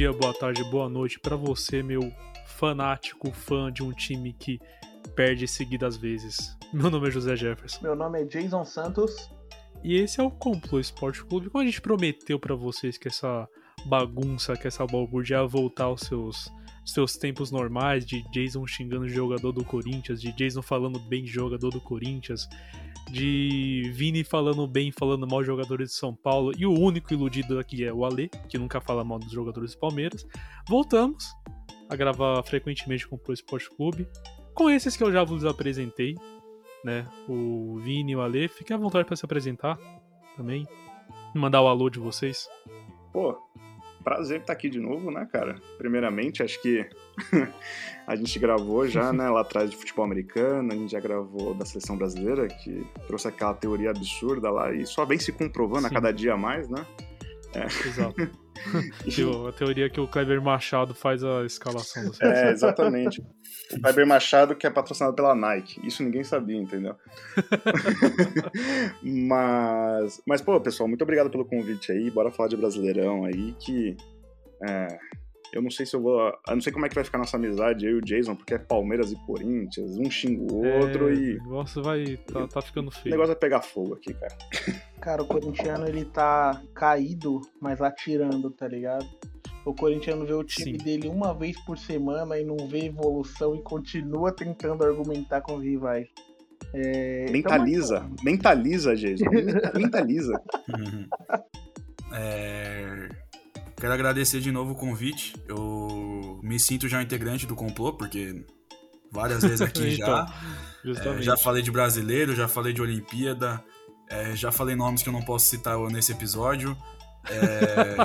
dia, boa tarde, boa noite para você, meu fanático fã de um time que perde seguidas vezes. Meu nome é José Jefferson. Meu nome é Jason Santos. E esse é o Complo Esporte Clube. Como a gente prometeu para vocês que essa bagunça, que essa balbúrdia ia voltar aos seus, seus tempos normais, de Jason xingando jogador do Corinthians, de Jason falando bem de jogador do Corinthians, de Vini falando bem, falando mal jogadores de São Paulo, e o único iludido aqui é o Ale, que nunca fala mal dos jogadores do Palmeiras. Voltamos a gravar frequentemente com o Pro Esporte Clube, com esses que eu já vos apresentei, né? O Vini o Ale. Fiquem à vontade para se apresentar também. Mandar o alô de vocês. Pô, prazer estar aqui de novo, né, cara? Primeiramente, acho que a gente gravou já, né, lá atrás de futebol americano, a gente já gravou da seleção brasileira, que trouxe aquela teoria absurda lá e só vem se comprovando Sim. a cada dia mais, né? É. Exato. a teoria que o Kleber Machado faz a escalação É, exatamente. Kleber Machado que é patrocinado pela Nike. Isso ninguém sabia, entendeu? mas, mas, pô, pessoal, muito obrigado pelo convite aí. Bora falar de Brasileirão aí, que é, eu não sei se eu vou. Eu não sei como é que vai ficar nossa amizade, eu e o Jason, porque é Palmeiras e Corinthians, um xinga o outro é, e. O negócio vai. Tá, tá ficando feio. O negócio vai pegar fogo aqui, cara. Cara, o corintiano ele tá caído, mas atirando, tá ligado? O corintiano vê o time Sim. dele uma vez por semana e não vê evolução e continua tentando argumentar com os rivais. É... Mentaliza, então, mentaliza, Jason. mentaliza. Uhum. É... Quero agradecer de novo o convite. Eu me sinto já integrante do complô, porque várias vezes aqui então, já. É, já falei de brasileiro, já falei de Olimpíada, é, já falei nomes que eu não posso citar nesse episódio. É...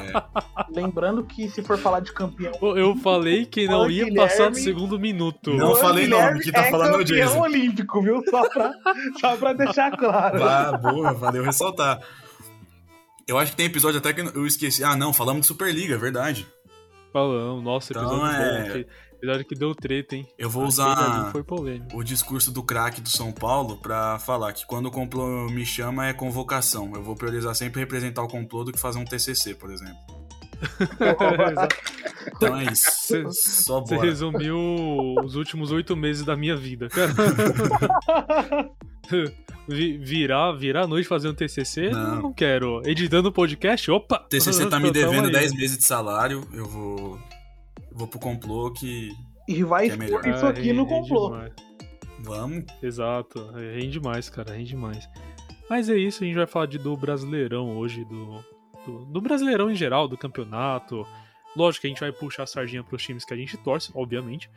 Lembrando que se for falar de campeão. Eu falei que não ia Guilherme... passar do segundo minuto. Não falei nome, que tá é falando é o Jason. olímpico, viu? Só pra, só pra deixar claro. Ah, boa, valeu ressaltar. Eu acho que tem episódio até que eu esqueci. Ah, não, falamos de Superliga, é verdade. Falamos, nossa, episódio então, é... episódio que deu treta, hein? Eu vou usar o discurso do craque do São Paulo pra falar que quando o complô me chama é convocação. Eu vou priorizar sempre representar o complô do que fazer um TCC, por exemplo. então é isso. Cê, Só Você resumiu os últimos oito meses da minha vida, cara. virar, virar a noite fazendo TCC? Não. não quero. Editando podcast? Opa! TCC tá me devendo 10 meses de salário. Eu vou. Vou pro complô que. E vai que é isso aqui ah, no complô. Demais. Vamos. Exato. Rende mais, cara. Rende mais. Mas é isso, a gente vai falar de, do Brasileirão hoje, do, do, do Brasileirão em geral, do campeonato. Lógico que a gente vai puxar a sardinha pros times que a gente torce, obviamente.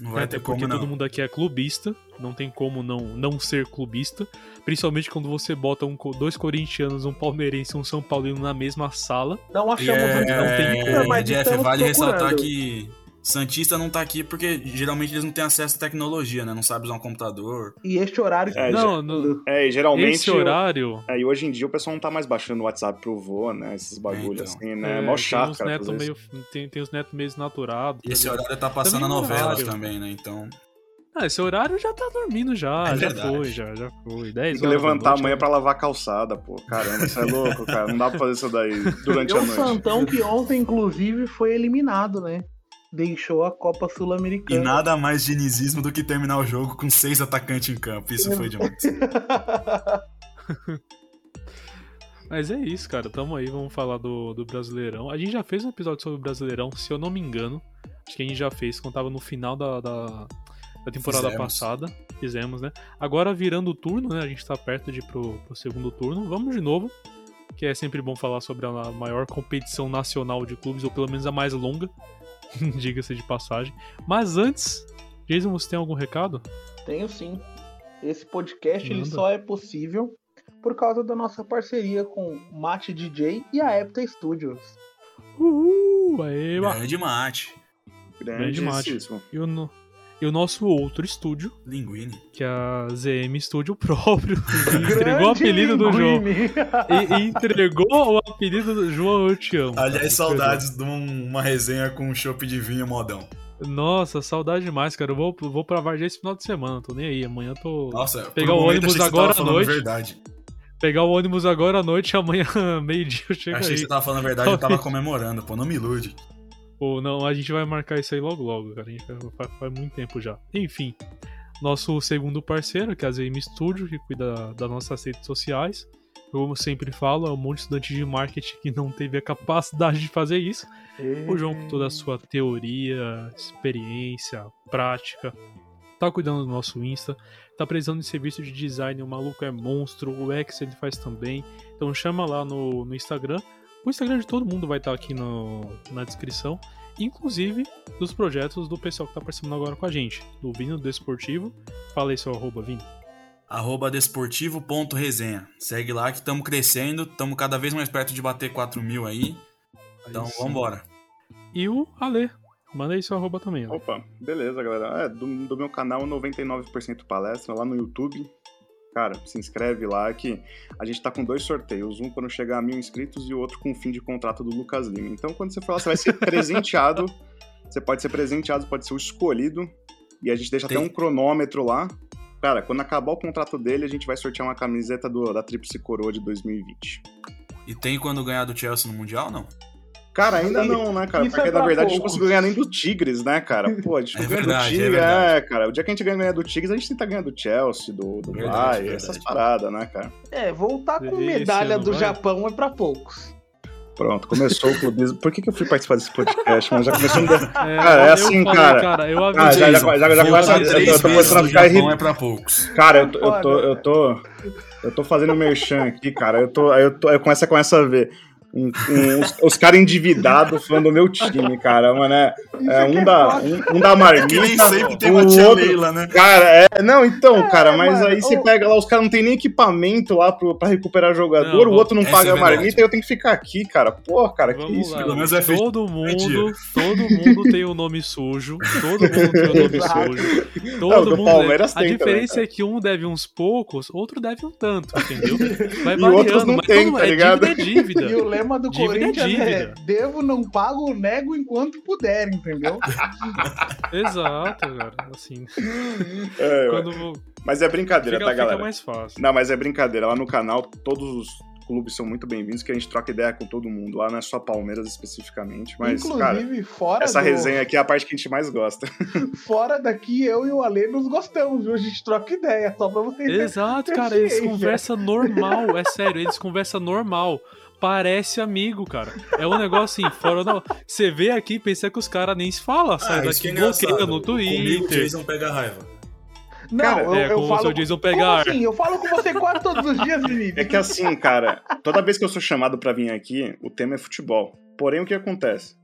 Não vai Até ter porque como, todo mundo aqui é clubista, não tem como não, não ser clubista. Principalmente quando você bota um, dois corintianos, um palmeirense e um São Paulino na mesma sala. Não achamos é, não tem como. Mas Jeff, vale procurando. ressaltar que Santista não tá aqui porque geralmente eles não têm acesso à tecnologia, né? Não sabem usar um computador. E este horário. É, não, no... é geralmente. Esse horário. É, e hoje em dia o pessoal não tá mais baixando o WhatsApp pro vô, né? Esses bagulhos é, então. assim, né? É, mó chato, tem cara. Meio, tem, tem os netos meio desnaturados. E esse horário tá passando a novela também, né? Então. Ah, esse horário já tá dormindo já, é já foi, já, já foi. 10 Tem que levantar amanhã pra lavar calçada, pô. Caramba, isso é louco, cara. Não dá pra fazer isso daí durante a noite. o Santão que ontem, inclusive, foi eliminado, né? Deixou a Copa Sul-Americana. E nada mais dinizismo do que terminar o jogo com seis atacantes em campo. Isso foi demais. Mas é isso, cara. Tamo aí, vamos falar do, do Brasileirão. A gente já fez um episódio sobre o Brasileirão, se eu não me engano. Acho que a gente já fez, quando tava no final da, da, da temporada Fizemos. passada. Fizemos, né? Agora virando o turno, né? A gente tá perto de ir pro, pro segundo turno. Vamos de novo. Que é sempre bom falar sobre a maior competição nacional de clubes, ou pelo menos a mais longa. diga-se de passagem. Mas antes, Jason, você tem algum recado? Tenho sim. Esse podcast ele só é possível por causa da nossa parceria com Mate DJ e a Epta Studios. Uhul! Aê, Grande Mate. Grande Mate. E o, e o nosso outro estúdio, Linguine, que é a ZM Studio próprio, entregou o apelido do João. E, e, entregou o apelido do João Eu Te Amo. Aliás, saudades de uma resenha com um chopp de vinho modão. Nossa, saudade demais, cara. Eu vou, vou pra Vargem esse final de semana, tô nem aí. Amanhã tô. Nossa, pegar o ônibus agora à noite. Verdade. Pegar o ônibus agora à noite e amanhã, meio-dia, eu chego Achei aí. que você tava falando a verdade, eu tava comemorando, pô, não me ilude. Ou não, a gente vai marcar isso aí logo logo, cara. A gente faz, faz muito tempo já. Enfim, nosso segundo parceiro, que é a ZM Studio, que cuida das nossas redes sociais. Como sempre falo, é um monte de estudante de marketing que não teve a capacidade de fazer isso. O João, com toda a sua teoria, experiência, prática, tá cuidando do nosso Insta, tá precisando de serviço de design, o maluco é monstro, o X ele faz também. Então chama lá no, no Instagram. O Instagram de todo mundo vai estar tá aqui no, na descrição, inclusive dos projetos do pessoal que tá participando agora com a gente, do Vino Desportivo. Fala aí seu arroba, Vini arroba desportivo.resenha. Segue lá que estamos crescendo, estamos cada vez mais perto de bater 4 mil aí. Então aí vambora. E o Ale. Manda aí seu arroba também. Ale. Opa, beleza, galera. É, do, do meu canal 99% palestra lá no YouTube. Cara, se inscreve lá que a gente tá com dois sorteios. Um quando chegar a mil inscritos e o outro com o fim de contrato do Lucas Lima. Então, quando você for lá, você vai ser presenteado. você pode ser presenteado, pode ser o escolhido. E a gente deixa Tem... até um cronômetro lá Cara, quando acabar o contrato dele, a gente vai sortear uma camiseta do, da Tríplice Coroa de 2020. E tem quando ganhar do Chelsea no Mundial, não? Cara, ainda não, né, cara? Isso Porque é na verdade pouco. a gente conseguiu ganhar nem do Tigres, né, cara? Pô, a gente é ganhou do Tigres, é, é, cara. O dia que a gente ganha do Tigres, a gente tenta ganhar do Chelsea, do, do verdade, essas paradas, né, cara? É, voltar com medalha do vai. Japão é pra poucos. Pronto, começou o clubismo. Por que, que eu fui participar desse podcast? Mas já começou a me... É, cara, é assim, falei, cara. cara. Eu ah, já, já, já, já começa. Eu, eu tô começando a ficar irritado. É pra poucos. Cara, eu, eu, tô, eu tô. Eu tô fazendo merchan aqui, cara. Eu, tô, eu, tô, eu começo, começo a ver um, um, os, os caras endividados falando do meu time, cara, mano. É, é um, da, um, um da marmita. Nem sempre tem uma tia outro, Leila, né? Cara, é. Não, então, é, cara, mas mano, aí você pega lá, os caras não tem nem equipamento lá pro, pra recuperar jogador, não, o outro não paga é a marmita e eu tenho que ficar aqui, cara. Pô, cara, Vamos que isso? Lá, menos é todo mundo, todo mundo tem o um nome sujo. Todo mundo tem o um nome sujo. Todo não, mundo. Palmeiras deve. a diferença também, é que um deve uns poucos, outro deve um tanto, entendeu? Vai variando, não mas tem, tá ligado? é dívida, é dívida. lema do dívida é Corinthians é, é, devo, não pago, nego enquanto puder, entendeu? Exato, cara. Assim. É, quando... Mas é brincadeira, fica, tá, galera? Fica mais fácil. Não, mas é brincadeira. Lá no canal, todos os clubes são muito bem-vindos, que a gente troca ideia com todo mundo. Lá não é só Palmeiras especificamente, mas, Inclusive, cara, fora essa do... resenha aqui é a parte que a gente mais gosta. Fora daqui, eu e o Ale nos gostamos, viu? A gente troca ideia, só pra vocês Exato, cara, eles conversam normal, é sério, eles conversam normal parece amigo, cara. É um negócio assim, fora da. Você vê aqui e pensa que os caras nem se falam, sai ah, daqui, é bloqueia no Twitter. Comigo o Jason pega raiva. Não, cara, eu, é, eu falo. O seu Jason pega como assim? Eu falo com você quase todos os dias, Vinícius. É que assim, cara, toda vez que eu sou chamado para vir aqui, o tema é futebol. Porém, o que acontece?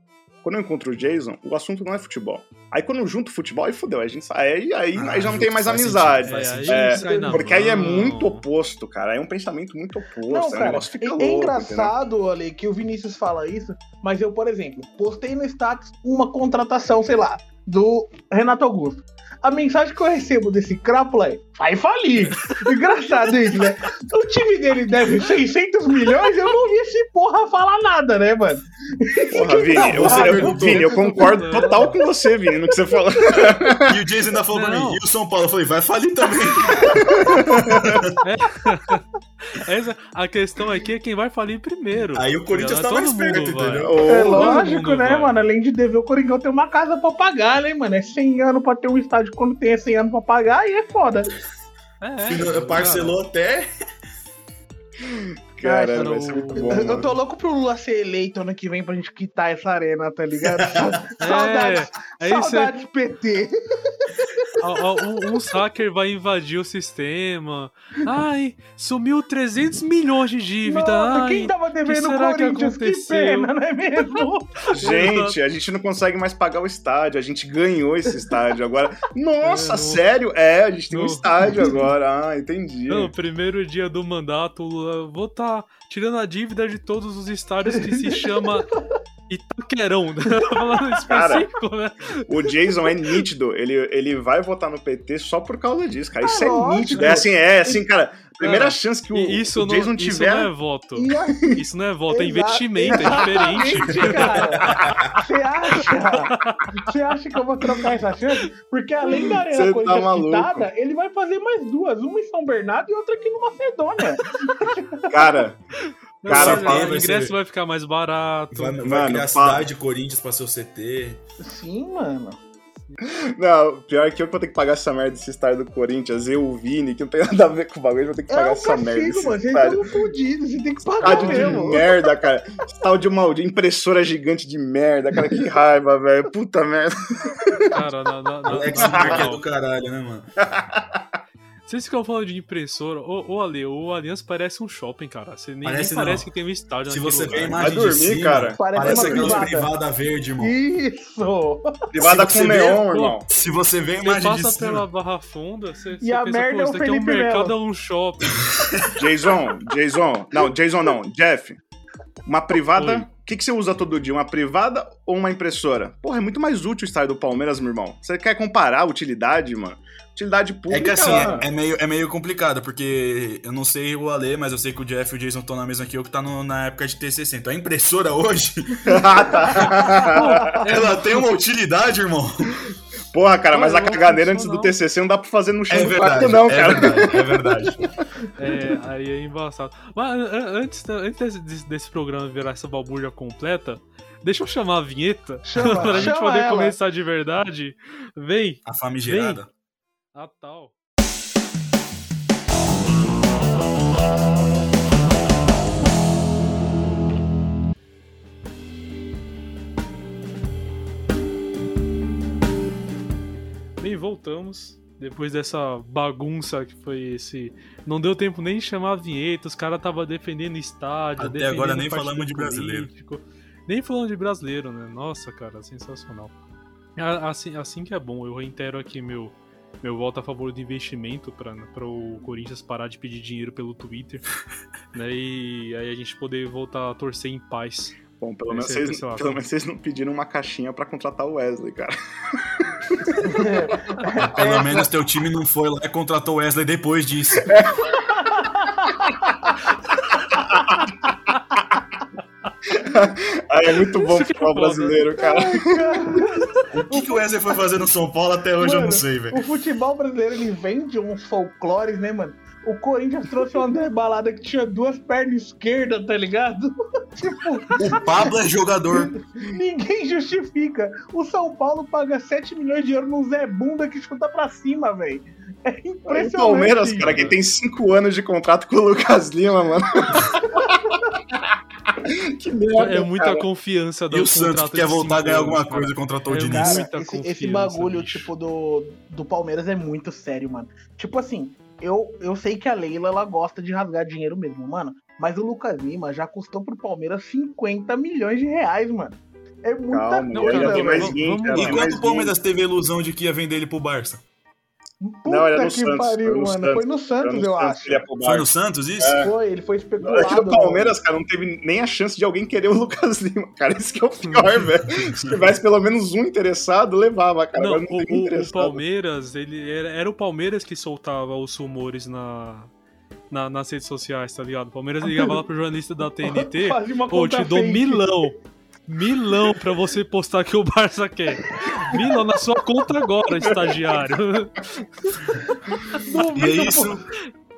Quando eu encontro o Jason, o assunto não é futebol. Aí quando junto futebol, aí fudeu. Aí, a gente, aí, aí, ah, aí já não tem mais amizade. Sentido, é, aí é, porque aí é muito oposto, cara. Aí é um pensamento muito oposto. Não, cara, é, é louco, engraçado, ali que o Vinícius fala isso, mas eu, por exemplo, postei no status uma contratação, sei lá, do Renato Augusto a mensagem que eu recebo desse crápula é: vai falir. Engraçado isso, né? O time dele deve 600 milhões, eu não vi esse porra falar nada, né, mano? Porra, Vini, eu, eu, Vini, eu concordo total com você, Vini, no que você falou. E o Jason ainda falou não. pra mim, e o São Paulo? Eu falei, vai falir também. É. Essa, a questão aqui é quem vai falir primeiro. Aí o Corinthians tá mais perto, entendeu? É lógico, né, vai. mano? Além de dever, o Corinthians tem uma casa pra pagar, né, mano? É 100 anos pra ter um estádio quando tem 100 anos pra pagar, aí é foda. É, é, parcelou até. Cara, eu, eu tô louco pro Lula ser eleito ano que vem pra gente quitar essa arena, tá ligado? saudades, é, é saudades PT. um, um hacker vai invadir o sistema. Ai, sumiu 300 milhões de dívida. Nossa, Ai, quem tava devendo o Corinthians? Que, que pena, não é mesmo? gente, a gente não consegue mais pagar o estádio. A gente ganhou esse estádio agora. Nossa, é, sério? É, a gente tem no... um estádio agora. Ah, entendi. Não, primeiro dia do mandato, vou estar tirando a dívida de todos os estádios que se chama Itaquerão, né? falando específico, cara, né? O Jason é nítido, ele, ele vai votar no PT só por causa disso, cara. Isso é, é nítido. É assim, é assim, cara. Primeira chance que o, isso o Jason não, tiver. Isso não é voto. Isso não é voto, é investimento, é diferente. Cara. Você acha? Você acha que eu vou trocar essa chance? Porque além da Arena Corinthians tá quitada, ele vai fazer mais duas. Uma em São Bernardo e outra aqui no Macedônia. Cara, Cara, o ingresso ser... vai ficar mais barato. Vai, vai mano, criar a cidade de Corinthians pra ser o CT. Sim, mano. Não, pior que eu vou ter que pagar essa merda desse estádio do Corinthians, eu, o Vini, que não tem nada a ver com o bagulho, vou ter que pagar é essa castigo, merda. Mano, vocês estão fodidos, você tem que pagar estádio mesmo. de merda, cara. Estádio de uma impressora gigante de merda, cara, que raiva, velho. Puta merda. Cara, não, não, não. Alex Marques é do caralho, né, mano? Vocês ficam falando de impressora, ô, ô Ale, o Aliança parece um shopping, cara. Você nem parece, nem parece que tem um estádio Se você vê a imagem Vai dormir, cima, cara. Parece, parece aquela privada. privada verde, irmão. Isso! Privada com neon, irmão. Se você vê a imagem você passa de cima... pela Barra Funda, você, e você a pensa, merda pô, isso daqui é um mercado ou um shopping. Jason, Jason, não, Jason não, Jeff. Uma privada... O que, que você usa todo dia? Uma privada ou uma impressora? Porra, é muito mais útil o estádio do Palmeiras, meu irmão. Você quer comparar a utilidade, mano? Utilidade pública. É que assim, é, é, meio, é meio complicado, porque eu não sei o Ale, mas eu sei que o Jeff e o Jason estão na mesma que eu, que tá no, na época de TCC. Então a impressora hoje. ah, tá. ela tem uma utilidade, irmão. Porra, cara, mas a caganeira antes do TCC não dá pra fazer no chão é do verdade, quarto, não, é cara. Verdade, é verdade. é, aí é embaçado. Mas antes, antes desse, desse programa virar essa balbúrdia completa, Deixa eu chamar a vinheta chama, pra gente poder ela. começar de verdade. Vem. A famigerada. Vem. A tal. Bem, voltamos. Depois dessa bagunça que foi esse. Não deu tempo nem de chamar a vinheta, os caras estavam defendendo estádio. Até agora nem falamos de brasileiro. Nem falando de brasileiro, né? Nossa, cara, sensacional. Assim, assim que é bom, eu reitero aqui meu, meu voto a favor do investimento para o Corinthians parar de pedir dinheiro pelo Twitter, né? E aí a gente poder voltar a torcer em paz. Bom, pelo menos, vocês, pelo menos vocês não pediram uma caixinha para contratar o Wesley, cara. pelo menos teu time não foi lá e contratou o Wesley depois disso. Aí é muito bom o futebol brasileiro, cara. Ai, cara. O que, que o Wesley foi fazer no São Paulo até hoje mano, eu não sei, velho. O futebol brasileiro ele vem de uns folclores, né, mano? O Corinthians trouxe o André Balada que tinha duas pernas esquerdas, tá ligado? tipo. O Pablo é jogador. Ninguém justifica. O São Paulo paga 7 milhões de euros no Zé Bunda que chuta pra cima, velho. É impressionante. O Palmeiras, cara, que tem 5 anos de contrato com o Lucas Lima, mano. que merda, é muita cara. confiança do E o Santos quer voltar a ganhar alguma cara. coisa, contratou é o Diniz. Cara, esse, esse, bagulho, bicho. tipo, do, do Palmeiras é muito sério, mano. Tipo assim, eu, eu sei que a Leila, ela gosta de rasgar dinheiro mesmo, mano. Mas o Lucas Lima já custou pro Palmeiras 50 milhões de reais, mano. É muita Calma, coisa, não, mais 20, E quando o Palmeiras teve a ilusão de que ia vender ele pro Barça? Puta não, era no que Santos. Pariu, foi no mano. Santos. Foi no Santos, no eu Santos, acho. Foi no Santos isso? É. Foi, ele foi especulado. Aqui no Palmeiras, cara, não teve nem a chance de alguém querer o Lucas Lima. Cara, isso que é o pior, velho. Se tivesse pelo menos um interessado, levava, cara. Não, não o, o, o, Palmeiras, ele era, era, o Palmeiras que soltava os rumores na, na, nas redes sociais, tá ligado? O Palmeiras ligava lá pro jornalista da TNT, pô, te dou milão. Milão pra você postar que o Barça quer. Milão na sua conta agora, estagiário. e é isso.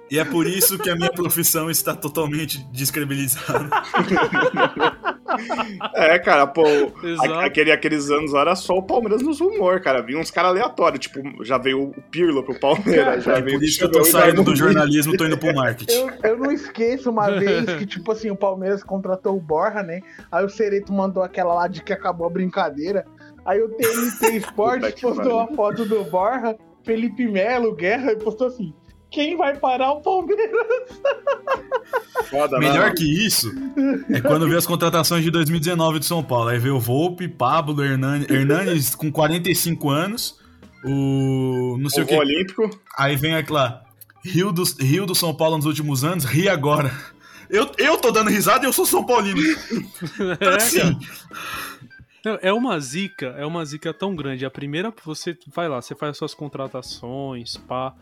E é por isso que a minha profissão está totalmente descredibilizada. é, cara, pô, aquele, aqueles anos era só o Palmeiras nos rumor, cara. Vinha uns caras aleatórios, tipo, já veio o Pirlo pro Palmeiras, já é veio por isso que eu tô saindo do jornalismo, tô indo pro marketing. Eu, eu não esqueço uma vez que, tipo assim, o Palmeiras contratou o Borra, né? Aí o Cereto mandou aquela lá de que acabou a brincadeira. Aí o TNT Esportes postou a foto do Borra, Felipe Melo, Guerra, e postou assim: quem vai parar o Palmeiras? Foda, Melhor que isso é quando vê as contratações de 2019 do São Paulo. Aí vê o Volpe, Pablo, Hernani, Hernanes com 45 anos, o. não sei o, o que. Olímpico. Aí vem aqui lá. Rio do, Rio do São Paulo nos últimos anos, ri agora. Eu, eu tô dando risada e eu sou São Paulino. é, assim. É uma zica, é uma zica tão grande. A primeira, você vai lá, você faz suas contratações, pá.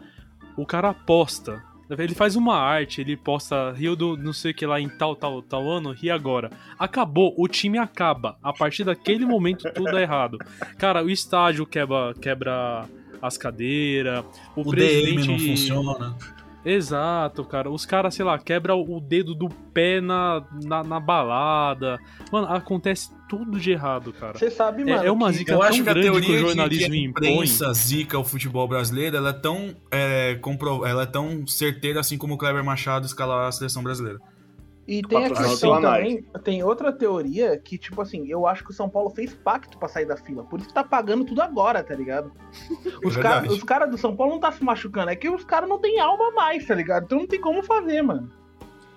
O cara aposta. Ele faz uma arte, ele posta Rio do não sei o que lá em tal, tal, tal ano, e agora. Acabou, o time acaba. A partir daquele momento tudo é errado. Cara, o estádio quebra, quebra as cadeiras, o, o presidente. DM não funciona. Exato, cara. Os caras, sei lá, quebra o dedo do pé na, na, na, balada. Mano, acontece tudo de errado, cara. Você sabe, mano. É, é uma zica eu tão acho que a teoria que o jornalismo de que a imprensa zica o futebol brasileiro, ela é tão é, compro... ela é tão certeira assim como o Kleber Machado escalar a seleção brasileira. E tem a questão também, tem outra teoria que, tipo assim, eu acho que o São Paulo fez pacto para sair da fila. Por isso que tá pagando tudo agora, tá ligado? Os é caras cara do São Paulo não tá se machucando, é que os caras não tem alma mais, tá ligado? Então não tem como fazer, mano.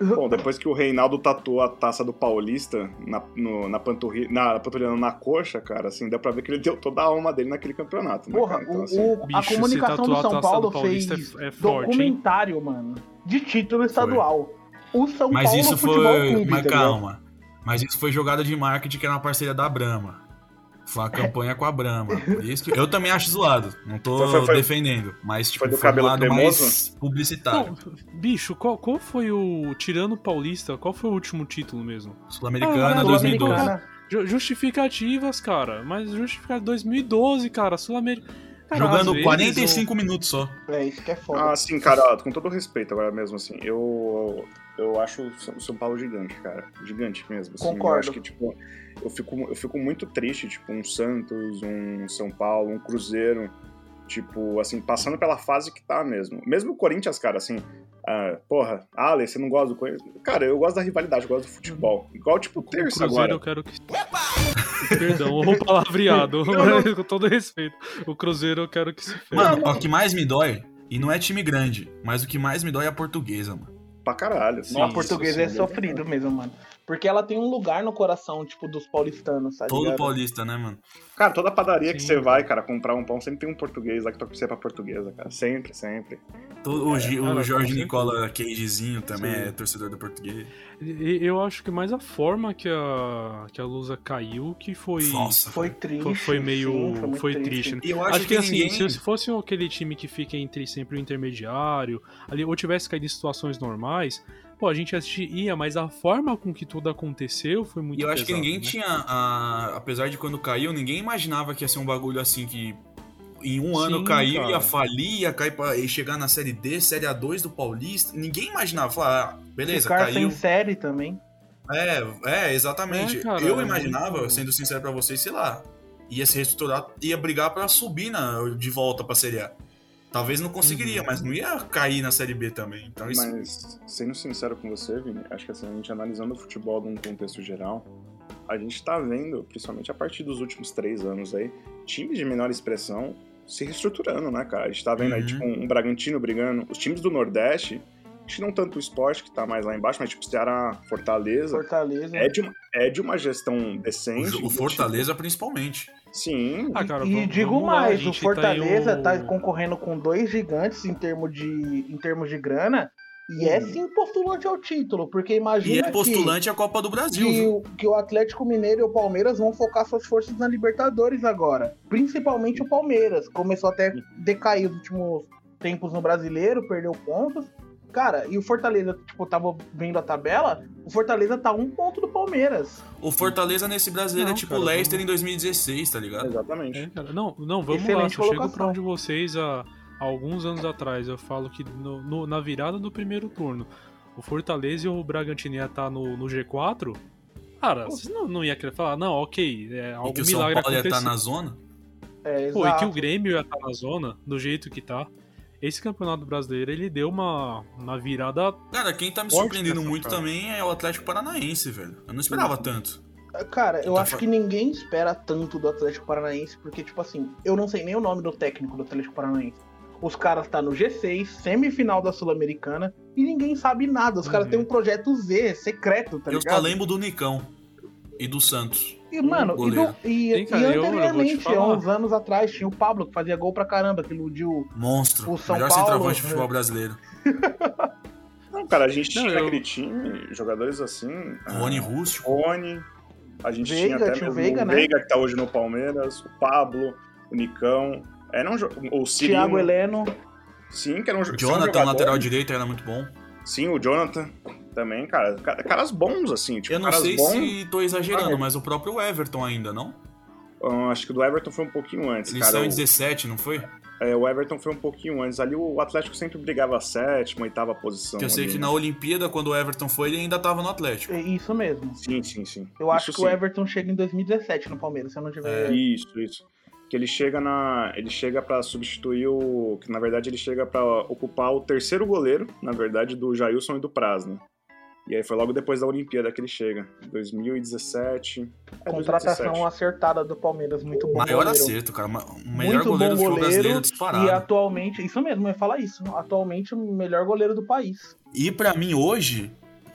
Bom, depois que o Reinaldo tatuou a taça do Paulista na, no, na panturrilha, na, panturrilha, na coxa, cara, assim, dá pra ver que ele deu toda a alma dele naquele campeonato, né, Porra, então, o, assim... o, a Bicho, comunicação do São Paulo do fez é, é forte, documentário, hein? mano, de título estadual. Foi o São mas Paulo isso foi... Clube, mas calma. Mas isso foi jogada de marketing que era uma parceria da Brahma. Foi uma campanha com a Brahma. Por isso que eu também acho zoado. Não tô foi, foi, foi, defendendo. Mas tipo, foi do foi cabelo um lado mais publicitário. Não, bicho, qual, qual foi o. Tirando Paulista, qual foi o último título mesmo? Sul-Americana ah, 2012. Justificativas, cara. Mas justificativa 2012, cara. Sul-Americana. Jogando vezes, 45 minutos só. É, isso que é foda. Ah, sim, cara, com todo respeito agora mesmo, assim, eu eu acho o São Paulo gigante, cara. Gigante mesmo. Assim. Concordo. Eu acho que, tipo, eu fico, eu fico muito triste, tipo, um Santos, um São Paulo, um Cruzeiro, tipo, assim, passando pela fase que tá mesmo. Mesmo o Corinthians, cara, assim, ah, porra, Ale, você não gosta do Corinthians? Cara, eu gosto da rivalidade, eu gosto do futebol. Igual, tipo, o terça agora. eu quero que... Perdão, o palavreado, com todo respeito. O Cruzeiro eu quero que se feche. Mano, o que mais me dói, e não é time grande, mas o que mais me dói é a portuguesa, mano pra caralho. Sim, a portuguesa é sofrido mesmo, mano. Porque ela tem um lugar no coração, tipo, dos paulistanos, sabe? Todo paulista, né, mano? Cara, toda padaria Sim. que você vai, cara, comprar um pão, sempre tem um português lá que torce pra portuguesa, cara. Sempre, sempre. Todo, o, é, o Jorge Nicola Cagezinho também Sim. é torcedor do português. Eu acho que mais a forma que a, que a Lusa caiu que foi. Nossa, foi triste. Foi, foi meio. Sim, foi, foi triste. triste. Eu acho, acho que, que assim, ninguém... se fosse aquele time que fica entre sempre o intermediário, ali, ou tivesse caído em situações normais, pô, a gente assistia, mas a forma com que tudo aconteceu foi muito E eu pesado, acho que ninguém né? tinha, a... apesar de quando caiu, ninguém imaginava que ia ser um bagulho assim que em um Sim, ano caiu, cara. ia falir, ia cair pra, ia chegar na série D, série A2 do Paulista. Ninguém imaginava, falar, ah, beleza, Ficar caiu. sem série também. É, é, exatamente. É, cara, eu é imaginava, muito... sendo sincero para vocês, sei lá, ia se reestruturar, ia brigar para subir na, de volta pra Série A. Talvez não conseguiria, uhum. mas não ia cair na Série B também. Então, isso... Mas, sendo sincero com você, Vini, acho que assim, a gente analisando o futebol num contexto geral, a gente tá vendo, principalmente a partir dos últimos três anos aí, times de menor expressão se reestruturando, né, cara? A gente tá vendo uhum. aí, tipo, um, um Bragantino brigando. Os times do Nordeste, acho que não tanto o esporte, que tá mais lá embaixo, mas tipo, Ceará, Fortaleza. Fortaleza. É de uma, é de uma gestão decente. O, o Fortaleza, tipo... principalmente. Sim. Ah, cara, e vamos, digo vamos mais, lá, o Fortaleza tá, o... tá, concorrendo com dois gigantes em termos de, em termos de grana. E é sim postulante ao título, porque imagina. E é postulante que, à Copa do Brasil. Que o, que o Atlético Mineiro e o Palmeiras vão focar suas forças na Libertadores agora. Principalmente o Palmeiras. Começou até a decair os últimos tempos no brasileiro, perdeu pontos. Cara, e o Fortaleza, tipo, tava vendo a tabela, o Fortaleza tá um ponto do Palmeiras. O Fortaleza nesse brasileiro não, é tipo o Leicester vamos... em 2016, tá ligado? Exatamente. É, não, não, vamos Excelente lá, só chego pra onde vocês a, alguns anos atrás. Eu falo que no, no, na virada do primeiro turno, o Fortaleza e o Bragantino ia estar tá no, no G4. Cara, vocês não, não ia querer falar, não, ok, é, algum e que o São Paulo ia estar tá na zona? É, Pô, e que o Grêmio ia estar tá na zona, do jeito que tá esse campeonato brasileiro ele deu uma, uma virada. Cara, quem tá me surpreendendo muito cara. também é o Atlético Paranaense, velho. Eu não esperava uhum. tanto. Cara, eu tá acho fa... que ninguém espera tanto do Atlético Paranaense, porque, tipo assim, eu não sei nem o nome do técnico do Atlético Paranaense. Os caras tá no G6, semifinal da Sul-Americana, e ninguém sabe nada. Os uhum. caras têm um projeto Z, secreto, tá ligado? Eu só lembro do Nicão e do Santos. E, mano, e, do, e, Sim, cara, e anteriormente, eu uns anos atrás, tinha o Pablo que fazia gol pra caramba, que iludiu Monstro, o São melhor Paulo. centroavante de futebol brasileiro. Não, cara, a gente não, tinha eu... aquele time, jogadores assim. Rony ah, Rústico. Rony. A gente Veiga, tinha até tinha o Veiga, né? Veiga, que tá hoje no Palmeiras, o Pablo, o Nicão. Era um, o Cirino. Thiago Heleno. Sim, que era um Jonathan, um lateral direito, era muito bom. Sim, o Jonathan também, cara. Caras bons, assim. Tipo, eu não sei bons... se tô exagerando, ah, mas o próprio Everton ainda, não? Uh, acho que o do Everton foi um pouquinho antes. Eles são em 17, não foi? É, o Everton foi um pouquinho antes. Ali o Atlético sempre brigava a sétima, oitava posição. Que eu sei ali. que na Olimpíada, quando o Everton foi, ele ainda tava no Atlético. É Isso mesmo. Sim, sim, sim. Eu Isso acho que sim. o Everton chega em 2017 no Palmeiras, se eu não tiver. É. Isso, isso. Que ele chega na, ele chega para substituir o, que na verdade ele chega para ocupar o terceiro goleiro, na verdade do Jailson e do Praz, né? E aí foi logo depois da Olimpíada que ele chega, 2017. É, Contratação 2017. acertada do Palmeiras, muito bom. Maior goleiro. acerto, cara. O melhor Muito goleiro bom do goleiro brasileiro disparado. E atualmente, isso mesmo, eu ia falar isso. Atualmente, o melhor goleiro do país. E pra mim, hoje,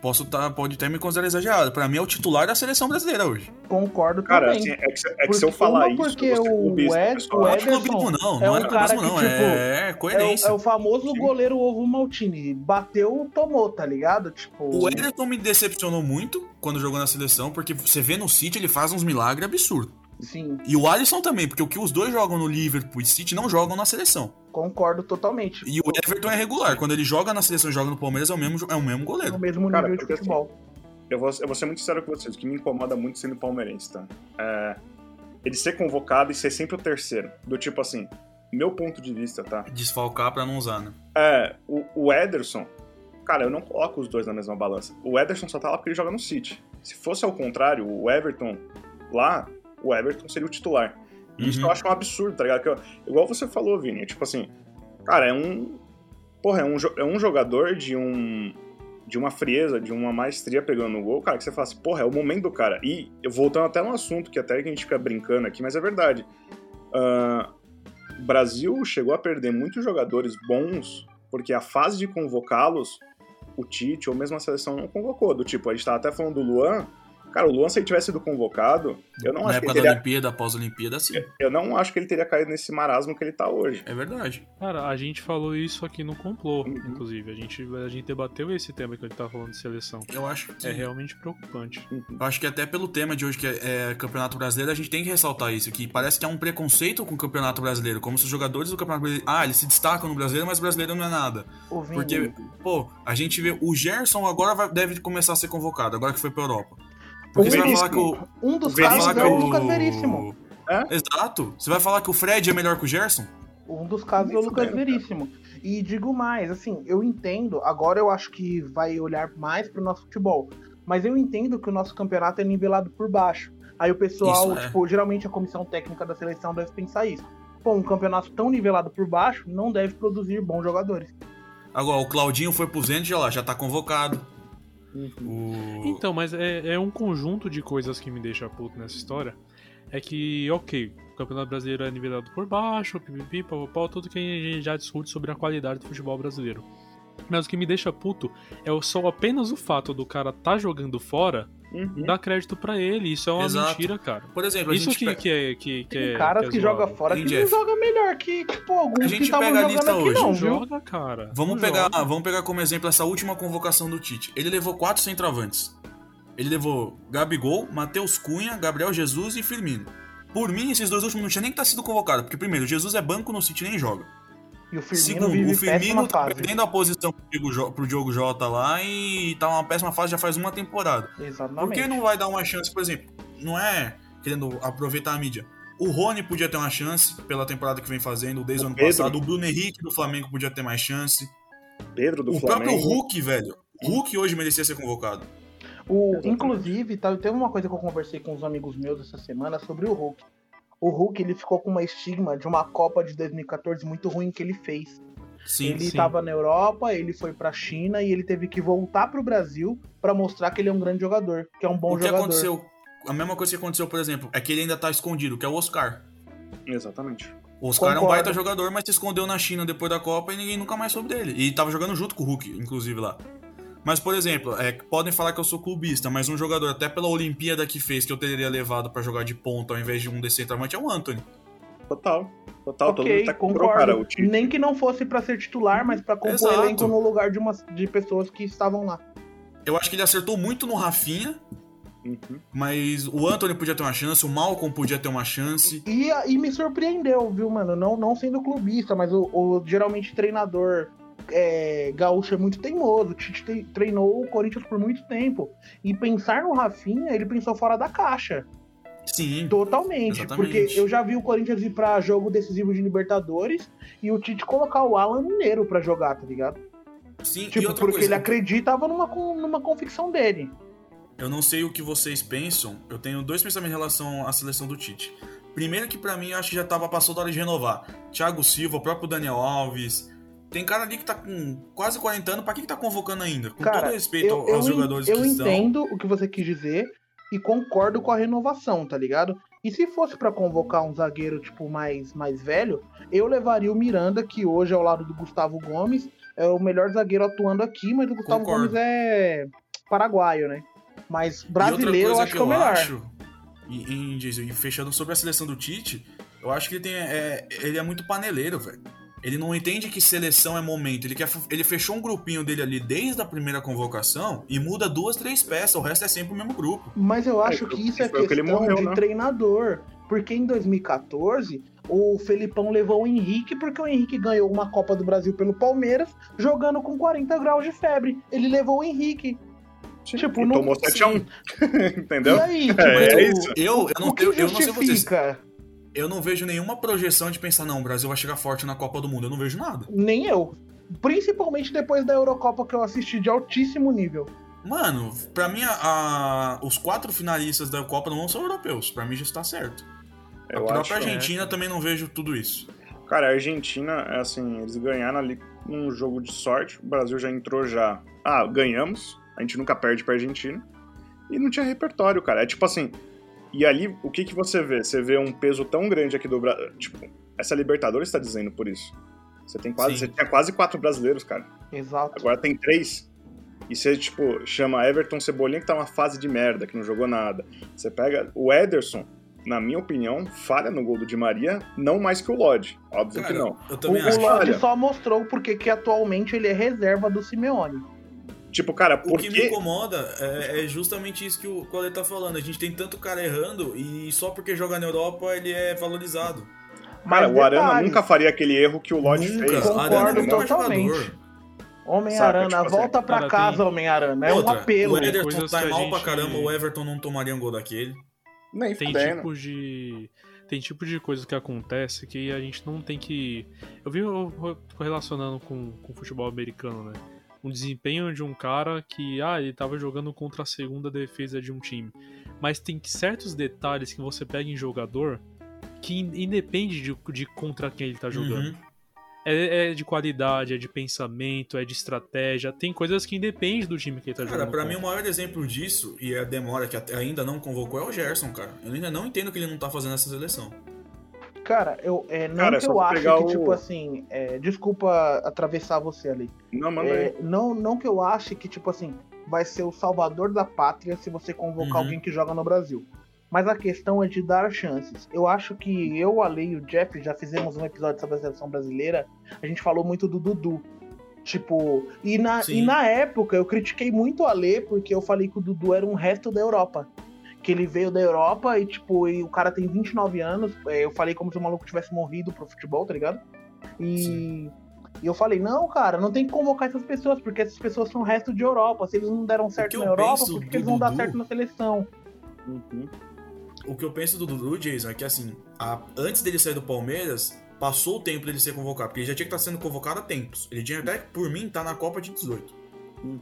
posso tá, pode até me considerar exagerado. Pra mim é o titular da seleção brasileira hoje. Concordo Cara, também. assim, é que, se- é que se eu falar isso, porque eu o clubista, Ed- pessoal. o Não é Ederson clubismo, não. é Não um é cara clubismo, que, não. tipo, é É o, coerência. é o famoso Sim. goleiro ovo Maltini. Bateu, tomou, tá ligado? Tipo. O Ederson me decepcionou muito quando jogou na seleção, porque você vê no City, ele faz uns milagres absurdos. Sim, E o Alisson também, porque o que os dois jogam no Liverpool e City não jogam na seleção. concordo totalmente. E o Everton é regular. Quando ele joga na seleção e joga no Palmeiras, é o mesmo, é o mesmo goleiro. mesmo Cara, nível de porque assim, futebol. Eu vou, eu vou ser muito sincero com vocês, o que me incomoda muito sendo palmeirense, tá? É ele ser convocado e ser sempre o terceiro. Do tipo assim, meu ponto de vista, tá? Desfalcar pra não usar, né? É, o, o Ederson, cara, eu não coloco os dois na mesma balança. O Ederson só tá lá porque ele joga no City. Se fosse ao contrário, o Everton lá, o Everton seria o titular. E isso Uhum. eu acho um absurdo, tá ligado? Que eu- igual você falou, Vini, tipo assim, cara, é um. Porra, é um, é um jogador de um. De uma frieza, de uma maestria pegando no gol, cara, que você fala assim, porra, é o momento do cara. E voltando até um assunto que até que a gente fica brincando aqui, mas é verdade. Ah, o Brasil chegou a perder muitos jogadores bons porque a fase de convocá-los, o Tite ou mesmo a seleção não convocou. Do tipo, a gente tava até falando do Luan. Cara, o Luan, se ele tivesse sido convocado, eu não, Na acho que época ele da teria, Olimpíada, após a Olimpíada, sim. eu não acho que ele teria caído nesse marasmo que ele tá hoje. É verdade. Cara, a gente falou isso aqui no complô, Uhum. inclusive. A gente, a gente debateu esse tema que a gente tá falando de seleção. Eu acho que. É realmente preocupante. Uhum. Eu acho que até pelo tema de hoje, que é, é Campeonato Brasileiro, a gente tem que ressaltar isso, que parece que há um preconceito com o Campeonato Brasileiro, como se os jogadores do Campeonato Brasileiro. Ah, eles se destacam no brasileiro, mas o brasileiro não é nada. O Vini, Porque, pô, a gente vê. O Gerson agora vai- deve começar a ser convocado, agora que foi pra Europa. Porque O você vai falar que o. um dos casos é o Lucas Veríssimo. Exato. Você vai falar que o Fred é melhor que o Gerson? Um dos casos é o Lucas fudendo, Veríssimo. E digo mais, assim, eu entendo, agora eu acho que vai olhar mais pro nosso futebol, mas eu entendo que o nosso campeonato é nivelado por baixo. Aí o pessoal, Isso, é. tipo, geralmente a comissão técnica da seleção deve pensar isso. Pô, um campeonato tão nivelado por baixo não deve produzir bons jogadores. Agora, o Claudinho foi pro Zenit, já lá, já tá convocado. O... Então, mas é, é um conjunto de coisas que me deixa puto nessa história. É que, ok, o Campeonato Brasileiro é nivelado por baixo, pipipi, papapá, tudo que a gente já discute sobre a qualidade do futebol brasileiro. Mas o que me deixa puto é só apenas o fato do cara tá jogando fora Uhum. dar crédito pra ele. Isso é uma Exato. mentira, cara. Por exemplo, a Isso gente que, pe- que é. Que, que Tem é, caras que, é que jogam fora que Jeff? não joga melhor que, tipo, A alguns gente que pega a lista aqui hoje. não, joga, cara. Vamos Não pegar, joga. vamos pegar como exemplo essa última convocação do Tite. Ele levou quatro centroavantes. Ele levou Gabigol, Matheus Cunha, Gabriel Jesus e Firmino. Por mim, esses dois últimos não tinha nem que estar sido convocado, porque primeiro, Jesus é banco no City e nem joga. E o Firmino Segundo, vive o Firmino péssima tá fase. perdendo a posição pro Diogo, pro Diogo Jota lá e tá uma péssima fase já faz uma temporada. Exatamente. Por que não vai dar uma chance, por exemplo? Não é querendo aproveitar a mídia. O Rony podia ter uma chance pela temporada que vem fazendo desde o O ano Pedro. passado. O Bruno Henrique do Flamengo podia ter mais chance. Pedro do o Flamengo. próprio Hulk, velho. Hulk hoje merecia ser convocado. O, inclusive, tá, teve uma coisa que eu conversei com uns amigos meus essa semana sobre o Hulk. O Hulk ele ficou com uma estigma de uma Copa de 2014 muito ruim que ele fez. Sim, ele estava na Europa, ele foi pra China e ele teve que voltar pro Brasil pra mostrar que ele é um grande jogador, que é um bom o que jogador. aconteceu? A mesma coisa que aconteceu, por exemplo, é que ele ainda tá escondido, que é o Oscar. Exatamente. O Oscar é um Concordo. baita jogador, mas se escondeu na China depois da Copa e ninguém nunca mais soube dele. E tava jogando junto com o Hulk, inclusive, lá. Mas, por exemplo, é, podem falar que eu sou clubista, mas um jogador, até pela Olimpíada que fez, que eu teria levado pra jogar de ponta ao invés de um desse centroavante, é o Anthony. Total. Total. Todo ok, mundo tá concordo. cara, o Tite. Nem que não fosse pra ser titular, mas pra compor Exato. elenco no lugar de, umas, de pessoas que estavam lá. Eu acho que ele acertou muito no Rafinha, Uhum. mas o Anthony podia ter uma chance, o Malcolm podia ter uma chance. E, e me surpreendeu, viu, mano? Não, não sendo clubista, mas o, o geralmente treinador é, gaúcho é muito teimoso. O Tite te- treinou o Corinthians por muito tempo. E pensar no Rafinha, ele pensou fora da caixa. Sim. Totalmente. Exatamente. Porque eu já vi o Corinthians ir pra jogo decisivo de Libertadores e o Tite colocar o Alan Mineiro pra jogar, tá ligado? Sim, tipo, porque coisa, ele acreditava numa, numa convicção dele. Eu não sei o que vocês pensam. Eu tenho dois pensamentos em relação à seleção do Tite. Primeiro que para mim eu acho que já tava passou da hora de renovar. Thiago Silva, o próprio Daniel Alves. Tem cara ali que tá com quase 40 anos, pra que, que tá convocando ainda? Com cara, todo respeito eu, aos eu, jogadores eu que estão. Eu entendo o que você quis dizer e concordo com a renovação, tá ligado? E se fosse para convocar um zagueiro tipo mais mais velho, eu levaria o Miranda, que hoje é ao lado do Gustavo Gomes, é o melhor zagueiro atuando aqui, mas o Gustavo concordo. Gomes é paraguaio, né? Mas brasileiro eu acho que, é o melhor. Acho, e, e, fechando sobre a seleção do Tite, eu acho que ele, tem, é, ele é muito paneleiro, velho. Ele não entende que seleção é momento. Ele, quer, ele fechou um grupinho dele ali desde a primeira convocação e muda duas, três peças. O resto é sempre o mesmo grupo. Mas eu acho é, que isso é questão que morreu, de né? treinador. Porque em 2014, o Felipão levou o Henrique porque o Henrique ganhou uma Copa do Brasil pelo Palmeiras jogando com 40 graus de febre. Ele levou o Henrique. Tipo, e não... tomou 7x1. Entendeu? E aí? Tipo, é, é isso. Eu, eu, não, eu, eu não sei vocês. Eu não vejo nenhuma projeção de pensar, não, o Brasil vai chegar forte na Copa do Mundo. Eu não vejo nada. Nem eu. Principalmente depois da Eurocopa que eu assisti de altíssimo nível. Mano, pra mim, a, a, os quatro finalistas da Copa não são europeus. Pra mim já está certo. Eu a própria Argentina é. também não vejo tudo isso. Cara, a Argentina, é assim, eles ganharam ali num jogo de sorte. O Brasil já entrou já. Ah, ganhamos. A gente nunca perde pra Argentina. E não tinha repertório, cara. É tipo assim. E ali, o que que você vê? Você vê um peso tão grande aqui do Brasil. Tipo, essa Libertadores está dizendo por isso. Você tem quase. Você tinha quase quatro brasileiros, cara. Exato. Agora tem três. E você, tipo, chama Everton Cebolinha, que tá uma fase de merda, que não jogou nada. Você pega o Ederson, na minha opinião, falha no gol do Di Maria, não mais que o Lodge. Óbvio Cara, que não. Eu também o, acho. O Lodge só mostrou porque que atualmente ele é reserva do Simeone. Tipo, cara, porque... O que me incomoda é, é justamente isso que o Cole tá falando. A gente tem tanto cara errando e só porque joga na Europa ele é valorizado. Mas cara, o Arana nunca faria aquele erro que o Lodge fez. Concordo Arana é totalmente. Homem-Arana, tipo assim, volta pra casa, tem... Homem-Arana. É Outra, um apelo. O Ederson tá mal gente... pra caramba, o Everton não tomaria um gol daquele. Nem tem fudendo. tipo de tem tipo de coisa que acontece que a gente não tem que eu vi relacionando com o futebol americano, né? Um desempenho de um cara que, ah, ele tava jogando contra a segunda defesa de um time. Mas tem certos detalhes que você pega em jogador que independe de, de contra quem ele tá jogando. Uhum. É, é, de qualidade, é de pensamento, é de estratégia. Tem coisas que independem do time que ele tá cara, jogando. Cara, pra mim o maior exemplo disso, e a demora que ainda não convocou, é o Gerson, cara. Eu ainda não entendo que ele não tá fazendo essa seleção. Cara, eu, é, não Cara, que eu acho que, o... tipo assim, é, desculpa atravessar você ali. Não, manda é, não, não que eu ache que, tipo assim, vai ser o salvador da pátria se você convocar uhum. alguém que joga no Brasil. Mas a questão é de dar chances. Eu acho que eu, a Lei e o Jeff já fizemos um episódio sobre a seleção brasileira. A gente falou muito do Dudu. Tipo, e na, e na época eu critiquei muito a Lei porque eu falei que o Dudu era um resto da Europa que ele veio da Europa e, tipo, e o cara tem 29 anos. É, eu falei como se o maluco tivesse morrido pro futebol, tá ligado? E, e eu falei, não, cara, não tem que convocar essas pessoas, porque essas pessoas são o resto de Europa. Se eles não deram certo na Europa, por que eles vão dar certo na seleção? Uhum. O que eu penso do Dudu, Jason, é que assim, a, antes dele sair do Palmeiras, passou o tempo dele ser convocado, porque ele já tinha que estar sendo convocado há tempos. Ele tinha até, por mim, tá na Copa de 18. Uhum.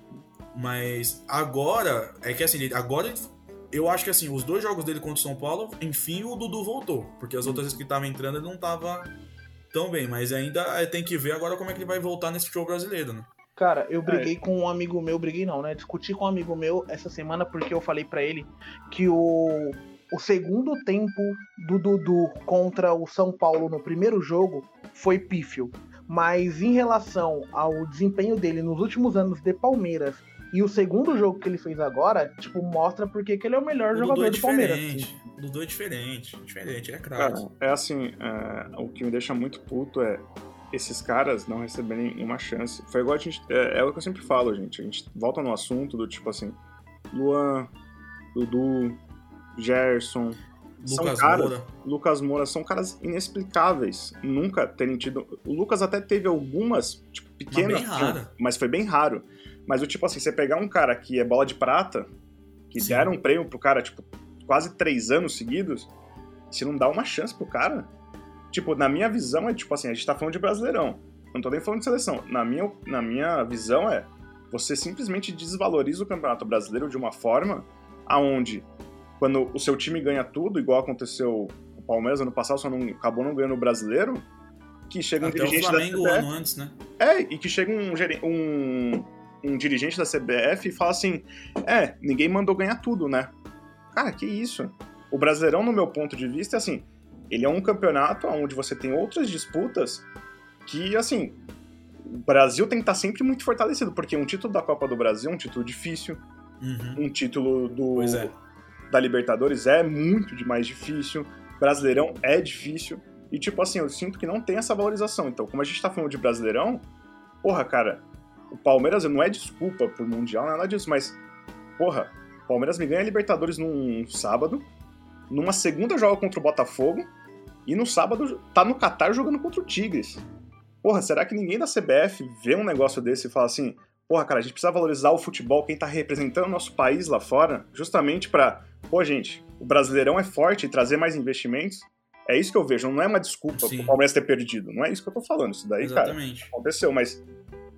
Mas agora, é que assim, agora ele eu acho que assim, os dois jogos dele contra o São Paulo, enfim, o Dudu voltou. Porque as outras vezes que tava entrando ele não tava tão bem. Mas ainda é, tem que ver agora como é que ele vai voltar nesse show brasileiro, né? Cara, eu briguei é. com um amigo meu, briguei não, né? Discuti com um amigo meu essa semana porque eu falei para ele que o, o segundo tempo do Dudu contra o São Paulo no primeiro jogo foi pífio. Mas em relação ao desempenho dele nos últimos anos de Palmeiras e o segundo jogo que ele fez agora, tipo, mostra porque que ele é o melhor o jogador é do Palmeiras. Assim. O Dudu é diferente, diferente, ele é craque. É assim, é, o que me deixa muito puto é esses caras não receberem uma chance. Foi igual a gente. É, é, o que eu sempre falo, gente. A gente volta no assunto do tipo assim: Luan, Dudu, Gerson. Lucas caras, Moura. Lucas Moura são caras inexplicáveis. Nunca terem tido. O Lucas até teve algumas, tipo, pequenas. Mas, mas foi bem raro. Mas o tipo assim, você pegar um cara que é bola de prata, que Sim. deram um prêmio pro cara, tipo, quase três anos seguidos, você não dá uma chance pro cara. Tipo, na minha visão é tipo assim, a gente tá falando de brasileirão. Não tô nem falando de seleção. Na minha, na minha visão é, você simplesmente desvaloriza o Campeonato Brasileiro de uma forma aonde, quando o seu time ganha tudo, igual aconteceu o Palmeiras ano passado, só não acabou não ganhando o Brasileiro, que chega um Até dirigente o Flamengo da ano antes, né? é, e que chega um, um, um dirigente da CBF e fala assim: É, ninguém mandou ganhar tudo, né? Cara, que isso? O Brasileirão, no meu ponto de vista, é assim: ele é um campeonato onde você tem outras disputas que, assim, o Brasil tem que estar sempre muito fortalecido, porque um título da Copa do Brasil é um título difícil, Uhum. um título do, é. da Libertadores é muito de mais difícil, Brasileirão é difícil, e tipo assim, eu sinto que não tem essa valorização. Então, como a gente tá falando de Brasileirão, porra, cara, o Palmeiras não é desculpa pro Mundial, nada disso, mas, porra, o Palmeiras me ganha a Libertadores num sábado, numa segunda joga contra o Botafogo, e no sábado tá no Catar jogando contra o Tigres. Porra, será que ninguém da CBF vê um negócio desse e fala assim, porra, cara, a gente precisa valorizar o futebol, quem tá representando o nosso país lá fora, justamente pra, pô, gente, o Brasileirão é forte e trazer mais investimentos. É isso que eu vejo, não é uma desculpa Sim. pro Palmeiras ter perdido, não é isso que eu tô falando, isso daí, cara, Exatamente. aconteceu, mas,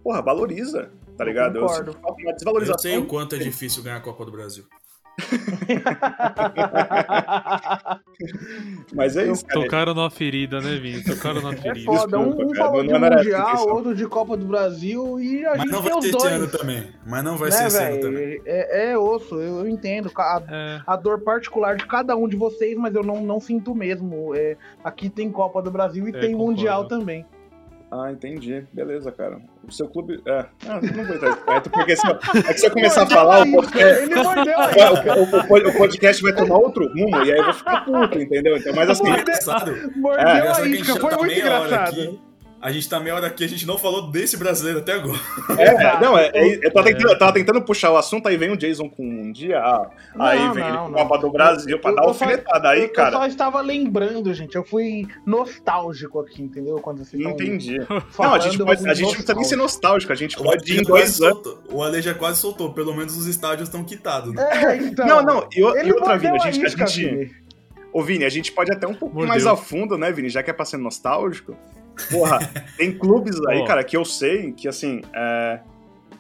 porra, valoriza, tá Eu ligado? Eu concordo. Eu desvalorização. sei o quanto é difícil ganhar a Copa do Brasil. Mas é isso, cara. Tocaram na ferida, né, Vini? Tocaram na É ferida. foda, um, Desculpa, um falou não de Mundial, outro de Copa do Brasil e a Mas gente não tem vai os dois. esse ano também. Mas não vai ser né, esse ano também. É, é osso, eu, eu entendo. A, É, a dor particular de cada um de vocês, mas eu não, não sinto mesmo. É, aqui tem Copa do Brasil e É, tem concordo. Mundial também. Ah, entendi. Beleza, cara. O seu clube. É. Ah, não vou entrar perto, porque se eu, é que se eu começar a falar, o podcast, Ele mordeu a o, o- o- o podcast vai tomar outro rumo e aí eu vou ficar puto, entendeu? Então, mas assim. É engraçado. Mordeu É, a isca, foi tá muito engraçado. A gente tá meia hora aqui, a gente não falou desse brasileiro até agora. É, não, é, é- eu, tava tentando, eu tava tentando puxar o assunto, aí vem o Jason com um Mundial, aí Não, vem ele não, com não. Copa do Brasil pra Eu- dar eu alfinetada. Aí, eu, eu cara, só estava lembrando, gente. Eu fui nostálgico aqui, entendeu? Quando vocês estão entendi. Não, falando, a gente, pode, a gente não precisa nem ser nostálgico, a gente O pode ir em dois quase anos. soltou. O Ale já quase soltou. Pelo menos os estádios estão quitados. né? É, então. Não, não, e, o- Ele e outra, Vini, a gente. A isca, gente Vini. Ô, Vini, a gente pode até um pouquinho Mordeu. mais a fundo, né, Vini? Já que é pra ser nostálgico. Porra, tem clubes aí, cara, que eu sei que, assim, é,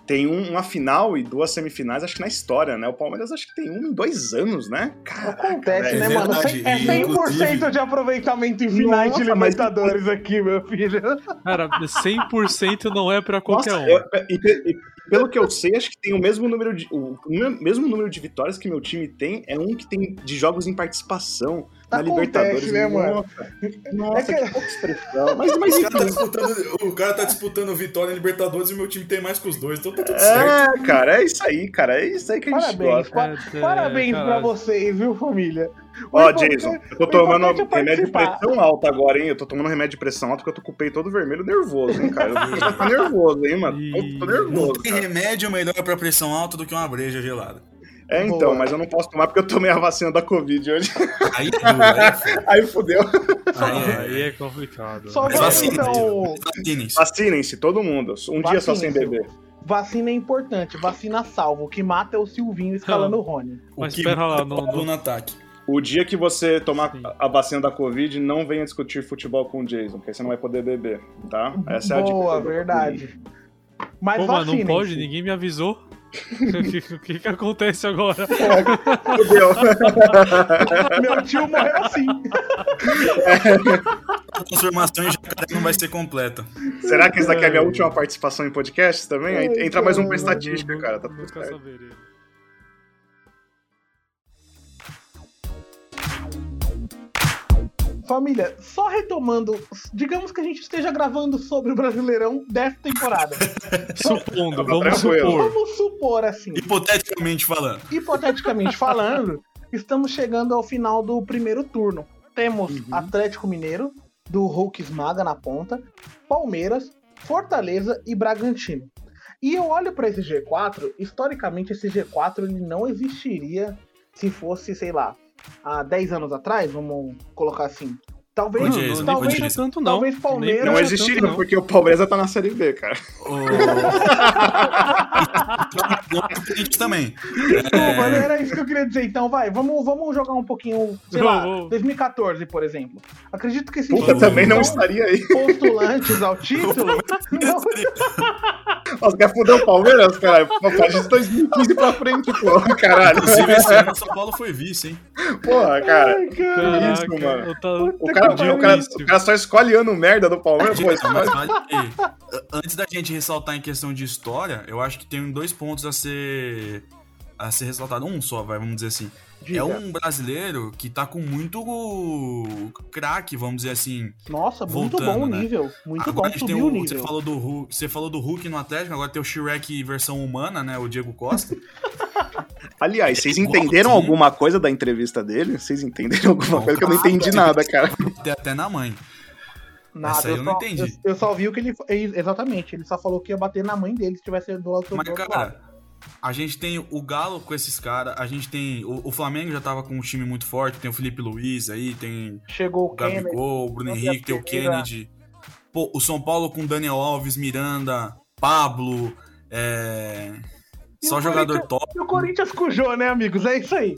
tem um- uma final e duas semifinais, acho que na história, né? O Palmeiras acho que tem um em dois anos, né? Caraca, Acontece, velho. né, é mano? verdade, Cem- É e, 100% inclusive- de aproveitamento em finais de Nossa, mas- Libertadores aqui, meu filho. cara, 100% não é pra qualquer Nossa, um. eu- e, e pelo que eu sei, acho que tem o mesmo número de. O me- mesmo número de vitórias que meu time tem é um que tem de jogos em participação na Acontece, Libertadores. né, mano? Nossa, É que- que pouca expressão. Mas, mas O cara, tá disputando, o cara tá disputando vitória em Libertadores e o meu time tem mais que os dois, então tá tudo certo. É, cara, é isso aí, cara. É isso aí que a gente Parabéns, gosta. pa- É, é, parabéns pra caralho. vocês, viu, família? Ó, importante- Jason, eu tô tomando é remédio de pressão alta agora, hein? Eu tô tomando remédio de pressão alta porque eu tô com o peito todo vermelho nervoso, hein, cara? Eu tô, nervoso, hein, mano? Tô, tô Não nervoso. tem Cara. remédio melhor pra pressão alta do que uma breja gelada. É, então, Boa. mas eu não posso tomar porque eu tomei a vacina da Covid hoje. Aí aí fudeu. Aí é- Aí é complicado. Só Mas vacina, então. Vacinem-se. Vacinem-se, todo mundo. Um dia só sem beber. Vacina é importante, vacina salva. O que mata é o Silvinho escalando o Rony. Mas O que espera lá, não- é não- no ataque. O dia que você tomar Sim. a vacina da Covid, não venha discutir futebol com o Jason, porque aí você não vai poder beber, tá? Essa é a dica. Boa, verdade. Mas Pô, mas não pode, ninguém me avisou. O que, que que acontece agora? Fudeu. Meu tio morreu assim. A transformação em jacaré não vai ser completa. Será que essa daqui é a minha última participação em podcast também? Entra mais um pra estatística, cara. Tá tudo nunca certo. Família, só retomando, digamos que a gente esteja gravando sobre o Brasileirão dessa temporada. Supondo, Tá vamos supor. Vamos supor assim, Hipoteticamente falando. hipoteticamente falando, estamos chegando ao final do primeiro turno. Temos Uhum. Atlético Mineiro, do Hulk Esmaga na ponta, Palmeiras, Fortaleza e Bragantino. E eu olho para esse G4, historicamente esse G4 ele não existiria se fosse, sei lá, há 10 anos atrás, vamos colocar assim. Talvez, Não, Jason, não, talvez, puxa tanto, não. talvez Palmeiras- Não existiria, tanto, não. porque o Palmeiras tá na Série B, cara. O... também. Desculpa, é... era isso que eu queria dizer. Então, vai, vamos, vamos jogar um pouquinho, sei lá, 2014, por exemplo. Acredito que esse Puta, também não estaria aí. Postulantes ao título. Nossa, quer foder o Palmeiras, cara? Faz de 2015 pra frente, pô. Caralho. Inclusive, esse ano o São Paulo foi vice, hein? Porra, cara. Ai, isso, mano. Tô... O, cara, o, cara, o cara só escolhe ano merda do Palmeiras, pô. Mas, mas, antes da gente ressaltar em questão de história, eu acho que tem dois pontos a ser a ser ressaltado. Um só, vai, vamos dizer assim. Diga. É um brasileiro que tá com muito craque, vamos dizer assim. Nossa, muito bom o né? nível. Muito agora bom, subiu o, nível. Você falou, do Hulk, você falou do Hulk no Atlético, agora tem o Shrek versão humana, né? O Diego Costa. Aliás, vocês entenderam alguma coisa da entrevista dele? Vocês entenderam alguma coisa que eu não entendi nada, cara. Até, até na mãe. Nada, Essa aí eu, eu não entendi. Eu, eu, só vi o que ele. Exatamente, ele só falou que ia bater na mãe dele se tivesse do lado do Mas, cara, a gente tem o Galo com esses caras, a gente tem. O, o, Flamengo já tava com um time muito forte, tem o Felipe Luiz aí, tem. Chegou o Gabigol, o Bruno Henrique, tem o Kennedy. Pô, o São Paulo com Daniel Alves, Miranda, Pablo. É... Só jogador top. E o Corinthians com o Jô, né, amigos? É isso aí.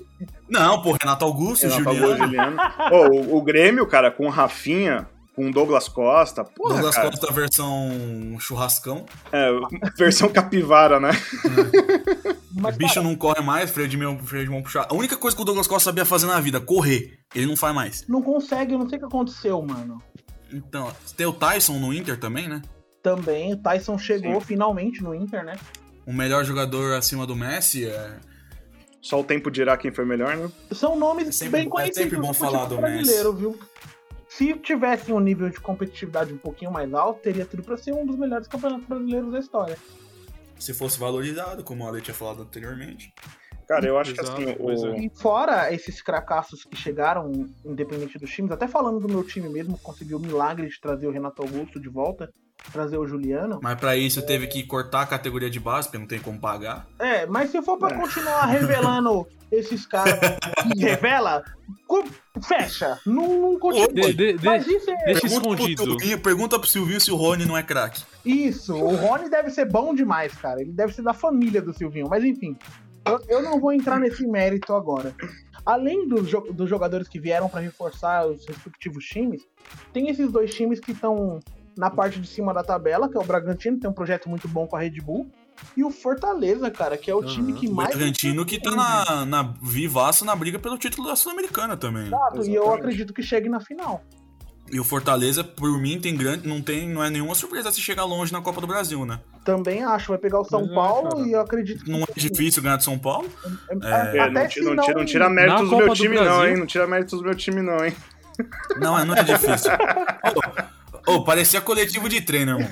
Não, pô, Renato Augusto, Renato Juliano. Augusto, Juliano. Pô, o, o Grêmio, cara, com o Rafinha, com Douglas Costa. Porra, Douglas cara. Costa versão churrascão. É, versão capivara, né? É. Mas, o bicho cara, não corre mais, freio de mão, freio de mão puxar. A única coisa que o Douglas Costa sabia fazer na vida, correr. Ele não faz mais. Não consegue, eu não sei o que aconteceu, mano. Então, tem o Tyson no Inter também, né? Também, o Tyson chegou Sim. finalmente no Inter, né? O melhor jogador acima do Messi é só o tempo dirá quem foi melhor, né? São nomes é sempre, bem conhecidos. É sempre bom falar do brasileiro, Messi. viu? Se tivesse um nível de competitividade um pouquinho mais alto, teria tudo para ser um dos melhores campeonatos brasileiros da história. Se fosse valorizado, como a Ale tinha falado anteriormente. Cara, eu acho Exato, que assim. O... E fora esses cracassos que chegaram, independente dos times, até falando do meu time mesmo, conseguiu o milagre de trazer o Renato Augusto de volta trazer o Juliano. Mas para isso é... teve que cortar a categoria de base, porque não tem como pagar. É, mas se for para é. continuar revelando esses caras que revela, fecha. Não, não continua. De, de, de, mas isso é... Deixa escondido. Pro Silvinho, pergunta pro Silvinho se o Rony não é craque. Isso, o Rony deve ser bom demais, cara. Ele deve ser da família do Silvinho. Mas enfim, eu, eu não vou entrar nesse mérito agora. Além dos, dos jogadores que vieram para reforçar os respectivos times, tem esses dois times que estão na parte de cima da tabela, que é o Bragantino, tem um projeto muito bom com a Red Bull. E o Fortaleza, cara, que é o uhum. time que mais. O Bragantino que tá na, na vivaço na briga pelo título da Sul-Americana também. Exato, Exatamente. e eu acredito que chegue na final. E o Fortaleza, por mim, tem grande, não tem, não é nenhuma surpresa se chegar longe na Copa do Brasil, né? Também acho, vai pegar o São é, Paulo e eu acredito que não é difícil ganhar de São Paulo. É, é, não, não, tira, não, tira, não tira méritos do meu time do não, hein? Não tira méritos do meu time não, hein? Não, não é difícil. oh, parecia coletivo de treino, irmão.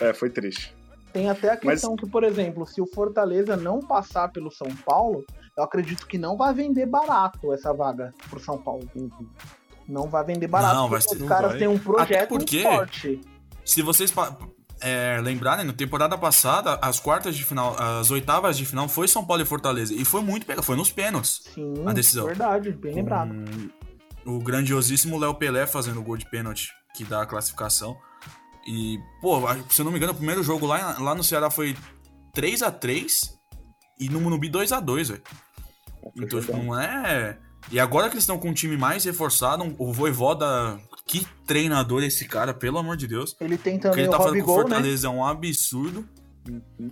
é, foi triste. Tem até a questão Mas... que, por exemplo, se o Fortaleza não passar pelo São Paulo, eu acredito que não vai vender barato essa vaga pro São Paulo. Não vai vender barato. Não, vai ser, os caras têm um projeto porque, forte. Se vocês é, lembrarem, na temporada passada, as quartas de final, as oitavas de final foi São Paulo e Fortaleza. E foi muito pega, foi nos pênaltis. Sim, a decisão. verdade, bem lembrado. o grandiosíssimo Léo Pelé fazendo o gol de pênalti que dá a classificação. E, pô, se eu não me engano, o primeiro jogo lá, lá no Ceará foi 3 a 3 e no Munubi 2 a 2 velho. Então, tipo, não é. E agora que eles estão com um time mais reforçado, o Voivoda. Que treinador esse cara, pelo amor de Deus. Ele tem também o que ele tá fazendo com o né? Fortaleza né? é um absurdo. Uhum.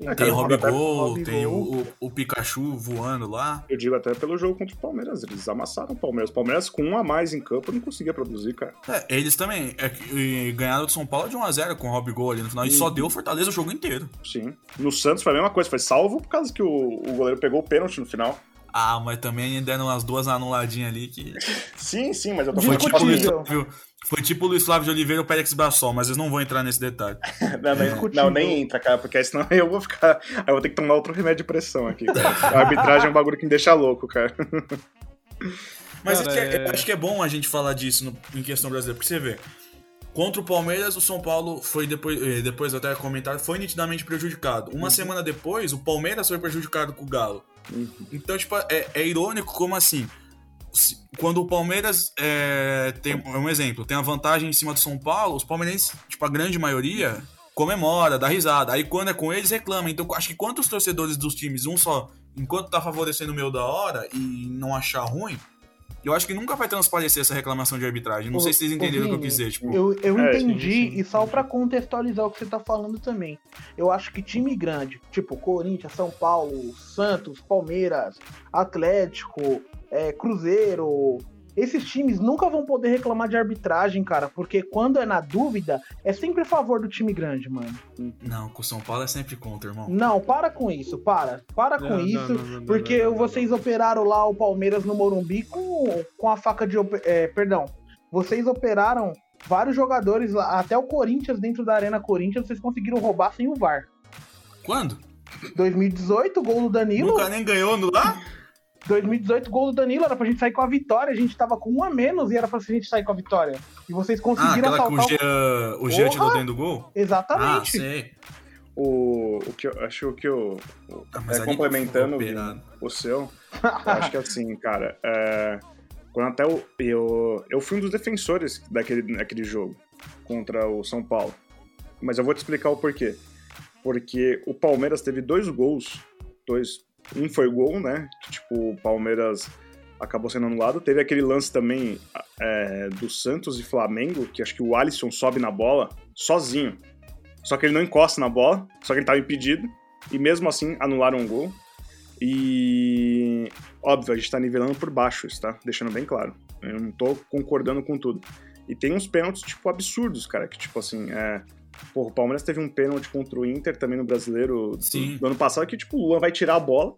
É, tem Rob Gol, tem o, o, Pikachu voando lá. Eu digo até pelo jogo contra o Palmeiras. Eles amassaram o Palmeiras. O Palmeiras, com um a mais em campo, não conseguia produzir, cara. É, eles também é, ganharam do São Paulo de 1x0 com o Rob Gol ali no final. E só deu o Fortaleza o jogo inteiro. Sim. No Santos foi a mesma coisa. Foi salvo por causa que o, o goleiro pegou o pênalti no final. Ah, mas também deram umas duas anuladinhas ali que. sim, sim, mas eu tô falando tipo Flávio, Foi tipo o Luiz Flávio de Oliveira e o Pérez Brassol, mas eles não vão entrar nesse detalhe. não, não, não, nem entra, cara, porque senão eu vou ficar. eu vou ter que tomar outro remédio de pressão aqui, cara. A arbitragem é um bagulho que me deixa louco, cara. Mas cara, é... É, acho que é bom a gente falar disso no, em questão brasileira, porque você vê. Contra o Palmeiras, o São Paulo foi depois, eh, depois até comentar, foi nitidamente prejudicado. Uma uhum. semana depois, o Palmeiras foi prejudicado com o Galo. Uhum. Então, tipo, é, é, irônico como assim. Quando o Palmeiras é, tem um exemplo, tem a vantagem em cima do São Paulo, os palmeirenses, tipo, a grande maioria, comemora, dá risada. Aí quando é com eles, reclama. Então acho que quantos torcedores dos times, um só, enquanto tá favorecendo o meu da hora e não achar ruim, eu acho que nunca vai transparecer essa reclamação de arbitragem. Não o, sei se vocês entenderam o que eu quis dizer. Tipo... Eu, eu é, entendi, sim, sim. e só para contextualizar o que você tá falando também. Eu acho que time grande, tipo Corinthians, São Paulo, Santos, Palmeiras, Atlético, é, Cruzeiro, esses times nunca vão poder reclamar de arbitragem, cara, porque quando é na dúvida, é sempre a favor do time grande, mano. Não, com o São Paulo é sempre contra, irmão. Não, para com isso, para. Para não, com não, isso, não, porque vocês operaram lá o Palmeiras no Morumbi com, com a faca de. É, perdão. Vocês operaram vários jogadores lá, até o Corinthians dentro da Arena Corinthians, vocês conseguiram roubar sem o VAR. Quando? 2018, gol do Danilo. Nunca nem ganhou no lá? 2018, gol do Danilo, era pra gente sair com a vitória. A gente tava com um a menos e era pra gente sair com a vitória. E vocês conseguiram ah, assaltar. Que o Jean, o Jean tirou dentro do gol? Exatamente. Ah, sei. O, o que eu acho que eu. Ah, é, complementando o, o seu, eu acho que assim, cara, é, quando até eu, eu. Eu fui um dos defensores daquele, daquele jogo contra o São Paulo. Mas eu vou te explicar o porquê. Porque o Palmeiras teve dois gols, dois um foi gol, né? Que, tipo, o Palmeiras acabou sendo anulado. Teve aquele lance também é, do Santos e Flamengo, que acho que o Alisson sobe na bola sozinho. Só que ele não encosta na bola, só que ele estava impedido. E mesmo assim anularam um gol. E óbvio, a gente está nivelando por baixo, tá? Deixando bem claro. Eu não tô concordando com tudo. E tem uns pênaltis, tipo, absurdos, cara, que tipo assim, é Porra, o Palmeiras teve um pênalti contra o Inter também no brasileiro do, do ano passado, que tipo, o Luan vai tirar a bola,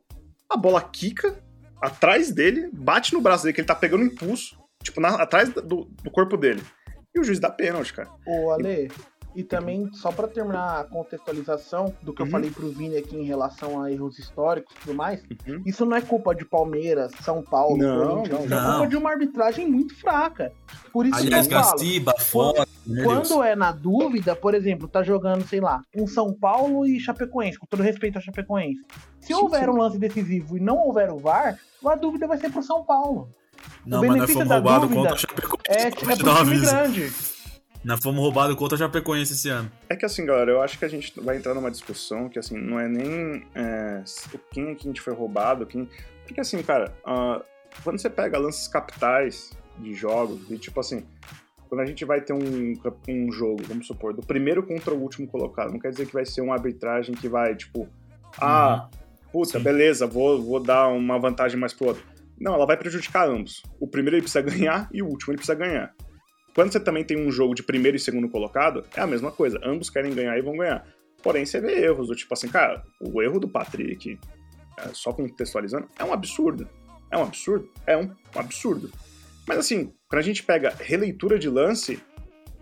a bola quica atrás dele, bate no braço dele, que ele tá pegando impulso, tipo, na, atrás do, do corpo dele. E o juiz dá pênalti, cara. Ô, Ale, e também, só para terminar a contextualização do que uhum. eu falei pro Vini aqui em relação a erros históricos e tudo mais, uhum. isso não é culpa de Palmeiras, São Paulo, não, Corinthians, não, é culpa de uma arbitragem muito fraca. Por isso Aliás, que eu Gaciba, fora. Quando é na dúvida, por exemplo, tá jogando, sei lá, um São Paulo e Chapecoense, com todo respeito a Chapecoense. Se sim, houver sim. um lance decisivo e não houver o VAR, a dúvida vai ser pro São Paulo. Não, o mas nós fomos roubados contra o Chapecoense. É, é pro time grande. Nós fomos roubados contra a Chapecoense esse ano. É que assim, galera, eu acho que a gente vai entrar numa discussão que assim, não é nem é, quem é que a gente foi roubado, quem. Porque assim, cara, uh, quando você pega lances capitais de jogos, e tipo assim, quando a gente vai ter um, um jogo, vamos supor, do primeiro contra o último colocado, não quer dizer que vai ser uma arbitragem que vai, tipo, ah, uhum. puta, Sim. beleza, vou, vou dar uma vantagem mais pro outro. Não, ela vai prejudicar ambos. O primeiro ele precisa ganhar e o último ele precisa ganhar. Quando você também tem um jogo de primeiro e segundo colocado, é a mesma coisa. Ambos querem ganhar e vão ganhar. Porém, você vê erros do tipo assim, cara, o erro do Patrick, é, só contextualizando, é um absurdo. É um absurdo? É um absurdo. Mas assim, quando a gente pega releitura de lance,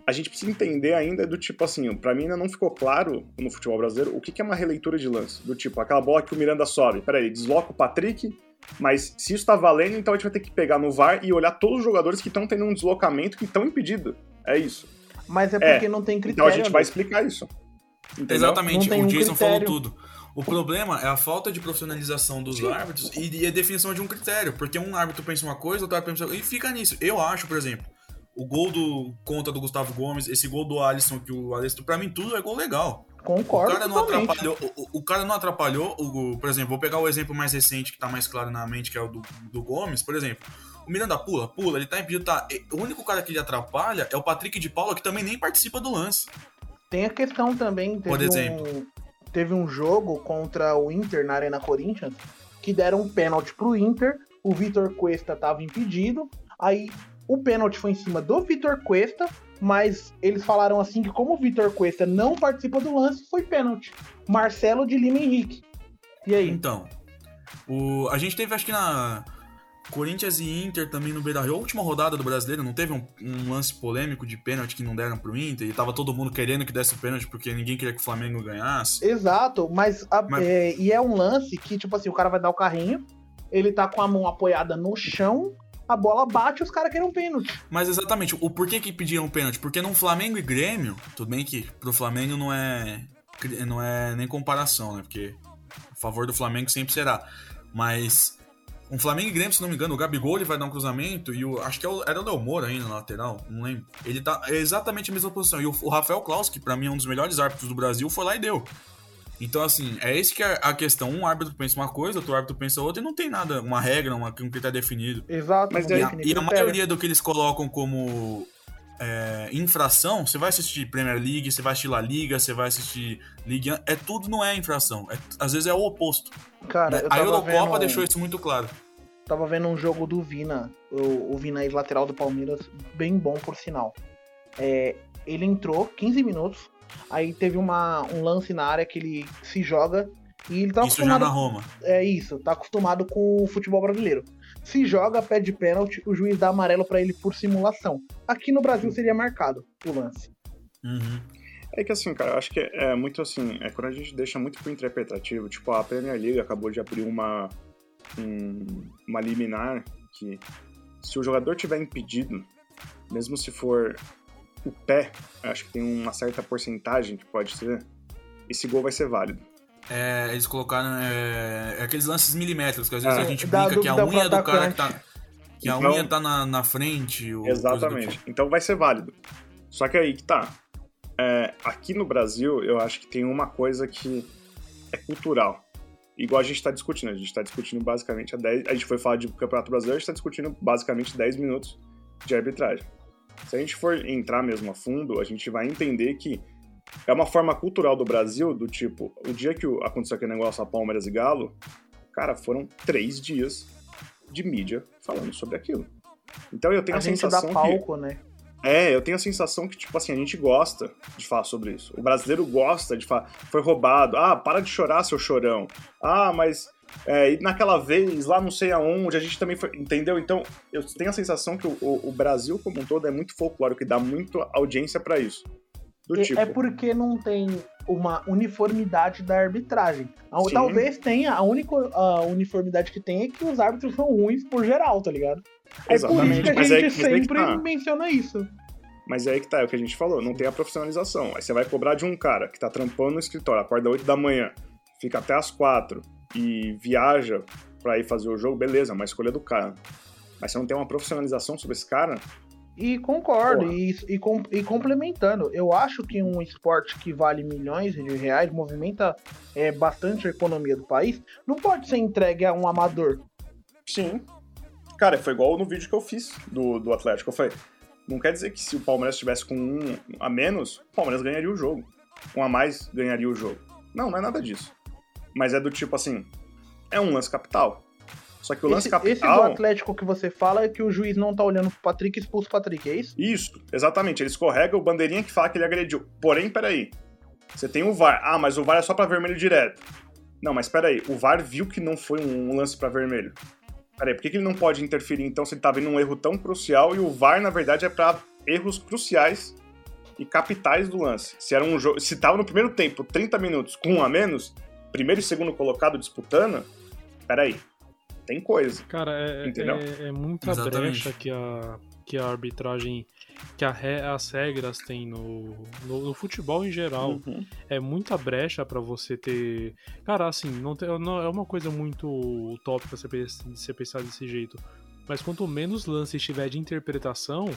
a gente precisa entender ainda do tipo assim, para mim ainda não ficou claro no futebol brasileiro o que é uma releitura de lance. Do tipo, aquela bola que o Miranda sobe, peraí, desloca o Patrick, mas se isso tá valendo, então a gente vai ter que pegar no VAR e olhar todos os jogadores que estão tendo um deslocamento que estão impedidos. É isso. Mas é porque é. não tem critério. Então a gente vai explicar isso. Entendeu? Exatamente, o Jason critério. falou tudo. O problema é a falta de profissionalização dos Sim. árbitros e, a definição de um critério. Porque um árbitro pensa uma coisa, outro árbitro pensa outra. E fica nisso. Eu acho, por exemplo, o gol do conta do Gustavo Gomes, esse gol do Alisson que o Alisson, pra mim tudo é gol legal. Concordo. O cara não totalmente. atrapalhou. O, o, cara não atrapalhou. O, por exemplo, vou pegar o exemplo mais recente que tá mais claro na mente, que é o do, do Gomes, por exemplo. O Miranda pula, pula, ele tá impedido, tá. O único cara que ele atrapalha é o Patrick de Paula, que também nem participa do lance. Tem a questão também. Por exemplo. Um, teve um jogo contra o Inter na Arena Corinthians que deram um pênalti pro Inter. O Vitor Cuesta tava impedido. Aí o pênalti foi em cima do Vitor Cuesta mas eles falaram assim que como o Vitor Cuesta não participa do lance, foi pênalti. Marcelo de Lima Henrique. E aí? Então, o, a gente teve acho que na Corinthians e Inter também no Beira-Rio, a última rodada do Brasileiro, não teve um, um, lance polêmico de pênalti que não deram pro Inter e tava todo mundo querendo que desse o pênalti porque ninguém queria que o Flamengo ganhasse. Exato, mas, a, mas... É, e é um lance que tipo assim, o cara vai dar o carrinho, ele tá com a mão apoiada no chão a bola bate os caras querem um pênalti. Mas exatamente, o porquê que pediram um pênalti? Porque no Flamengo e Grêmio, tudo bem que pro Flamengo não é não é nem comparação, né? Porque a favor do Flamengo sempre será. Mas Um Flamengo e Grêmio, se não me engano, o Gabigol ele vai dar um cruzamento e o. Acho que é era o Léo Moura ainda na lateral, não lembro. Ele tá é exatamente a mesma posição. E o, Rafael Klaus, que pra mim é um dos melhores árbitros do Brasil, foi lá e deu. Então, assim, é esse que é a questão. Um árbitro pensa uma coisa, outro árbitro pensa outra, e não tem nada, uma regra, uma, um critério definido. Exato, mas e, a, e a maioria do que eles colocam como é, infração, você vai assistir Premier League, você vai assistir La Liga, você vai assistir Ligue 1, é tudo não é infração. É, às vezes é o oposto. Cara, né? a Eurocopa vendo... deixou isso muito claro. Tava vendo um jogo do Vina, o, o Vina lateral do Palmeiras, bem bom por sinal. É, ele entrou 15 minutos, aí teve uma, um lance na área que ele se joga e ele tá isso já na Roma. É isso, tá acostumado com o futebol brasileiro. Se joga, pede pênalti, o juiz dá amarelo para ele por simulação. Aqui no Brasil seria marcado o lance. Uhum. É que assim, cara, eu acho que é, é muito assim, é quando a gente deixa muito pro interpretativo, tipo, a Premier League acabou de abrir uma, um, uma liminar que se o jogador tiver impedido, mesmo se for o pé, acho que tem uma certa porcentagem que pode ser, esse gol vai ser válido. É, eles colocaram é, é aqueles lances milimétricos, que às vezes é. a gente brinca que a unha do cara que tá. Que a então, unha tá na, na frente. exatamente. Então vai ser válido. Só que aí que tá. É, aqui no Brasil, eu acho que tem uma coisa que é cultural. Igual a gente está discutindo. A gente está discutindo basicamente a 10. A gente foi falar de Campeonato Brasileiro, a gente está discutindo basicamente 10 minutos de arbitragem. Se a gente for entrar mesmo a fundo, a gente vai entender que é uma forma cultural do Brasil, do tipo, o dia que aconteceu aquele negócio a Palmeiras e Galo, cara, foram três dias de mídia falando sobre aquilo. Então eu tenho a, a sensação dá palco, que, né? É, eu tenho a sensação que, tipo assim, a gente gosta de falar sobre isso. O brasileiro gosta de falar, foi roubado. Ah, para de chorar, seu chorão. Ah, mas é, e naquela vez, lá não sei aonde, a gente também foi. Entendeu? Então, eu tenho a sensação que o, o Brasil, como um todo, é muito folclórico e dá muito audiência para isso. Do é, tipo. É porque não tem uma uniformidade da arbitragem. Sim. Talvez tenha, a única a uniformidade que tem é que os árbitros são ruins por geral, tá ligado? É Exatamente. por isso que a gente é, sempre tá. menciona isso. Mas é aí que tá, é o que a gente falou, não tem a profissionalização. Aí você vai cobrar de um cara que tá trampando no escritório, acorda 8 da manhã, fica até as 4 e viaja para ir fazer o jogo, beleza, é uma escolha do cara. Mas você não tem uma profissionalização sobre esse cara, e concordo, e, e, e, complementando, eu acho que um esporte que vale milhões de reais, movimenta é, bastante a economia do país, não pode ser entregue a um amador. Sim. Cara, foi igual no vídeo que eu fiz do, do Atlético. Eu falei, não quer dizer que se o Palmeiras estivesse com um a menos, o Palmeiras ganharia o jogo. Um a mais ganharia o jogo. Não, não é nada disso. Mas é do tipo assim, é um lance capital. Só que o lance esse, capital. Esse do Atlético que você fala é que o juiz não tá olhando pro Patrick e expulsa o Patrick, é isso? Isso, exatamente. Ele escorrega o bandeirinha que fala que ele agrediu. Porém, peraí. Você tem o VAR. Ah, mas o VAR é só para vermelho direto. Não, mas peraí. O VAR viu que não foi um lance para vermelho. Peraí, por que, que ele não pode interferir então se ele tá vendo um erro tão crucial e o VAR, na verdade, é para erros cruciais e capitais do lance? Se era um jogo. Se tava no primeiro tempo, 30 minutos, com um a menos, primeiro e segundo colocado disputando, peraí tem coisa. Cara, é, é, é muita Exatamente. brecha que a, que a arbitragem, que a re, as regras têm no, no, no, futebol em geral. Uhum. É muita brecha para você ter. Cara, assim, não, tem, não é uma coisa muito utópica você, você pensar desse jeito. Mas quanto menos lance tiver de interpretação,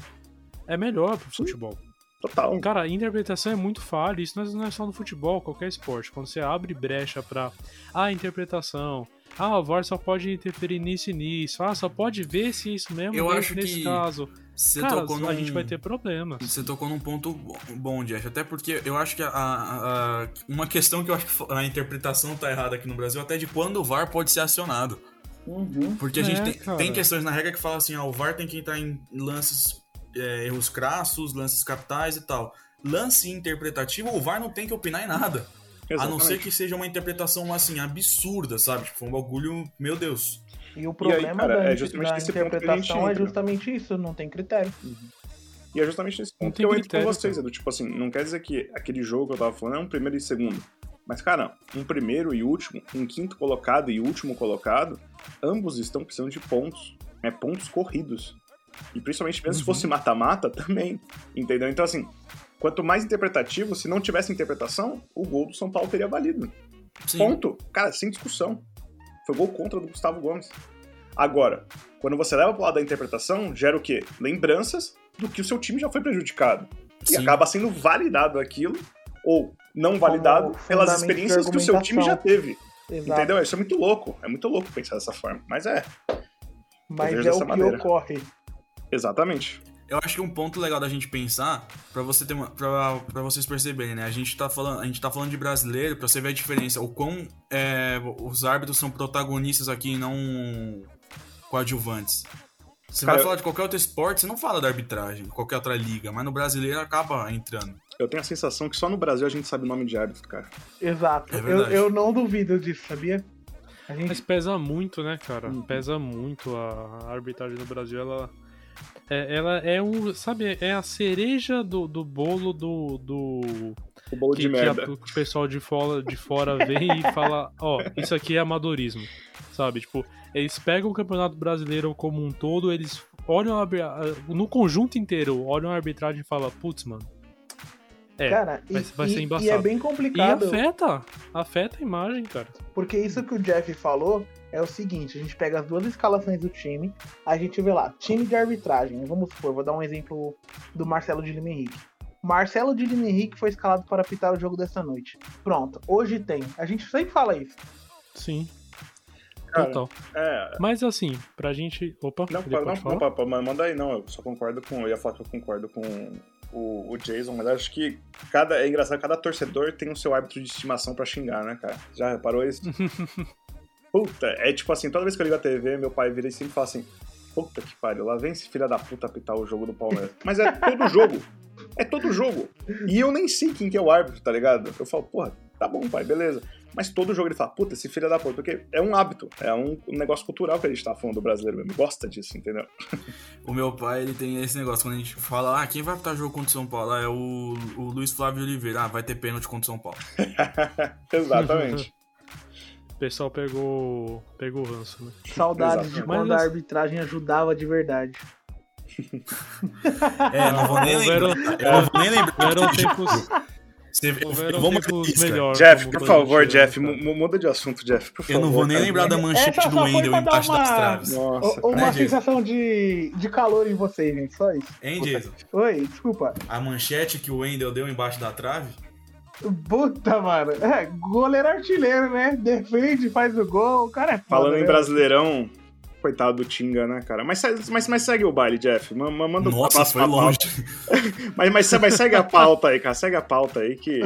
é melhor pro futebol. Total. Cara, a interpretação é muito falha. Isso não é só no futebol, qualquer esporte. Quando você abre brecha pra. Ah, interpretação. Ah, o VAR só pode interferir nisso e nisso. Ah, só pode ver se isso mesmo Eu acho nesse que caso. Você Cara, tocou num... a gente vai ter problemas. Você tocou num ponto bom, Jeff. Até porque eu acho que a, a, a, uma questão que eu acho que a interpretação tá errada aqui no Brasil, até de quando o VAR pode ser acionado. Uhum. Porque a gente é, tem, tem, questões na regra que falam assim, ah, o VAR tem que entrar em lances, é, erros crassos, lances capitais e tal. Lance interpretativo, o VAR não tem que opinar em nada. Exatamente. A não ser que seja uma interpretação, assim, absurda, sabe? Tipo, um bagulho, meu Deus. E o problema e aí, cara, da, é justamente da interpretação é justamente isso, não tem critério. Uhum. E é justamente nesse ponto que eu entro com vocês, Edu. Tipo assim, não quer dizer que aquele jogo que eu tava falando é um primeiro e segundo. Mas, cara, um primeiro e último, um quinto colocado e último colocado, ambos estão precisando de pontos. É pontos corridos. E principalmente mesmo uhum. se fosse mata-mata também. Entendeu? Então, assim, Quanto mais interpretativo, se não tivesse interpretação, o gol do São Paulo teria valido. Sim. Ponto. Cara, sem discussão. Foi gol contra do Gustavo Gomes. Agora, quando você leva pro lado da interpretação, gera o quê? Lembranças do que o seu time já foi prejudicado. Sim. E acaba sendo validado aquilo, ou não validado, Como pelas experiências que o seu time já teve. Exato. Entendeu? Isso é muito louco. É muito louco pensar dessa forma. Mas é. Mas é o que maneira. ocorre. Exatamente. Eu acho que um ponto legal da gente pensar, para você ter para vocês perceberem, né? A gente tá falando, a gente tá falando de brasileiro, para você ver a diferença, o quão é, os árbitros são protagonistas aqui e não coadjuvantes. Você Cara, vai falar de qualquer outro esporte, você não fala da arbitragem, qualquer outra liga, mas no brasileiro acaba entrando. Eu tenho a sensação que só no Brasil a gente sabe o nome de árbitro, cara. Exato. É eu, eu não duvido disso, sabia? Gente... Mas pesa muito, né, cara? Uhum. Pesa muito a arbitragem no Brasil, ela. É, ela é um. Sabe, é a cereja do, do bolo do. do o bolo que, de merda. Que a, o pessoal de fora, de fora vem e fala: Ó, oh, isso aqui é amadorismo. Sabe? Tipo, eles pegam o Campeonato Brasileiro como um todo, eles olham a, no conjunto inteiro, olham a arbitragem e falam: Putz, mano é, cara, vai, e, vai ser embaçado. E é bem complicado. E afeta, afeta a imagem, cara. Porque isso que o Jeff falou é o seguinte, a gente pega as duas escalações do time, a gente vê lá, time de arbitragem, vamos supor, vou dar um exemplo do Marcelo de Lima Henrique. Marcelo de Lima Henrique foi escalado para apitar o jogo dessa noite. Pronto, hoje tem. A gente sempre fala isso. Sim. Cara, Total. É... Mas assim, pra gente. Opa, não, não, não, não, manda aí, não. Eu só concordo com. Eu ia falar que eu concordo com o, o Jason, mas acho que cada, é engraçado, cada torcedor tem o seu árbitro de estimação para xingar, né, cara? Já reparou isso? puta, é tipo assim, toda vez que eu ligo a TV, meu pai vira e sempre fala assim: puta que pariu, lá vem esse filho da puta apitar o jogo do Palmeiras. Mas é todo jogo. É todo jogo. E eu nem sei quem que é o árbitro, tá ligado? Eu falo, porra, tá bom, pai, beleza. Mas todo jogo ele fala, puta, esse filho da puta, porque é um hábito, é um, um negócio cultural que a gente tá falando do brasileiro mesmo. Gosta disso, entendeu? O meu pai, ele tem esse negócio, quando a gente fala, ah, quem vai apitar jogo contra o São Paulo? Ah, é o, o Luiz Flávio Oliveira, ah, vai ter pênalti contra o São Paulo. Exatamente. O pessoal pegou, pegou o ranço, né? Saudades de quando Mas... a arbitragem ajudava de verdade. é, não vou nem lembrar. Eu não vou nem lembrar. Eram tempos... Vamos melhor. Jeff, por favor, Jeff, muda de assunto, Jeff, por favor. Eu não vou nem lembrar da manchete do Wendel embaixo uma... das traves. Nossa, uma né, sensação de, de calor em vocês, gente, só isso. Hein, Jason? Oi, desculpa. A manchete que o Wendel deu embaixo da trave? Puta, mano. É, goleiro artilheiro, né? Defende, faz o gol, o cara é foda, Falando em né? Brasileirão, coitado do Tinga, né, cara? Mas, mas, mas segue o baile, Jeff. Manda Nossa, foi longe. mas, mas, mas segue a pauta aí, cara. Segue a pauta aí que.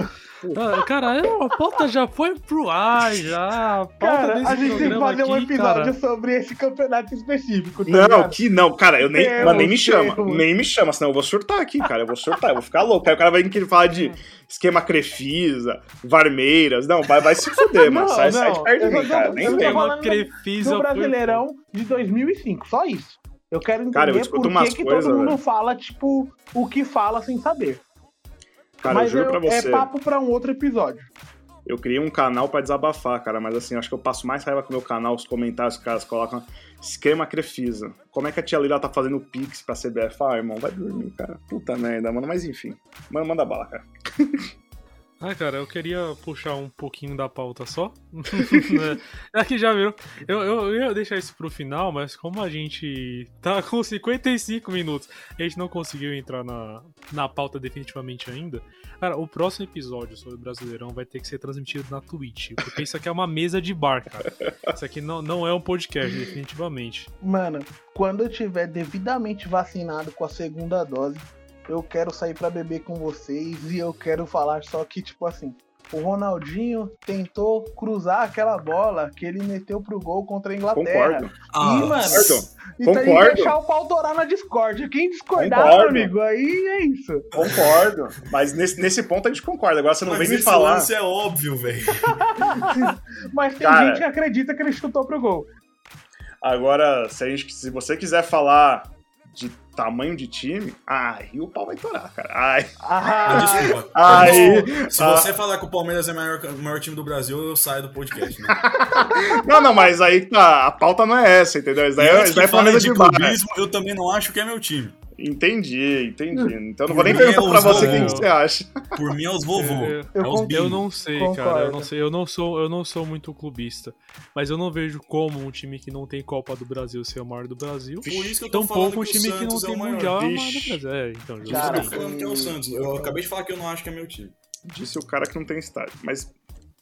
Ah, cara, a pauta já foi pro ar, já. A, cara, a gente tem que fazer aqui, um episódio cara. sobre esse campeonato específico. Tá não, ligado? que não, cara, eu nem, mas nem me chama. Nem me chama, senão eu vou surtar aqui, cara. Eu vou surtar, eu vou ficar louco. Aí o cara vai querer falar de esquema Crefisa, Varmeiras. Não, vai, vai se fuder, mano. Sai, sai de perto de mim, cara. Nem tem. Crefisa. Do Brasileirão de 2005, só isso. Eu quero entender cara, eu por que, que todo mundo velho. fala, tipo, o que fala sem saber. Cara, mas eu juro eu, pra é você. É papo pra um outro episódio. Eu criei um canal para desabafar, cara, mas assim, acho que eu passo mais raiva com o meu canal, os comentários que os caras colocam. Esquema Crefisa. Como é que a tia Lila tá fazendo pix pra CBF? Ah, irmão, vai dormir, cara. Puta merda, mano. Mas enfim. Manda, manda bala, cara. Ah, cara, eu queria puxar um pouquinho da pauta só. Aqui já viu. Eu, eu, eu, ia deixar isso pro final, mas como a gente tá com 55 minutos a gente não conseguiu entrar na, na pauta definitivamente ainda, cara, o próximo episódio sobre o Brasileirão vai ter que ser transmitido na Twitch. Porque isso aqui é uma mesa de bar, cara. Isso aqui não, não é um podcast, definitivamente. Mano, quando eu tiver devidamente vacinado com a segunda dose eu quero sair para beber com vocês e eu quero falar só que, tipo assim, o Ronaldinho tentou cruzar aquela bola que ele meteu pro gol contra a Inglaterra. Concordo. Ah, e, mano, então Concordo. deixar o pau dourar na Discord. Quem discordar, meu amigo, aí é isso. Concordo. Mas nesse, nesse ponto a gente concorda. Agora você não Mas vem me falar. Isso é óbvio, velho. Mas tem Cara, gente que acredita que ele chutou pro gol. Agora, se, a gente, se você quiser falar de tamanho de time, aí o pau vai torar, cara. Ai. Ah, Desculpa. Ai. Se você ah. falar que o Palmeiras é o maior, maior time do Brasil, eu saio do podcast. Né? não, não, mas aí tá, a pauta não é essa, entendeu? Isso daí, é, isso daí é Palmeiras de, de clubismo, Eu também não acho que é meu time. Entendi, entendi. Então não vou nem perguntar é pra você quem você acha. Por mim é os vovô. Eu, é os eu não sei, Concordo. cara. Eu não sei. Eu não sou, eu não sou muito clubista. Mas eu não vejo como um time que não tem Copa do Brasil ser o maior do Brasil. Por isso que eu tô Tampouco um time que não é tem Mundial é o maior do Brasil. É, então. Cara, eu tô falando que é o Santos. Eu acabei de falar que eu não acho que é meu time. Disse o cara que não tem estádio. Mas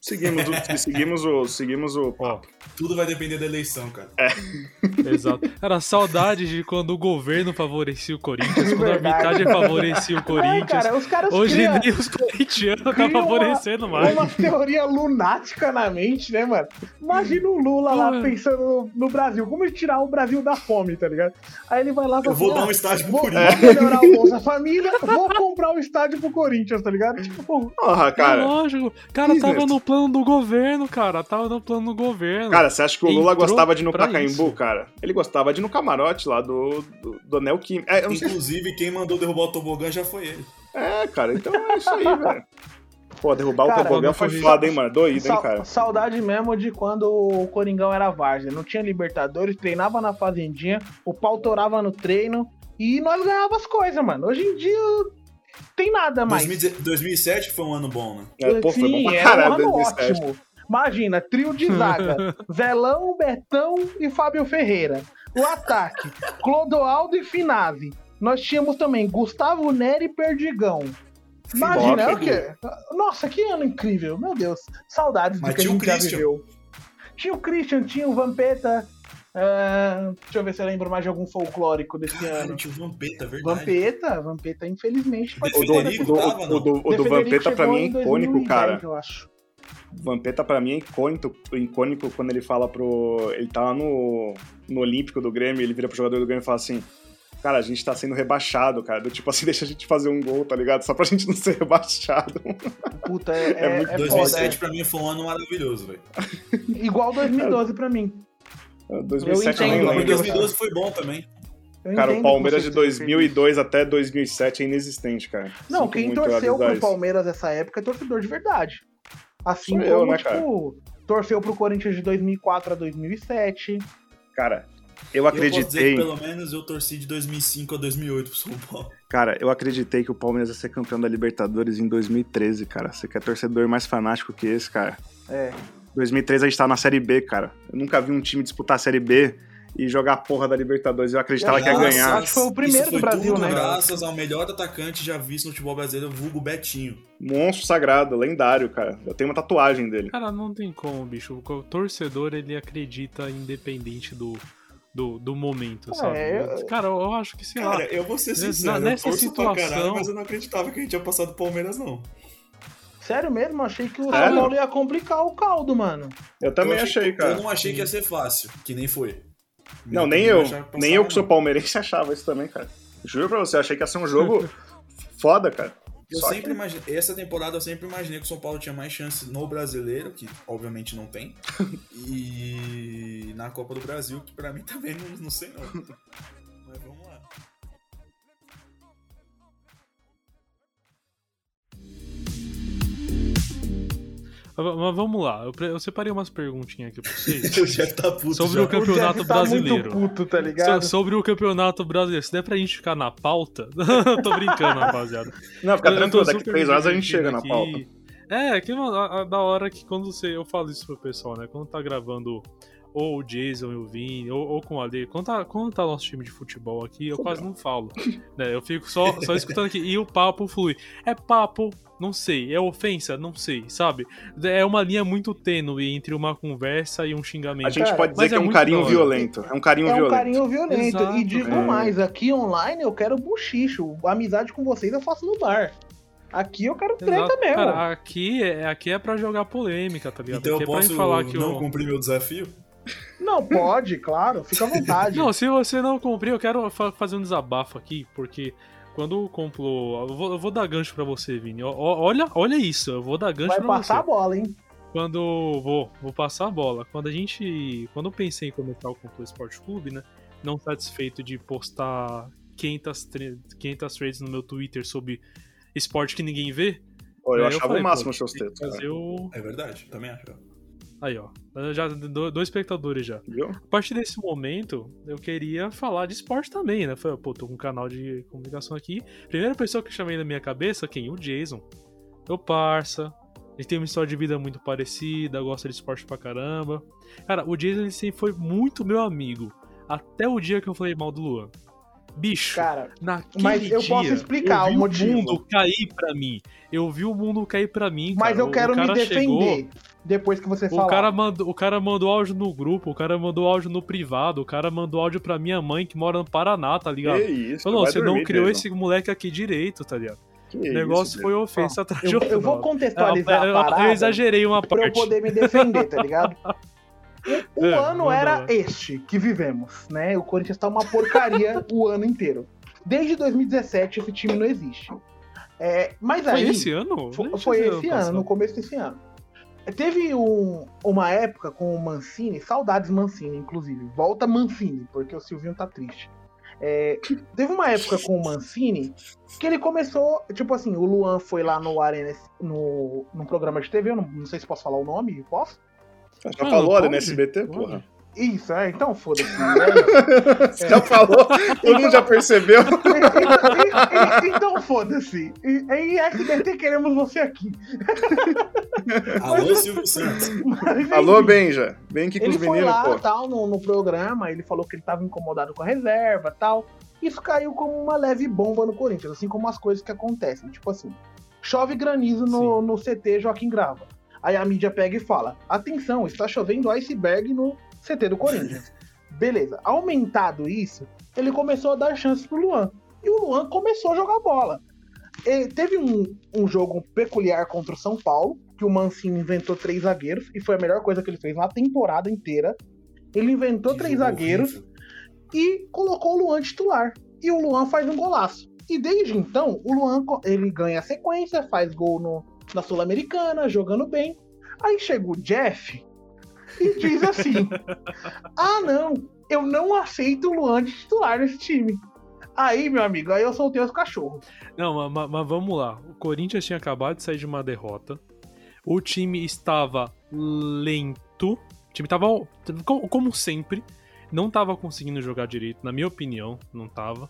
Seguimos o, seguimos o, seguimos o Ó, tudo vai depender da eleição, cara. É. Exato. Cara, saudade de quando o governo favorecia o Corinthians, quando a arbitragem favorecia o Corinthians. Ai, cara, Hoje criam, nem os corintianos tá favorecendo uma, mais. Uma teoria lunática na mente, né, mano? Imagina o Lula lá pensando no, no, Brasil, como tirar o Brasil da fome, tá ligado? Aí ele vai lá e fala Eu vou assim, dar um ah, estádio pro Corinthians. Vou melhorar o Bolsa Família, vou comprar um estádio pro Corinthians, tá ligado? Tipo, porra, cara. É lógico. Cara, business. tava no plano do governo, cara. Tava no plano do governo. Cara, você acha que o Lula Entrou gostava de ir no Pacaembu, isso. cara? Ele gostava de ir no camarote lá do, do, do Anel Kim. É, Inclusive, quem mandou derrubar o tobogã já foi ele. É, cara, então é isso aí, velho. Pô, derrubar cara, o tobogã foi foda, hein, mano? Doído, hein, cara? Saudade mesmo de quando o Coringão era várzea. Não tinha Libertadores, treinava na fazendinha, o pau torava no treino e nós ganhávamos as coisas, mano. Hoje em dia tem nada mais. 2007 foi um ano bom, né? É, pô, Sim, foi bom pra caralho, um ano 2007. ótimo. Imagina, trio de zaga. Zelão, Betão e Fábio Ferreira. O ataque, Clodoaldo e Finazzi. Nós tínhamos também Gustavo Neri e Perdigão. Imagina, é o quê? Nossa, que ano incrível, meu Deus. Saudades Mas do que a gente já viveu. Tinha o Christian, tinha o Vampeta, Uh, deixa eu ver se eu lembro mais de algum folclórico desse Caralho, ano. Tinha o Vampeta, verdade. Vampeta, Vampeta, infelizmente. O do, do, o do, o do Vampeta pra mim é icônico, 2010, cara. Eu acho. Vampeta pra mim é icônico, icônico quando ele fala pro. Ele tá lá no, no Olímpico do Grêmio, ele vira pro jogador do Grêmio e fala assim: Cara, a gente tá sendo rebaixado, cara. Do tipo assim, deixa a gente fazer um gol, tá ligado? Só pra gente não ser rebaixado. Puta, é. é, é muito... é 2007 foda, pra mim foi um ano maravilhoso, velho. Igual 2012 pra mim. 2007 eu entendo, eu 2012 foi bom também. Eu cara, o Palmeiras de 2002 até 2007 é inexistente, cara. Não, Sinto quem torceu pro Palmeiras nessa época é torcedor de verdade. Assim Sou como, eu, né, tipo, cara? torceu pro Corinthians de 2004 a 2007. Cara, eu acreditei. Eu dizer que pelo menos eu torci de 2005 a 2008 pro São Paulo. Cara, eu acreditei que o Palmeiras ia ser campeão da Libertadores em 2013, cara. Você quer torcedor mais fanático que esse, cara? É. 2003 a gente tava na Série B, cara. Eu nunca vi um time disputar a Série B e jogar a porra da Libertadores. Eu acreditava que ia ganhar. Acho que foi o primeiro do Brasil, tudo né? Graças ao melhor atacante já visto no futebol brasileiro, vulgo Betinho. Monstro sagrado, lendário, cara. Eu tenho uma tatuagem dele. Cara, não tem como, bicho. O torcedor, ele acredita independente do, do, do momento, sabe? É, eu... Cara, eu acho que, sei cara, lá... eu vou ser sincero, nessa eu situação... Caralho, mas eu não acreditava que a gente ia passar do Palmeiras, não. Sério mesmo? Achei que o São Paulo ia complicar o caldo, mano. Eu também eu achei, achei, cara. Eu não achei que ia ser fácil, que nem foi. Não, nem eu. Nem eu que sou palmeirense achava isso também, cara. Juro pra você, achei que ia ser um jogo foda, cara. Eu Só sempre que... imaginei, essa temporada eu sempre imaginei que o São Paulo tinha mais chances no brasileiro, que obviamente não tem, e na Copa do Brasil, que pra mim também não, não sei não. Mas vamos lá, eu, eu separei umas perguntinhas aqui pra vocês. o Jeff tá puto sobre já. o campeonato o tá brasileiro. Puto, tá ligado? So, sobre o campeonato brasileiro. Se der pra gente ficar na pauta. tô brincando, rapaziada. Não, fica tranquilo, daqui três horas a gente chega aqui. na pauta. É, que a, a, da hora que quando você. Eu falo isso pro pessoal, né? Quando tá gravando ou o Jason e o Vini, ou, ou com o Ale. Quando tá, quando tá nosso time de futebol aqui, eu quase não falo. né? Eu fico só, só escutando aqui. E o papo flui. É papo, não sei. É ofensa, não sei, sabe? É uma linha muito tênue entre uma conversa e um xingamento. A gente Cara, pode dizer que é, é um carinho violento. É um carinho é violento. É um carinho violento. Exato, e digo é. mais, aqui online eu quero buchicho. Amizade com vocês eu faço no bar. Aqui eu quero treta Exato. mesmo. Cara, aqui é, aqui é pra jogar polêmica, tá ligado? Então aqui eu posso é falar que não eu... cumprir meu desafio? Não, pode, claro, fica à vontade. Não, se você não cumprir, eu quero fazer um desabafo aqui, porque quando comprou. Eu vou, eu vou dar gancho pra você, Vini. olha, olha isso, eu vou dar gancho Vai pra você. Vai passar a bola, hein? Quando. Vou, vou passar a bola. Quando a gente. Quando eu pensei em começar o Complô Esporte Clube, né? Não satisfeito de postar 500, 500 trades no meu Twitter sobre esporte que ninguém vê. Pô, eu achava eu falei, o máximo os seus textos. O... É verdade, também acho. Aí, ó. Já, dois espectadores já. Viu? A partir desse momento, eu queria falar de esporte também, né? Falei, pô, tô com um canal de comunicação aqui. Primeira pessoa que chamei na minha cabeça, quem? O Jason. Meu parça. Ele tem uma história de vida muito parecida, gosta de esporte pra caramba. Cara, o Jason ele sempre foi muito meu amigo. Até o dia que eu falei mal do Luan. Bicho, cara, mas eu dia, posso explicar eu vi o motivo. o mundo cair pra mim. Eu vi o mundo cair pra mim. Mas cara. eu quero me defender chegou, depois que você o Cara mandou, o cara mandou áudio no grupo, o cara mandou áudio no privado, o cara mandou áudio pra minha mãe que mora no Paraná, tá ligado? Que isso, Falou, você não criou mesmo. esse moleque aqui direito, tá ligado? Que o negócio isso, foi ofensa atrás eu, eu vou contextualizar eu, eu, eu exagerei uma parte. Pra eu poder me defender, tá ligado? O, o é, ano era este que vivemos, né? O Corinthians tá uma porcaria o ano inteiro. Desde 2017 esse time não existe. É, mas foi aí. Foi esse ano? Foi, foi esse ano, no começo desse ano. Teve um, uma época com o Mancini, saudades Mancini, inclusive. Volta Mancini, porque o Silvinho tá triste. É, teve uma época com o Mancini que ele começou, tipo assim, o Luan foi lá no Arena, no, no programa de TV, eu não, não sei se posso falar o nome, posso? Já ah, falou Arena SBT, porra. Isso, é, então foda-se. Você é. já falou, todo mundo já percebeu. então foda-se. Em SBT queremos você aqui. Alô, Silvio Santos. Mas, Alô, Benja. Vem aqui com ele os meninos, foi lá, pô. Tal, no, no programa, ele falou que ele tava incomodado com a reserva tal. Isso caiu como uma leve bomba no Corinthians, assim como as coisas que acontecem. Tipo assim, chove granizo no, no CT Joaquim Grava. Aí a mídia pega e fala: atenção, está chovendo iceberg no CT do Corinthians. Beleza. Aumentado isso, ele começou a dar chances pro Luan. E o Luan começou a jogar bola. Ele teve um, um jogo peculiar contra o São Paulo, que o Mancini inventou três zagueiros, e foi a melhor coisa que ele fez na temporada inteira. Ele inventou que três zagueiros horrível. e colocou o Luan titular. E o Luan faz um golaço. E desde então, o Luan ele ganha a sequência, faz gol no, na Sul-Americana, jogando bem. Aí chega o Jeff, e diz assim: Ah, não, eu não aceito o Luan de titular nesse time. Aí, meu amigo, aí eu soltei os cachorros. Não, mas, mas, vamos lá. O Corinthians tinha acabado de sair de uma derrota. O time estava lento. O time estava, como sempre, não estava conseguindo jogar direito, na minha opinião, não estava.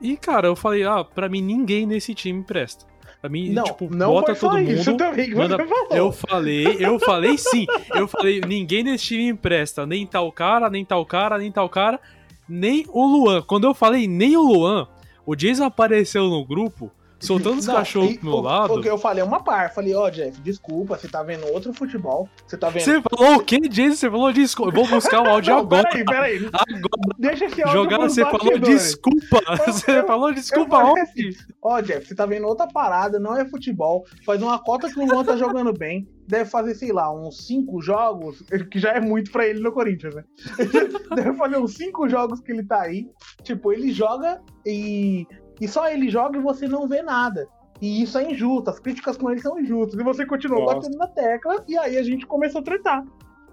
E, cara, eu falei, ah, pra mim ninguém nesse time presta. Pra mim, não, tipo, não bota todo mundo. Isso também manda... Eu falei, eu falei sim. Eu falei, ninguém nesse time empresta. Nem tal cara, nem tal cara, nem tal cara, nem o Luan. Quando eu falei nem o Luan, o Jason apareceu no grupo soltando os cachorros pro meu lado. Porque eu falei uma par, falei, ó, oh, Jeff, desculpa, você tá vendo outro futebol. Você tá vendo. Você falou o quê, Jason? Você falou desculpa. Eu vou buscar o áudio Não, agora. Peraí, peraí. Agora. Deixa esse áudio. Jogar, você falou desculpa. Eu, você eu, falou desculpa onde? Assim, ó, oh, Jeff, você tá vendo outra parada, não é futebol. Faz uma cota que o Luan tá jogando bem. Deve fazer, sei lá, uns cinco jogos, que já é muito pra ele no Corinthians, né? Deve fazer uns cinco jogos que ele tá aí. Tipo, ele joga e e só ele joga e você não vê nada. E isso é injusto, as críticas com ele são injustas. E você continuou Nossa. batendo na tecla, e aí a gente começou a tretar.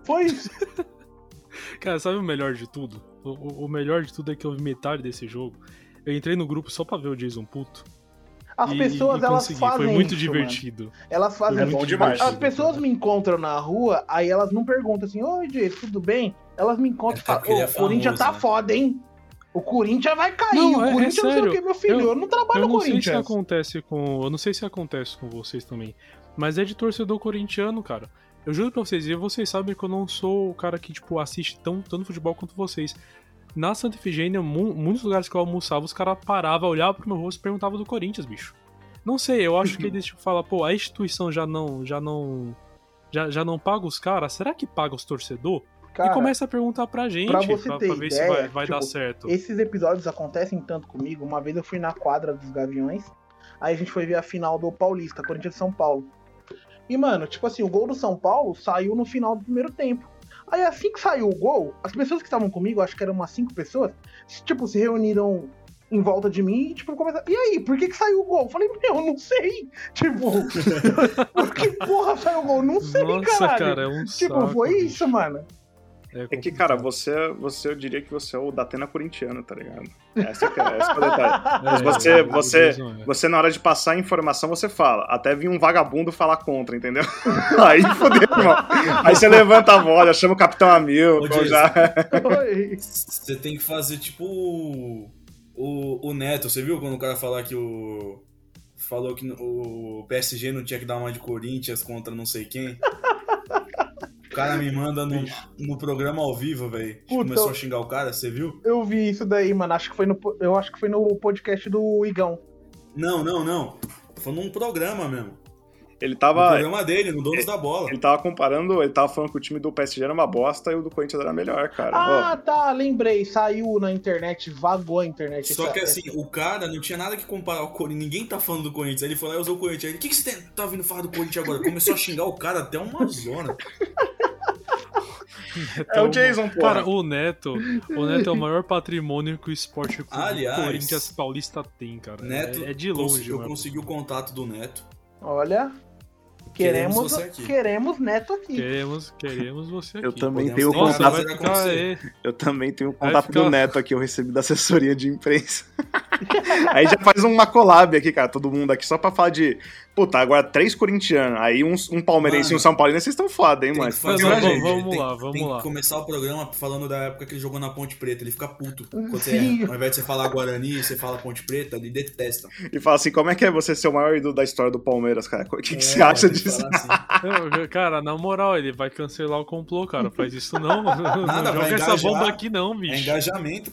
Foi isso. Cara, sabe o melhor de tudo? O, o, melhor de tudo é que eu vi metade desse jogo. Eu entrei no grupo só pra ver o Jason puto. As e, pessoas, e elas fazem Foi muito isso, divertido. Mano. Elas fazem bom demais. As pessoas me encontram na rua, aí elas não perguntam assim, oi, Jason, tudo bem? Elas me encontram e falam, o Corinthians tá né? foda, hein? O Corinthians vai cair. Não, o é, Corinthians é não sei o que, meu filho. Eu, eu não trabalho no Corinthians. Eu não sei se acontece com. Eu não sei se acontece com vocês também. Mas é de torcedor corintiano, cara. Eu juro pra vocês, e vocês sabem que eu não sou o cara que, tipo, assiste tão, tanto futebol quanto vocês. Na Santa Efigênia, muitos lugares que eu almoçava, os caras paravam, olhavam pro meu rosto e perguntavam do Corinthians, bicho. Não sei, eu acho que eles tipo, falam, pô, a instituição já não. já não. Já, já não paga os caras? Será que paga os torcedor? Cara, e começa a perguntar pra gente, pra, você pra, ter pra ver ideia, se vai, vai tipo, dar certo. Esses episódios acontecem tanto comigo. Uma vez eu fui na quadra dos Gaviões, aí a gente foi ver a final do Paulista, Corinthians São Paulo. E, mano, tipo assim, o gol do São Paulo saiu no final do primeiro tempo. Aí assim que saiu o gol, as pessoas que estavam comigo, acho que eram umas cinco pessoas, tipo, se reuniram em volta de mim e, tipo, começaram. E aí, por que que saiu o gol? Eu falei, meu, não sei. Tipo, por que porra saiu o gol? Não sei, Nossa, caralho. Cara, é um tipo, saco, foi isso, mano. É, é, que, cara, você, você, eu diria que você é o Datena corintiano, tá ligado? Essa é, essa é o detalhe. Mas você, você, você, na hora de passar a informação, você fala. Até vir um vagabundo falar contra, entendeu? Aí fodeu, irmão. Aí você levanta a voz, chama o Capitão Hamilton, já. Você tem que fazer, tipo, o, o Neto. Você viu quando o cara falar que o falou que o PSG não tinha que dar uma de Corinthians contra não sei quem. O cara me manda no, no programa ao vivo, velho. Começou a xingar o cara, você viu? Eu vi isso daí, mano. Acho que foi no, eu acho que foi no podcast do Igão. Não, não, não. Foi num programa mesmo. Ele tava. No programa dele, no Donos da Bola. Ele tava comparando, ele tava falando que o time do PSG era uma bosta e o do Corinthians era melhor, cara. Ah, oh. tá, lembrei. Saiu na internet, vagou a internet. Só que assim, o cara não tinha nada que comparar o Corinthians. Ninguém tá falando do Corinthians. Aí ele foi lá e usou o Corinthians. Aí, o que, que você tá vindo falar do Corinthians agora? Começou a xingar o cara até uma zona. é o Jason, pô. Cara, o Neto, o Neto é o maior patrimônio que o esporte Aliás, Corinthians Paulista tem, cara. Neto, é, é de longe, Eu consegui o contato do Neto. Olha. Queremos, queremos, queremos Neto aqui. Queremos, queremos você aqui. Eu também tenho o contato. Eu também tenho o contato ficar... do Neto aqui, eu recebi da assessoria de imprensa. Aí já faz uma collab aqui, cara, todo mundo aqui, só pra falar de Puta, agora três corintianos, aí um, um palmeirense mano, e um São Paulino, vocês estão foda, hein, mano? Fazer, vamos, vamos, vamos lá, vamos tem lá. que começar o programa falando da época que ele jogou na Ponte Preta. Ele fica puto. Quando você, ao invés de você falar Guarani, você fala Ponte Preta, ele detesta. E fala assim: como é que é você ser o maior ídolo da história do Palmeiras, cara? O que, que é, você acha Assim. cara, na moral, ele vai cancelar o complô, cara. Faz isso não. Nada, não joga essa bomba aqui, não, bicho. É engajamento.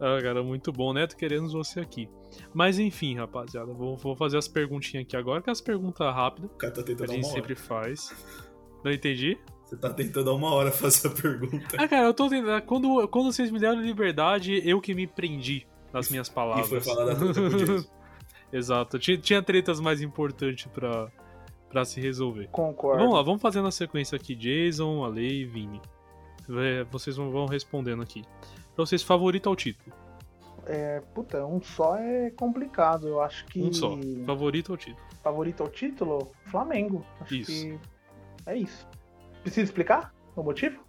Ah, cara, muito bom, Neto. Queremos você aqui. Mas enfim, rapaziada, vou, vou fazer as perguntinhas aqui agora, que é as perguntas rápidas. O cara tá tentando a gente sempre faz. Não entendi? Você tá tentando há uma hora fazer a pergunta. Ah, cara, eu tô tentando. Quando, quando vocês me deram liberdade, eu que me prendi nas minhas palavras. E foi falar da treta Exato. Tinha, tinha tretas mais importantes pra, pra se resolver. Concordo. Vamos lá, vamos fazer na sequência aqui: Jason, Ale e Vini. Vocês vão respondendo aqui. Pra vocês, favorito ao título? É, puta, um só é complicado. Eu acho que. Um só. Favorito ao título. Favorito ao título? Flamengo. Acho isso. que é isso. Precisa explicar o motivo?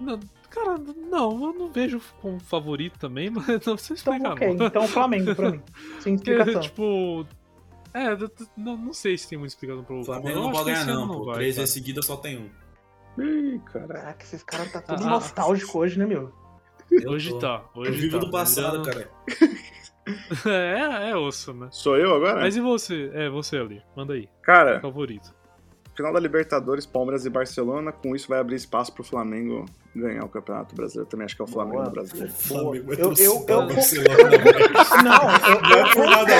Não, cara, não, eu não vejo como favorito também, mas não precisa então, explicar. Então, ok, não. então Flamengo pra mim. Sem explicação. tipo. É, não, não sei se tem muita explicação pro Flamengo. não pode ganhar, não, pô. Três vezes seguida só tem um. Ih, cara. Caraca, esses caras tá tudo ah, nostálgico hoje, né, meu? Hoje tô. tá. Hoje eu vivo tá. do passado, cara. é, é osso, né? Sou eu agora? Mas e você? É, você ali. Manda aí. Cara. Favorito. Final da Libertadores, Palmeiras e Barcelona. Com isso vai abrir espaço pro Flamengo ganhar o Campeonato Brasileiro. Também acho que é o Flamengo Boa. brasileiro. Flamengo eu, eu, eu, eu, Não, eu, eu concordo.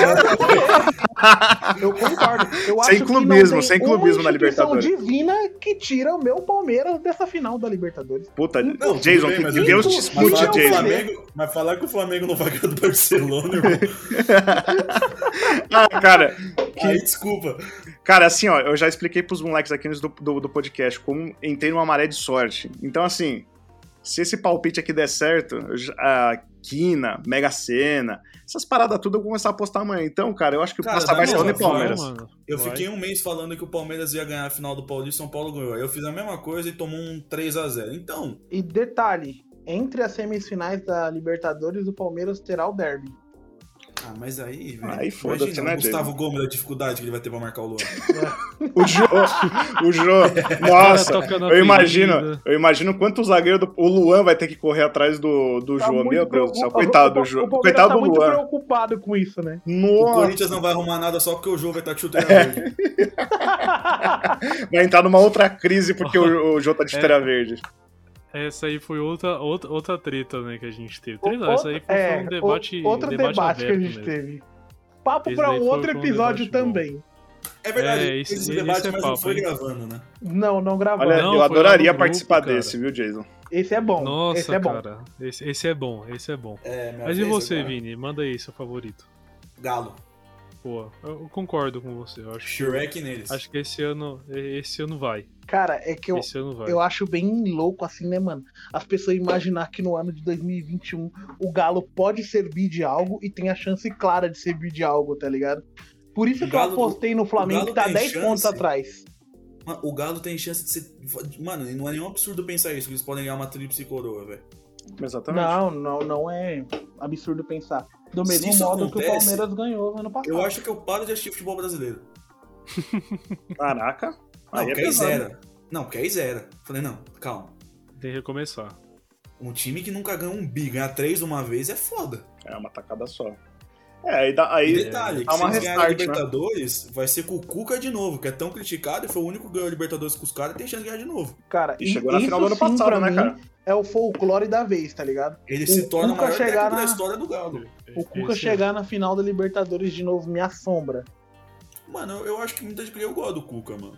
Eu concordo. Eu sem clubismo, sem clubismo na Libertadores. divina que tira o meu Palmeiras dessa final da Libertadores. Puta, não, Jason, bem, que Deus te escute, Jason. Flamengo, mas falar que o Flamengo não vai ganhar do Barcelona, irmão. ah, cara. Que... Aí, desculpa. Cara, assim, ó, eu já expliquei pros moleques aqui do, do, do podcast como entrei numa maré de sorte. Então, assim, se esse palpite aqui der certo, a Quina, Mega Sena, essas paradas tudo eu vou começar a apostar amanhã. Então, cara, eu acho que cara, passa Barcelona e Palmeiras. Vai, eu vai. fiquei um mês falando que o Palmeiras ia ganhar a final do Paulista e São Paulo ganhou. Aí eu fiz a mesma coisa e tomou um 3 a 0 Então. E detalhe: entre as semifinais da Libertadores, o Palmeiras terá o derby. Ah, mas aí, velho. Aí foda-se, né, o Gustavo Gomes da dificuldade que ele vai ter pra marcar o Luan. o Jô, o Jô, nossa, eu imagino, eu imagino quanto o zagueiro do o Luan vai ter que correr atrás do, do tá Jô, meu Deus do céu, coitado do Jô, coitado tá do muito Luan. preocupado com isso, né? Nossa. O Corinthians não vai arrumar nada só porque o Jô vai estar tá chutando é. verde. vai entrar numa outra crise porque o, o Jô tá de chuteira é. verde. Essa aí foi outra, outra, outra treta, né, que a gente teve. Treta, essa aí foi, é, um debate. Outro debate, debate que a gente mesmo. teve. Papo esse pra um outro episódio um também. É verdade, é, esse, esse debate esse é mas papo, não foi hein? gravando, né? Não, não gravou. Olha, não, eu adoraria participar grupo, desse, viu, Jason? Esse é bom. Nossa, esse é bom. cara. Esse, esse é bom, esse é bom. É, mas e você, agora. Vini? Manda aí seu favorito. Galo. Pô, eu concordo com você. Eu acho Shrek neles. Acho que esse ano, esse ano vai. Cara, é que eu, eu acho bem louco assim, né, mano? As pessoas imaginar que no ano de 2021 o Galo pode servir de algo e tem a chance clara de servir de algo, tá ligado? Por isso que eu apostei no Flamengo que tá 10 chance. pontos atrás. o Galo tem chance de ser. Mano, não é nenhum absurdo pensar isso, que eles podem ganhar uma tríplice coroa, velho. Exatamente. Não, não, não é absurdo pensar. Do mesmo modo acontece, que o Palmeiras ganhou ano passado. Eu acho que eu paro de assistir futebol brasileiro. Caraca. Não, aí é zero. Não, porque aí zero. Falei, não, calma. Tem que recomeçar. Um time que nunca ganhou um bi, ganhar três de uma vez é foda. É uma tacada só. É, aí, dá, aí detalhe, é, que se ganhar a né? Libertadores, né? vai ser com o Cuca de novo, que é tão criticado e foi o único que ganhou a Libertadores com os caras e tem chance de ganhar de novo. Cara, e chegou na final do ano passado, né, cara? É o folclore da vez, tá ligado? Ele o se torna o maior chegar na... da história do Galo. O Cuca Esse chegar é. na final da Libertadores de novo me assombra. Mano, eu acho que muita gente eu gosto do Cuca, mano.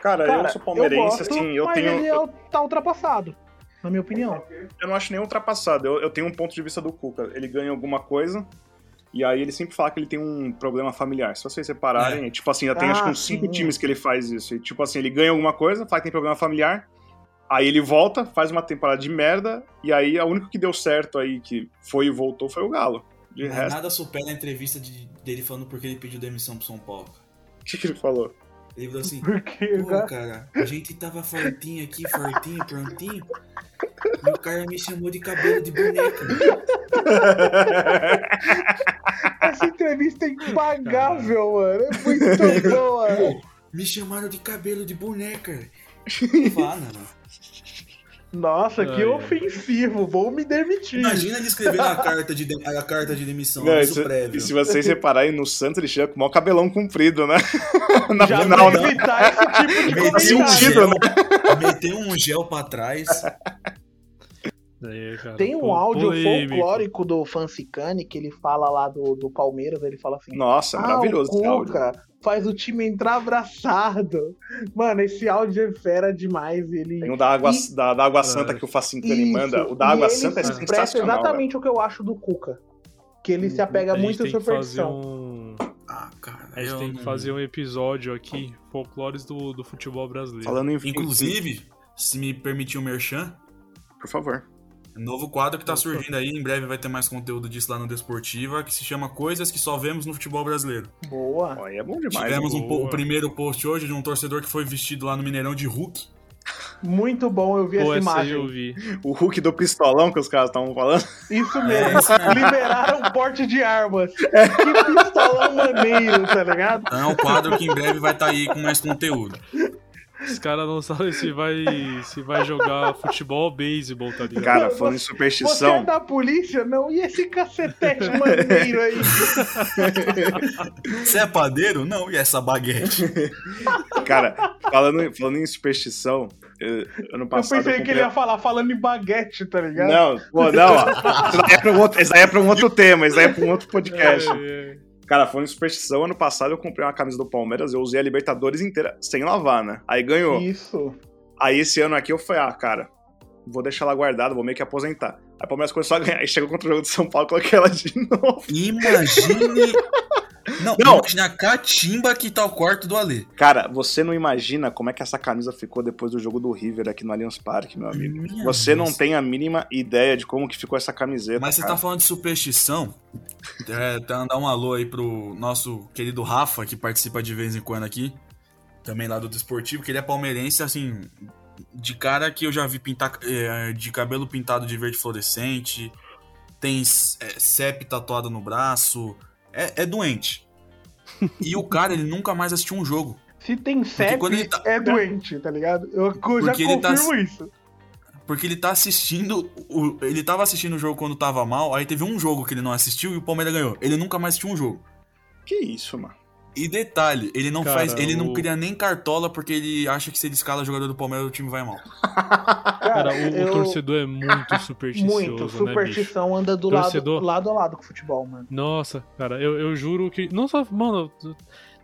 Cara, Cara eu sou palmeirense, eu gosto, assim, eu mas tenho. Ele é, tá ultrapassado, na minha opinião. Eu não acho nem ultrapassado. Eu, eu tenho um ponto de vista do Cuca. Ele ganha alguma coisa, e aí ele sempre fala que ele tem um problema familiar. Se vocês separarem, é. tipo assim, já tem ah, acho que uns cinco sim. times que ele faz isso. E, tipo assim, ele ganha alguma coisa, fala que tem problema familiar. Aí ele volta, faz uma temporada de merda, e aí a única que deu certo aí, que foi e voltou, foi o Galo. De resto... Nada supera a entrevista de, dele falando porque ele pediu demissão pro São Paulo. O que, que ele falou? Ele falou assim, Por quê, pô, cara? cara, a gente tava fortinho aqui, fortinho, prontinho, e o cara me chamou de cabelo de boneca. Essa entrevista é impagável, mano. É muito boa. me chamaram de cabelo de boneca. Fala, mano. Nossa, que Ai, ofensivo, vou me demitir. Imagina ele escrevendo a carta de, de a carta de demissão, não, isso, prévio. E se vocês repararem, no Santos ele chega com o maior cabelão comprido, né? Na Já final, né? evitar esse tipo de Meteu um, gel, né? meteu um gel pra trás. Aí, cara, Tem um áudio polêmico. folclórico do Fancicani que ele fala lá do, do Palmeiras, ele fala assim: Nossa, ah, maravilhoso esse áudio. Faz o time entrar abraçado. Mano, esse áudio é fera demais. Ele... Tem o da Água, e... da, da água Santa que o Fancicani manda. O da Água Santa é sensacional. exatamente né? o que eu acho do Cuca. Que ele se apega muito à superstição. Um... Ah, cara, a gente tem que fazer um episódio aqui, folclores do, do futebol brasileiro. Falando em... Inclusive, se me permitir o um merchan. Por favor. Novo quadro que tá surgindo aí, em breve vai ter mais conteúdo disso lá no Desportiva, que se chama Coisas que só vemos no futebol brasileiro. Boa. Aí é bom demais. Tivemos um, o primeiro post hoje de um torcedor que foi vestido lá no Mineirão de Hulk. Muito bom, eu vi Pô, essa imagem. Eu vi. O Hulk do pistolão que os caras estavam falando. Isso mesmo. É, Liberaram o porte de armas. É. Que pistolão maneiro, tá ligado? É um quadro que em breve vai estar tá aí com mais conteúdo. Os caras não sabem se vai, se vai jogar futebol ou beisebol, tá ligado? Cara, falando em superstição. Você é da polícia? Não, e esse cacetete maneiro aí? Você é padeiro? Não, e essa baguete? Cara, falando, falando em superstição, ano passado. Eu pensei eu comprei... que ele ia falar falando em baguete, tá ligado? Não, pô, não, ó. Isso daí é pra um outro, isso é pra um outro tema, isso daí é pra um outro podcast. É, é. Cara, foi uma superstição. Ano passado eu comprei uma camisa do Palmeiras, eu usei a Libertadores inteira sem lavar, né? Aí ganhou. Isso. Aí esse ano aqui eu falei, ah, cara, vou deixar ela guardada, vou meio que aposentar. Aí o Palmeiras começou a ganhar. Aí chegou contra o jogo de São Paulo, coloquei ela de novo. Imagine não, não. imagina a catimba que tá o quarto do Ale. Cara, você não imagina como é que essa camisa ficou depois do jogo do River aqui no Allianz Parque, meu amigo. Minha você não tem a mínima ideia de como que ficou essa camiseta. Mas cara. você tá falando de superstição. É, tá dar um alô aí pro nosso querido Rafa, que participa de vez em quando aqui. Também lá do Desportivo, que ele é palmeirense, assim, de cara que eu já vi pintar é, de cabelo pintado de verde fluorescente, tem é, CEP tatuado no braço, é, é doente. e o cara, ele nunca mais assistiu um jogo. Se tem CEP, tá... é doente, tá ligado? Eu já Porque confirmo tá... isso. Porque ele tá assistindo. O... Ele tava assistindo o jogo quando tava mal, aí teve um jogo que ele não assistiu e o Palmeiras ganhou. Ele nunca mais assistiu um jogo. Que isso, mano. E detalhe, ele não Cara, faz. Ele não cria nem cartola porque ele acha que se ele escala jogador do Palmeiras, o time vai mal. Cara, o, eu... o torcedor é muito supersticioso. Muito, né, superstição né, anda do torcedor... lado, lado a lado com o futebol, mano. Nossa, cara, eu, eu juro que. Não só. Mano,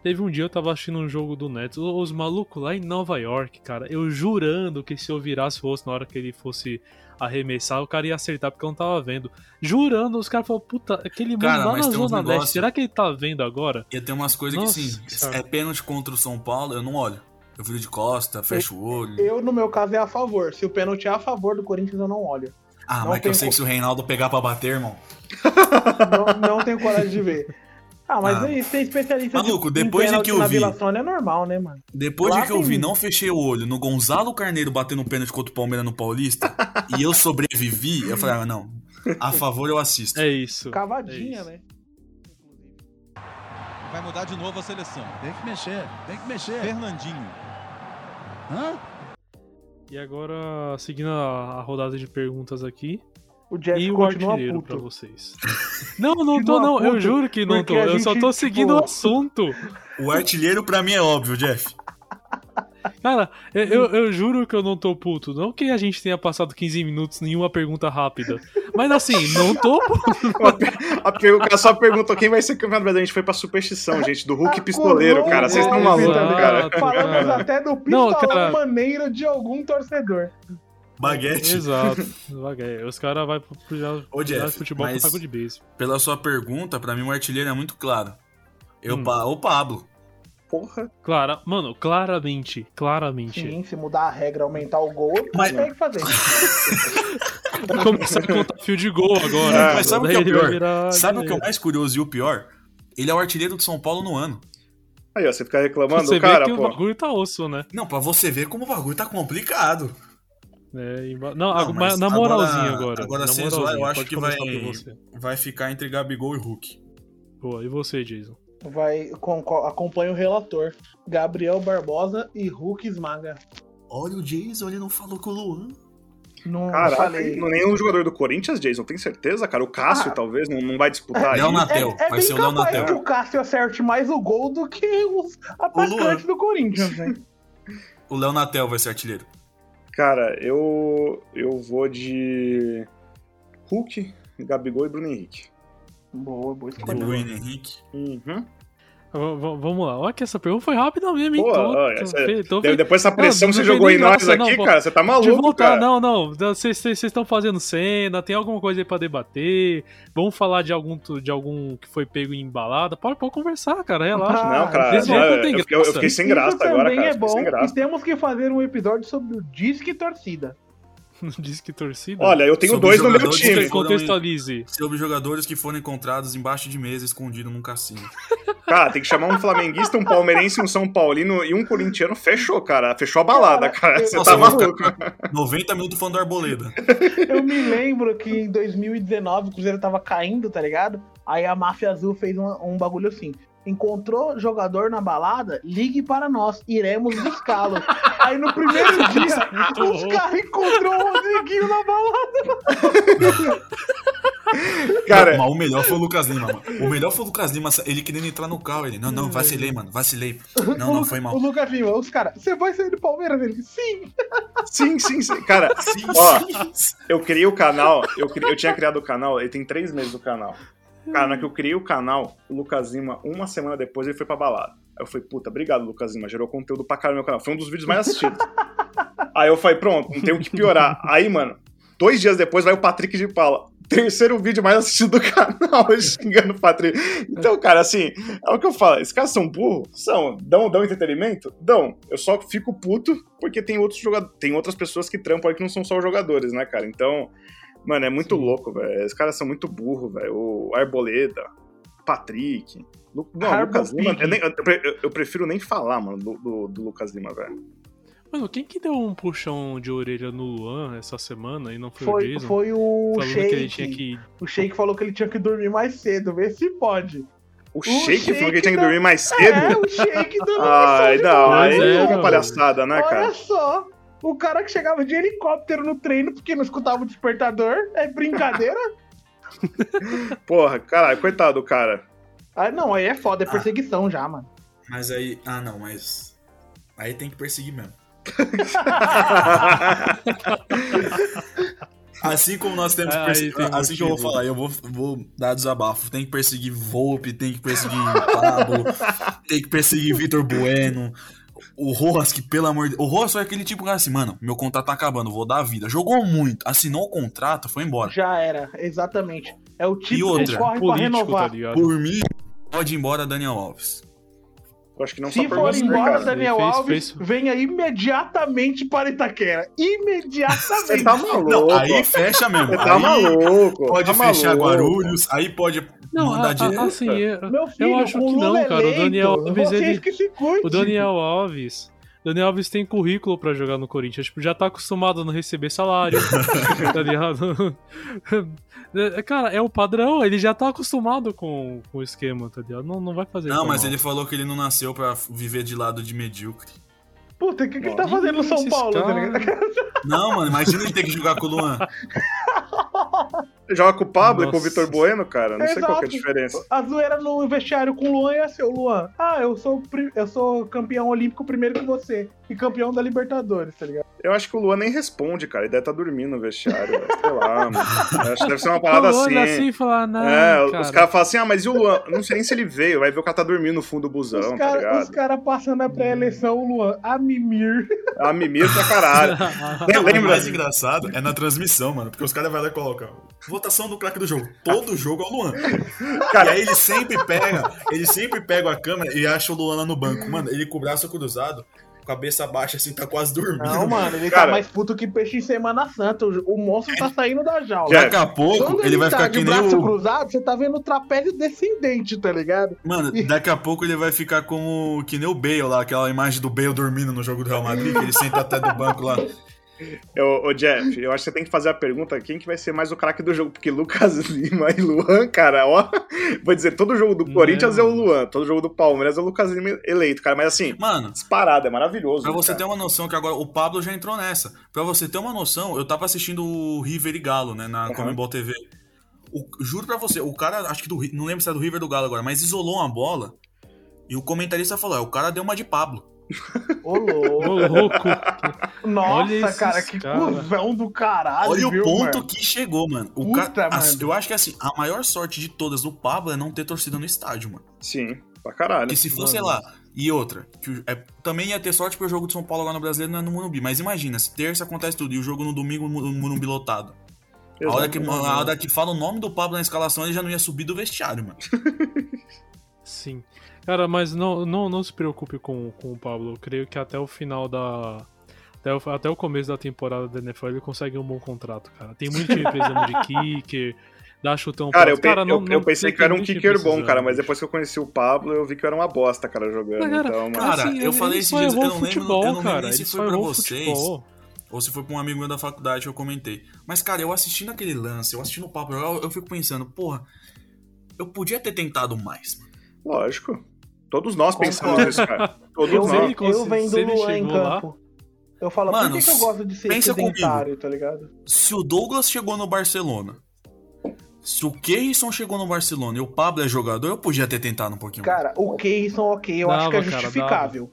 teve um dia eu tava assistindo um jogo do Nets. Os, os malucos lá em Nova York, cara, eu jurando que se eu virasse o rosto na hora que ele fosse arremessar, o cara ia acertar porque eu não tava vendo. Jurando, os caras falaram, puta, aquele cara, lá na Zona Leste, será que ele tá vendo agora? E tem umas coisas Nossa, que, sim, cara. é pênalti contra o São Paulo, eu não olho. Eu viro de costa, fecho o olho. Eu, no meu caso, é a favor. Se o pênalti é a favor do Corinthians, eu não olho. Ah, não mas que eu sei que se o Reinaldo pegar pra bater, irmão. não, não tenho coragem de ver. Ah, mas ah. ser especialista Maluco, de, depois de que eu vi. é normal, né, mano? Depois Lá de que eu vi, não fechei o olho no Gonzalo Carneiro batendo pênalti contra o Palmeiras no Paulista e eu sobrevivi, eu falei, ah, não. A favor eu assisto. É isso. Cavadinha, é isso. né? Vai mudar de novo a seleção. Tem que mexer, tem que mexer. Fernandinho. Hã? E agora, seguindo a rodada de perguntas aqui, o Jeff e o artilheiro puto. pra vocês. Não, não tô, não. Eu juro que não tô. Eu só tô seguindo tipo... o assunto. O artilheiro pra mim é óbvio, Jeff. Cara, eu, eu, juro que eu não tô puto. Não que a gente tenha passado 15 minutos nenhuma pergunta rápida. Mas assim, não tô puto. a, a só perguntou quem vai ser campeão brasileiro. A gente foi pra superstição, gente, do Hulk pistoleiro, cara. Vocês estão malucos, cara. Falamos até do pistolão não, cara... maneira de algum torcedor. Baguete. Exato. Baguete. Os caras vão pro Jeff, futebol mas com de base. Pela sua pergunta, pra mim o artilheiro é muito claro. Eu, hum. o Pablo. Porra. Clara, mano, claramente, claramente. Sim, se mudar a regra, aumentar o gol, mas tem que fazer. Começar a contar fio de gol agora. É, mas sabe o que é o pior? Sabe o que é o mais curioso e o pior? Ele é o artilheiro do São Paulo no ano. Aí, ó, você fica reclamando você cara, vê que pô. o bagulho tá osso, né? Não, pra você ver como o bagulho tá complicado. É, não, não mas na moralzinha agora. Agora, sem zoar, eu acho que vai, vai ficar entre Gabigol e Hulk. Boa, e você, Jason? Vai, acompanha o relator. Gabriel Barbosa e Hulk esmaga. Olha o Jason, ele não falou com o Luan. Não Caraca, falei. Não, nenhum jogador do Corinthians, Jason, tem certeza, cara? O Cássio, ah, talvez, não, não vai disputar. É, Natel, é, é vai ser o Léo Natel. que o Cássio acerte mais o gol do que os atacantes do Corinthians, né? o Léo Natel vai ser artilheiro. Cara, eu eu vou de Hulk, Gabigol e Bruno Henrique. Boa, boa escolha. Bruno Henrique. Uhum. Vamos lá. Olha que essa pergunta foi rápida mesmo, hein? Pô, tô, essa, tô, depois dessa pressão não, que você jogou em nós aqui, não, cara, você tá maluco, de voltar, cara. Não, não, vocês estão fazendo cena, tem alguma coisa aí pra debater, vamos falar de algum, de algum que foi pego em embalada, pode, pode conversar, cara, relaxa. Não, cara, não, eu, eu, fiquei, eu, fiquei, sem graça Isso agora, cara. é bom, e temos que fazer um episódio sobre o Disque Torcida. Disque torcida? Olha, eu tenho sobre dois no meu time. Contextualize. Sobre jogadores que foram encontrados embaixo de mesa, escondido num cassino. Cara, tem que chamar um flamenguista, um palmeirense, um São Paulino e um corintiano. Fechou, cara. Fechou a balada, cara. Você Nossa, tá maluco. 90 minutos falando do Arboleda. Eu me lembro que em 2019 o Cruzeiro tava caindo, tá ligado? Aí a Máfia Azul fez um, um bagulho assim encontrou jogador na balada, ligue para nós, iremos buscá-lo. Aí no primeiro dia, os caras encontrou o Rodriguinho na balada. Cara, não, o melhor foi o Lucas Lima, mano. O melhor foi o Lucas Lima, ele querendo entrar no carro. Ele, não, não, vacilei, mano, vacilei. Não, não, foi mal. O Lucas Lima, os caras, você vai sair do Palmeiras? Ele, sim. Sim, sim, sim. Cara, sim, ó, sim. eu criei o canal, eu, criei, eu tinha criado o canal, ele tem três meses o canal. Cara, na que eu criei o canal, o Lucas Lima, uma semana depois, ele foi pra balada. Aí eu falei, puta, obrigado, Lucas Lima, gerou conteúdo pra caramba no meu canal. Foi um dos vídeos mais assistidos. Aí eu falei, pronto, não tenho que piorar. Aí, mano, dois dias depois vai o Patrick de Paula. Terceiro vídeo mais assistido do canal, xingando o Patrick. Então, cara, assim, é o que eu falo. Esses caras são burros? São. Dão, dão entretenimento? Dão. Eu só fico puto porque tem outros jogadores. Tem outras pessoas que trampam aí que não são só os jogadores, né, cara? Então, Mano, é muito Sim. louco, velho. Os caras são muito burros, velho. O Arboleda, Patrick. Lu... Não, Lucas Lima. Eu, nem, eu, eu, prefiro nem falar, mano, do, do, do Lucas Lima, velho. Mano, quem que deu um puxão de orelha no Luan essa semana e não foi, foi o Jason? Foi o Sheik. Que... O Sheik falou que ele tinha que dormir mais cedo, vê se pode. O, o Sheik falou que ele tinha que dormir mais cedo? É, o Sheik dormiu Ai, não, aí é uma palhaçada, né, cara? Olha só. O cara que chegava de helicóptero no treino porque não escutava o despertador. É brincadeira? Porra, caralho, coitado do cara. Ah, não, aí é foda, é perseguição ah, já, mano. Mas aí. Ah, não, mas. Aí tem que perseguir mesmo. assim como nós temos que perseguir. Ah, assim que eu vou falar, eu vou, vou dar desabafo. Tem que perseguir Volpe, tem que perseguir Pablo, tem que perseguir Vitor Bueno, o Rojas, que pelo amor de O Rojas foi aquele tipo que assim, mano, meu contrato tá acabando, vou dar a vida. Jogou muito, assinou o contrato, foi embora. Já era, exatamente. É o tipo e outra, que corre político, pra renovar. Tá Por mim, pode ir embora Daniel Alves. Eu acho que não Se for você, embora cara. Daniel fez, Alves, fez... venha imediatamente para Itaquera. Imediatamente. Você tá maluco. Não, aí fecha mesmo. Você tá maluco. Pode tá fechar maluco. Guarulhos, aí pode Não, a, assim, eu, Meu filho, eu acho o que não, cara. O eleito, Daniel Alves, ele, que se cuide. o Daniel Alves. Daniel Alves tem currículo pra jogar no Corinthians. Tipo, já tá acostumado a não receber salário. tá ligado? É, Cara, é o padrão. Ele já tá acostumado com, com o esquema, tá ligado? Não, não vai fazer Não, mas mal. ele falou que ele não nasceu pra viver de lado de medíocre. Puta, o que, que ele tá fazendo no São Paulo, tá ligado? Não, mano, imagina ele ter que jogar com o Luan. Joga com o Pablo e com o Nossa. Vitor Bueno, cara. Não sei qual que é a Exato. diferença. A zoeira no vestiário com o Luan ia ser o Luan. Ah, eu sou, eu sou campeão olímpico primeiro que você. E campeão da Libertadores, tá ligado? Eu acho que o Luan nem responde, cara. Ele deve estar dormindo no vestiário, sei lá, mano. Eu acho que deve ser uma parada assim. olha assim e falar, não, é, cara. os caras falam assim, ah, mas e o Luan? Não sei nem se ele veio, vai ver o cara tá dormindo no fundo do busão, os tá caras ligado? os cara passando a pré-eleição, o Luan, a mimir. A mimir pra caralho. Nem O lembra? mais engraçado é na transmissão, mano. Porque os caras vão lá e colocam votação do craque do jogo. Todo jogo é o Luan. Cara, e aí ele sempre pega, ele sempre pega a câmera e acha o Luan lá no banco. Mano, ele com o braço cruzado, cabeça baixa assim, tá quase dormindo. Não, mano, ele Cara. tá mais puto que peixe em Semana Santa. O, o monstro tá saindo da jaula. Daqui a pouco Quando ele vai tá ficar de que nem braço o. cruzado, você tá vendo o trapézio descendente, tá ligado? Mano, daqui a pouco ele vai ficar como que nem o Bale lá, aquela imagem do Bale dormindo no jogo do Real Madrid, que ele senta até do banco lá. Ô, ô, Jeff, eu acho que você tem que fazer a pergunta: quem que vai ser mais o craque do jogo? Porque Lucas Lima e Luan, cara, ó. Vou dizer, todo jogo do Não. Corinthians é o Luan, todo jogo do Palmeiras é o Lucas Lima eleito, cara. Mas assim, Mano, disparado, é maravilhoso. Pra você ter cara. uma noção que agora o Pablo já entrou nessa. Pra você ter uma noção, eu tava assistindo o River e Galo, né, na Uhum. Comembol TV. O- juro pra você, o cara, acho que do, não lembro se é do River ou do Galo agora, mas isolou uma bola e o comentarista falou: é, o cara deu uma de Pablo. Ô, louco. Ô, louco. Nossa, cara, que cara. cuzão do caralho. Olha viu, o ponto mano? que chegou, mano. O Puta, cara, mano. eu acho que assim, a maior sorte de todas do Pablo é não ter torcida no estádio, mano. Sim, pra caralho. Porque se fosse, sei lá, e outra, que é, também ia ter sorte porque o jogo de São Paulo agora no Brasileiro não é no Morumbi. Mas imagina, se terça acontece tudo e o jogo no domingo no Morumbi lotado. A hora, que, a hora que fala o nome do Pablo na escalação, ele já não ia subir do vestiário, mano. Sim. Cara, mas não, não, não se preocupe com, com o Pablo. Eu creio que até o final da. Até o, até o começo da temporada da NFL ele consegue um bom contrato, cara. Tem muito time precisando de kicker, dá chutão Cara, pra- eu, cara, não- eu, não- eu pensei que eu era um kicker bom, cara, mas depois que eu conheci o Pablo, eu vi que eu era uma bosta, cara, jogando. Mas, cara, então, mano. Cara, assim, eu falei esses só dias, eu não lembro- futebol, eu não lembro cara. nem se foi pra vocês. futebol. Ou se foi pra um amigo meu da faculdade que eu comentei. Mas, cara, eu assistindo aquele lance, eu assistindo o Pablo eu, eu fico pensando, porra, eu podia ter tentado mais, mano. Lógico. Todos nós pensamos nisso, cara. Todos Eu, nós. eu vendo Luan em chegou lá- campo. Eu falo, Mano, por que, que eu gosto de ser pensa sedentário, tá ligado? Se o Douglas chegou no Barcelona, se o Keirson chegou no Barcelona e o Pablo é jogador, eu podia ter tentado um pouquinho mais. Cara, o Keirson, ok, eu acho Dava, que é cara, justificável.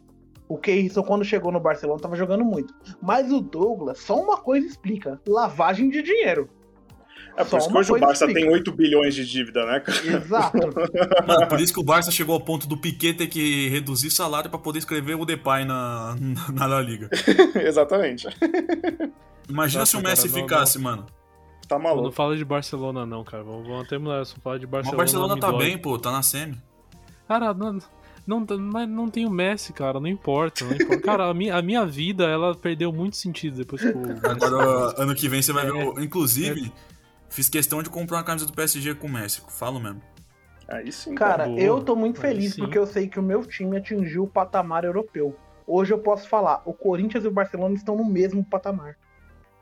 O Keirson, quando chegou no Barcelona, tava jogando muito. Mas o Douglas, só uma coisa explica: lavagem de dinheiro. É por Só isso que hoje o Barça explica. tem 8 bilhões de dívida, né, cara? Exato. Mano, por isso que o Barça chegou ao ponto do Piquet ter que reduzir salário pra poder escrever o Depay na, na La Liga. Exatamente. Imagina Nossa, se o Messi cara, não, ficasse, mano. Tá Não, maluco. não fala de Barcelona, não, cara. Vamos, vamos terminar só falar de Mas Barcelona. o Barcelona tá dói. bem, pô, tá na semi. Cara, não, não, mas não tem o Messi, cara. Não importa. Não importa. Cara, a minha, a minha vida, ela perdeu muito sentido depois que o. Agora, ano que vem você vai ver. É. o- Inclusive, fiz questão de comprar uma camisa do PSG com o Messi. Falo mesmo. Aí sim, Cara, boa. eu tô muito Aí feliz sim. porque eu sei que o meu time atingiu o patamar europeu. Hoje eu posso falar, o Corinthians e o Barcelona estão no mesmo patamar.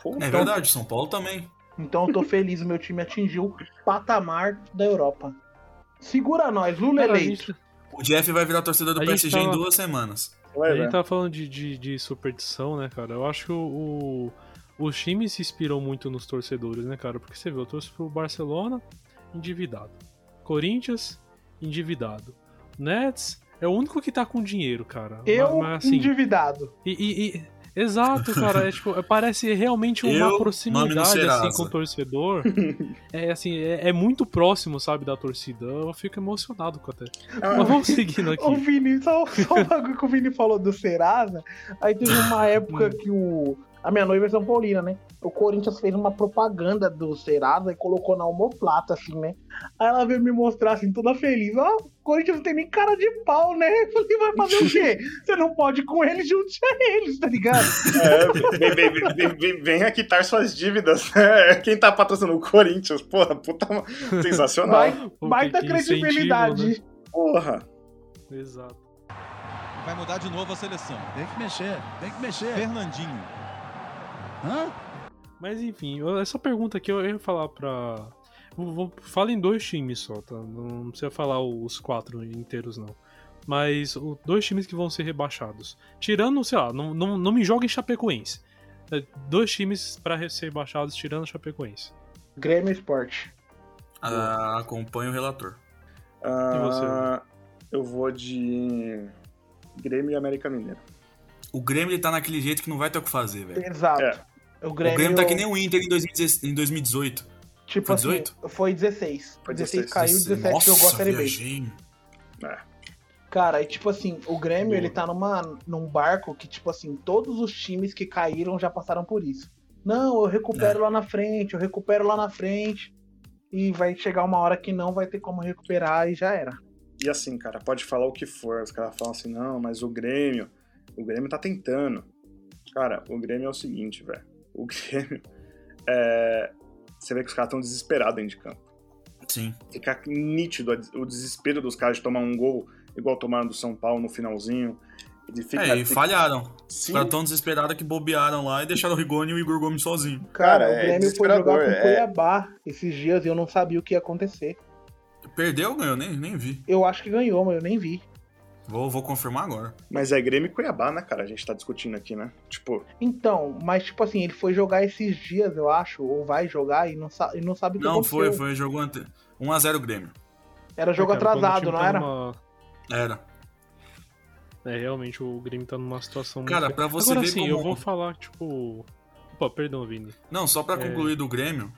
Pô, É verdade, São Paulo também. Então eu tô feliz, o meu time atingiu o patamar da Europa. Segura nós, Lula Cara, eleito. gente, O Jeff vai virar torcedor do PSG em tava- duas semanas. vai a gente tá falando de, de, de superstição, né, cara? Eu acho que o, o- os times se inspiram muito nos torcedores, né, cara? Porque você vê, eu torço pro Barcelona, endividado. Corinthians, endividado. Nets é o único que tá com dinheiro, cara. Eu, Mas, mas, assim, endividado. E, e- e- exato, cara. É, tipo, parece realmente uma Eu, proximidade assim, com o torcedor. É assim, é, é muito próximo, sabe, da torcida. Eu fico emocionado com até. Ah, Mas vamos seguindo O aqui. Vini, só, só um bagulho que o Vini falou do Serasa. Aí teve uma época que o. A minha noiva é São Paulina, né? O Corinthians fez uma propaganda do Serasa e colocou na homoplata, assim, né? Aí ela veio me mostrar, assim, toda feliz. Ó, oh, o Corinthians não tem nem cara de pau, né? Eu falei, vai fazer o quê? Você não pode ir com eles, junte a eles, tá ligado? É, vem, vem, vem, vem, venha quitar suas dívidas. Né? Quem tá patrocinando o Corinthians? Porra, puta, sensacional. Vai, baita credibilidade. Né? Porra. Exato. Vai mudar de novo a seleção. Tem que mexer, tem que mexer. Fernandinho. Hã? Mas enfim, essa pergunta aqui eu ia falar pra. Fala em dois times só, tá? Não precisa falar os quatro inteiros, não. Mas os dois times que vão ser rebaixados. Tirando, sei lá, não, não, não me joga em Chapecoense. É, dois times para ser rebaixados tirando Chapecoense. Grêmio Esporte. Ah, acompanho o relator. Ah, e você? Eu vou de Grêmio e América Mineiro. O Grêmio ele tá naquele jeito que não vai ter o que fazer, velho. Exato. É. O, Grêmio... o Grêmio tá que nem o Inter em, 2018. Tipo foi 18? Assim, foi 16. Foi 16, 16 caiu, 17 Nossa, jogou a Série B. É. Cara, e tipo assim, o Grêmio Boa. ele tá numa, num barco que, tipo assim, todos os times que caíram já passaram por isso. Não, eu recupero é. lá na frente, eu recupero lá na frente. E vai chegar uma hora que não vai ter como recuperar e já era. E assim, cara, pode falar o que for. Os caras falam assim, não, mas o Grêmio, o Grêmio tá tentando. Cara, o Grêmio é o seguinte, velho. O Grêmio. É... Você vê que os caras estão desesperados dentro de campo. Sim. Fica nítido o desespero dos caras de tomar um gol igual tomaram do São Paulo no finalzinho. Fica, é, e fica... falharam. Sim. Ficaram tão desesperados que bobearam lá e deixaram o Rigoni e o Igor Gomes sozinho. Cara, Cara o é Grêmio é foi jogar com o é... Cuiabá esses dias e eu não sabia o que ia acontecer. Perdeu ou ganhou? Nem, nem vi. Eu acho que ganhou, mas eu nem vi. Vou, vou confirmar agora. Mas é Grêmio e Cuiabá, né, cara? A gente tá discutindo aqui, né? Tipo. Então, mas tipo assim, ele foi jogar esses dias, eu acho, ou vai jogar e não, sa e não sabe o que Não, aconteceu. foi, foi, jogou ante... 1x0 Grêmio. Era jogo é, cara, atrasado, não era? Uma... Era. É, realmente o Grêmio tá numa situação Cara, muito... pra você Agora, ver assim, como... eu vou falar, tipo... Opa, perdão, Vini. Não, só pra é... concluir do Grêmio,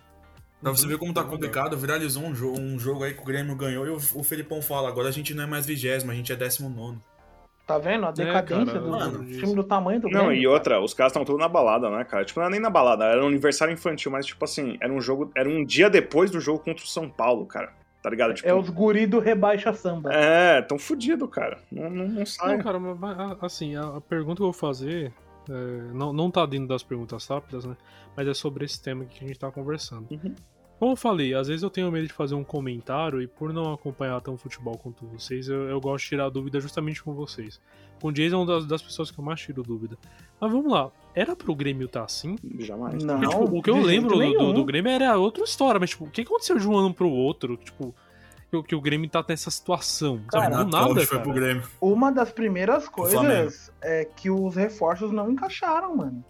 Pra você uhum. ver como tá complicado, viralizou um jogo, um jogo aí que o Grêmio ganhou e o, o Felipão fala, agora a gente não é mais vigésimo, a gente é décimo nono. Tá vendo? A decadência é, do, do time do tamanho do Grêmio. Não, e outra, os caras estão todos na balada, né, cara? Tipo, não era nem na balada, era um aniversário infantil, mas tipo assim, era um jogo, era um dia depois do jogo contra o São Paulo, cara. Tá ligado? Tipo, é os guri do rebaixa samba. É, tão fudido, cara. Não, não, não sai. Não, cara, mas, assim, a, a pergunta que eu vou fazer é, não, não tá dentro das perguntas rápidas, né? Mas é sobre esse tema que a gente tá conversando. Uhum. Como eu falei, às vezes eu tenho medo de fazer um comentário e por não acompanhar tão futebol quanto vocês, eu, eu gosto de tirar dúvida justamente com vocês. Com o Jason é uma das, das, pessoas que eu mais tiro dúvida. Mas vamos lá, era pro Grêmio estar tá assim? Jamais. Não, Porque, tipo, o que eu lembro do, do, do, Grêmio era outra história, mas tipo, o que aconteceu de um ano pro outro? Tipo, que, que o Grêmio tá nessa situação. Cara, sabe? Do nada, foi pro Grêmio. Uma das primeiras coisas é que os reforços não encaixaram, mano.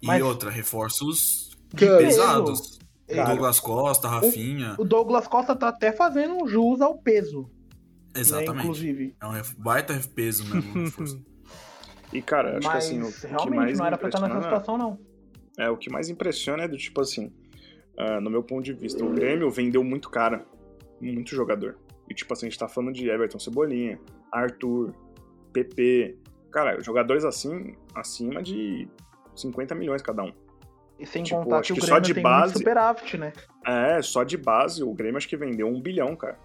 E mas... outra, reforços pesados. Cara, Douglas Costa, Rafinha. O, o, Douglas Costa tá até fazendo jus ao peso. Né, Exatamente. Né, inclusive. É um baita peso mesmo. e, cara, acho Mas, que assim. O realmente que mais não era pra estar nessa situação, não. É, o que mais impressiona é do tipo assim. Uh, no meu ponto de vista, o Grêmio vendeu muito cara. Muito jogador. E, tipo assim, a gente tá falando de Everton Cebolinha, Arthur, PP. Cara, jogadores assim, acima de 50 milhões cada um. E sem tipo, contar que o Grêmio só de tem base, superávit, né? É, só de base, o Grêmio acho que vendeu um bilhão, cara.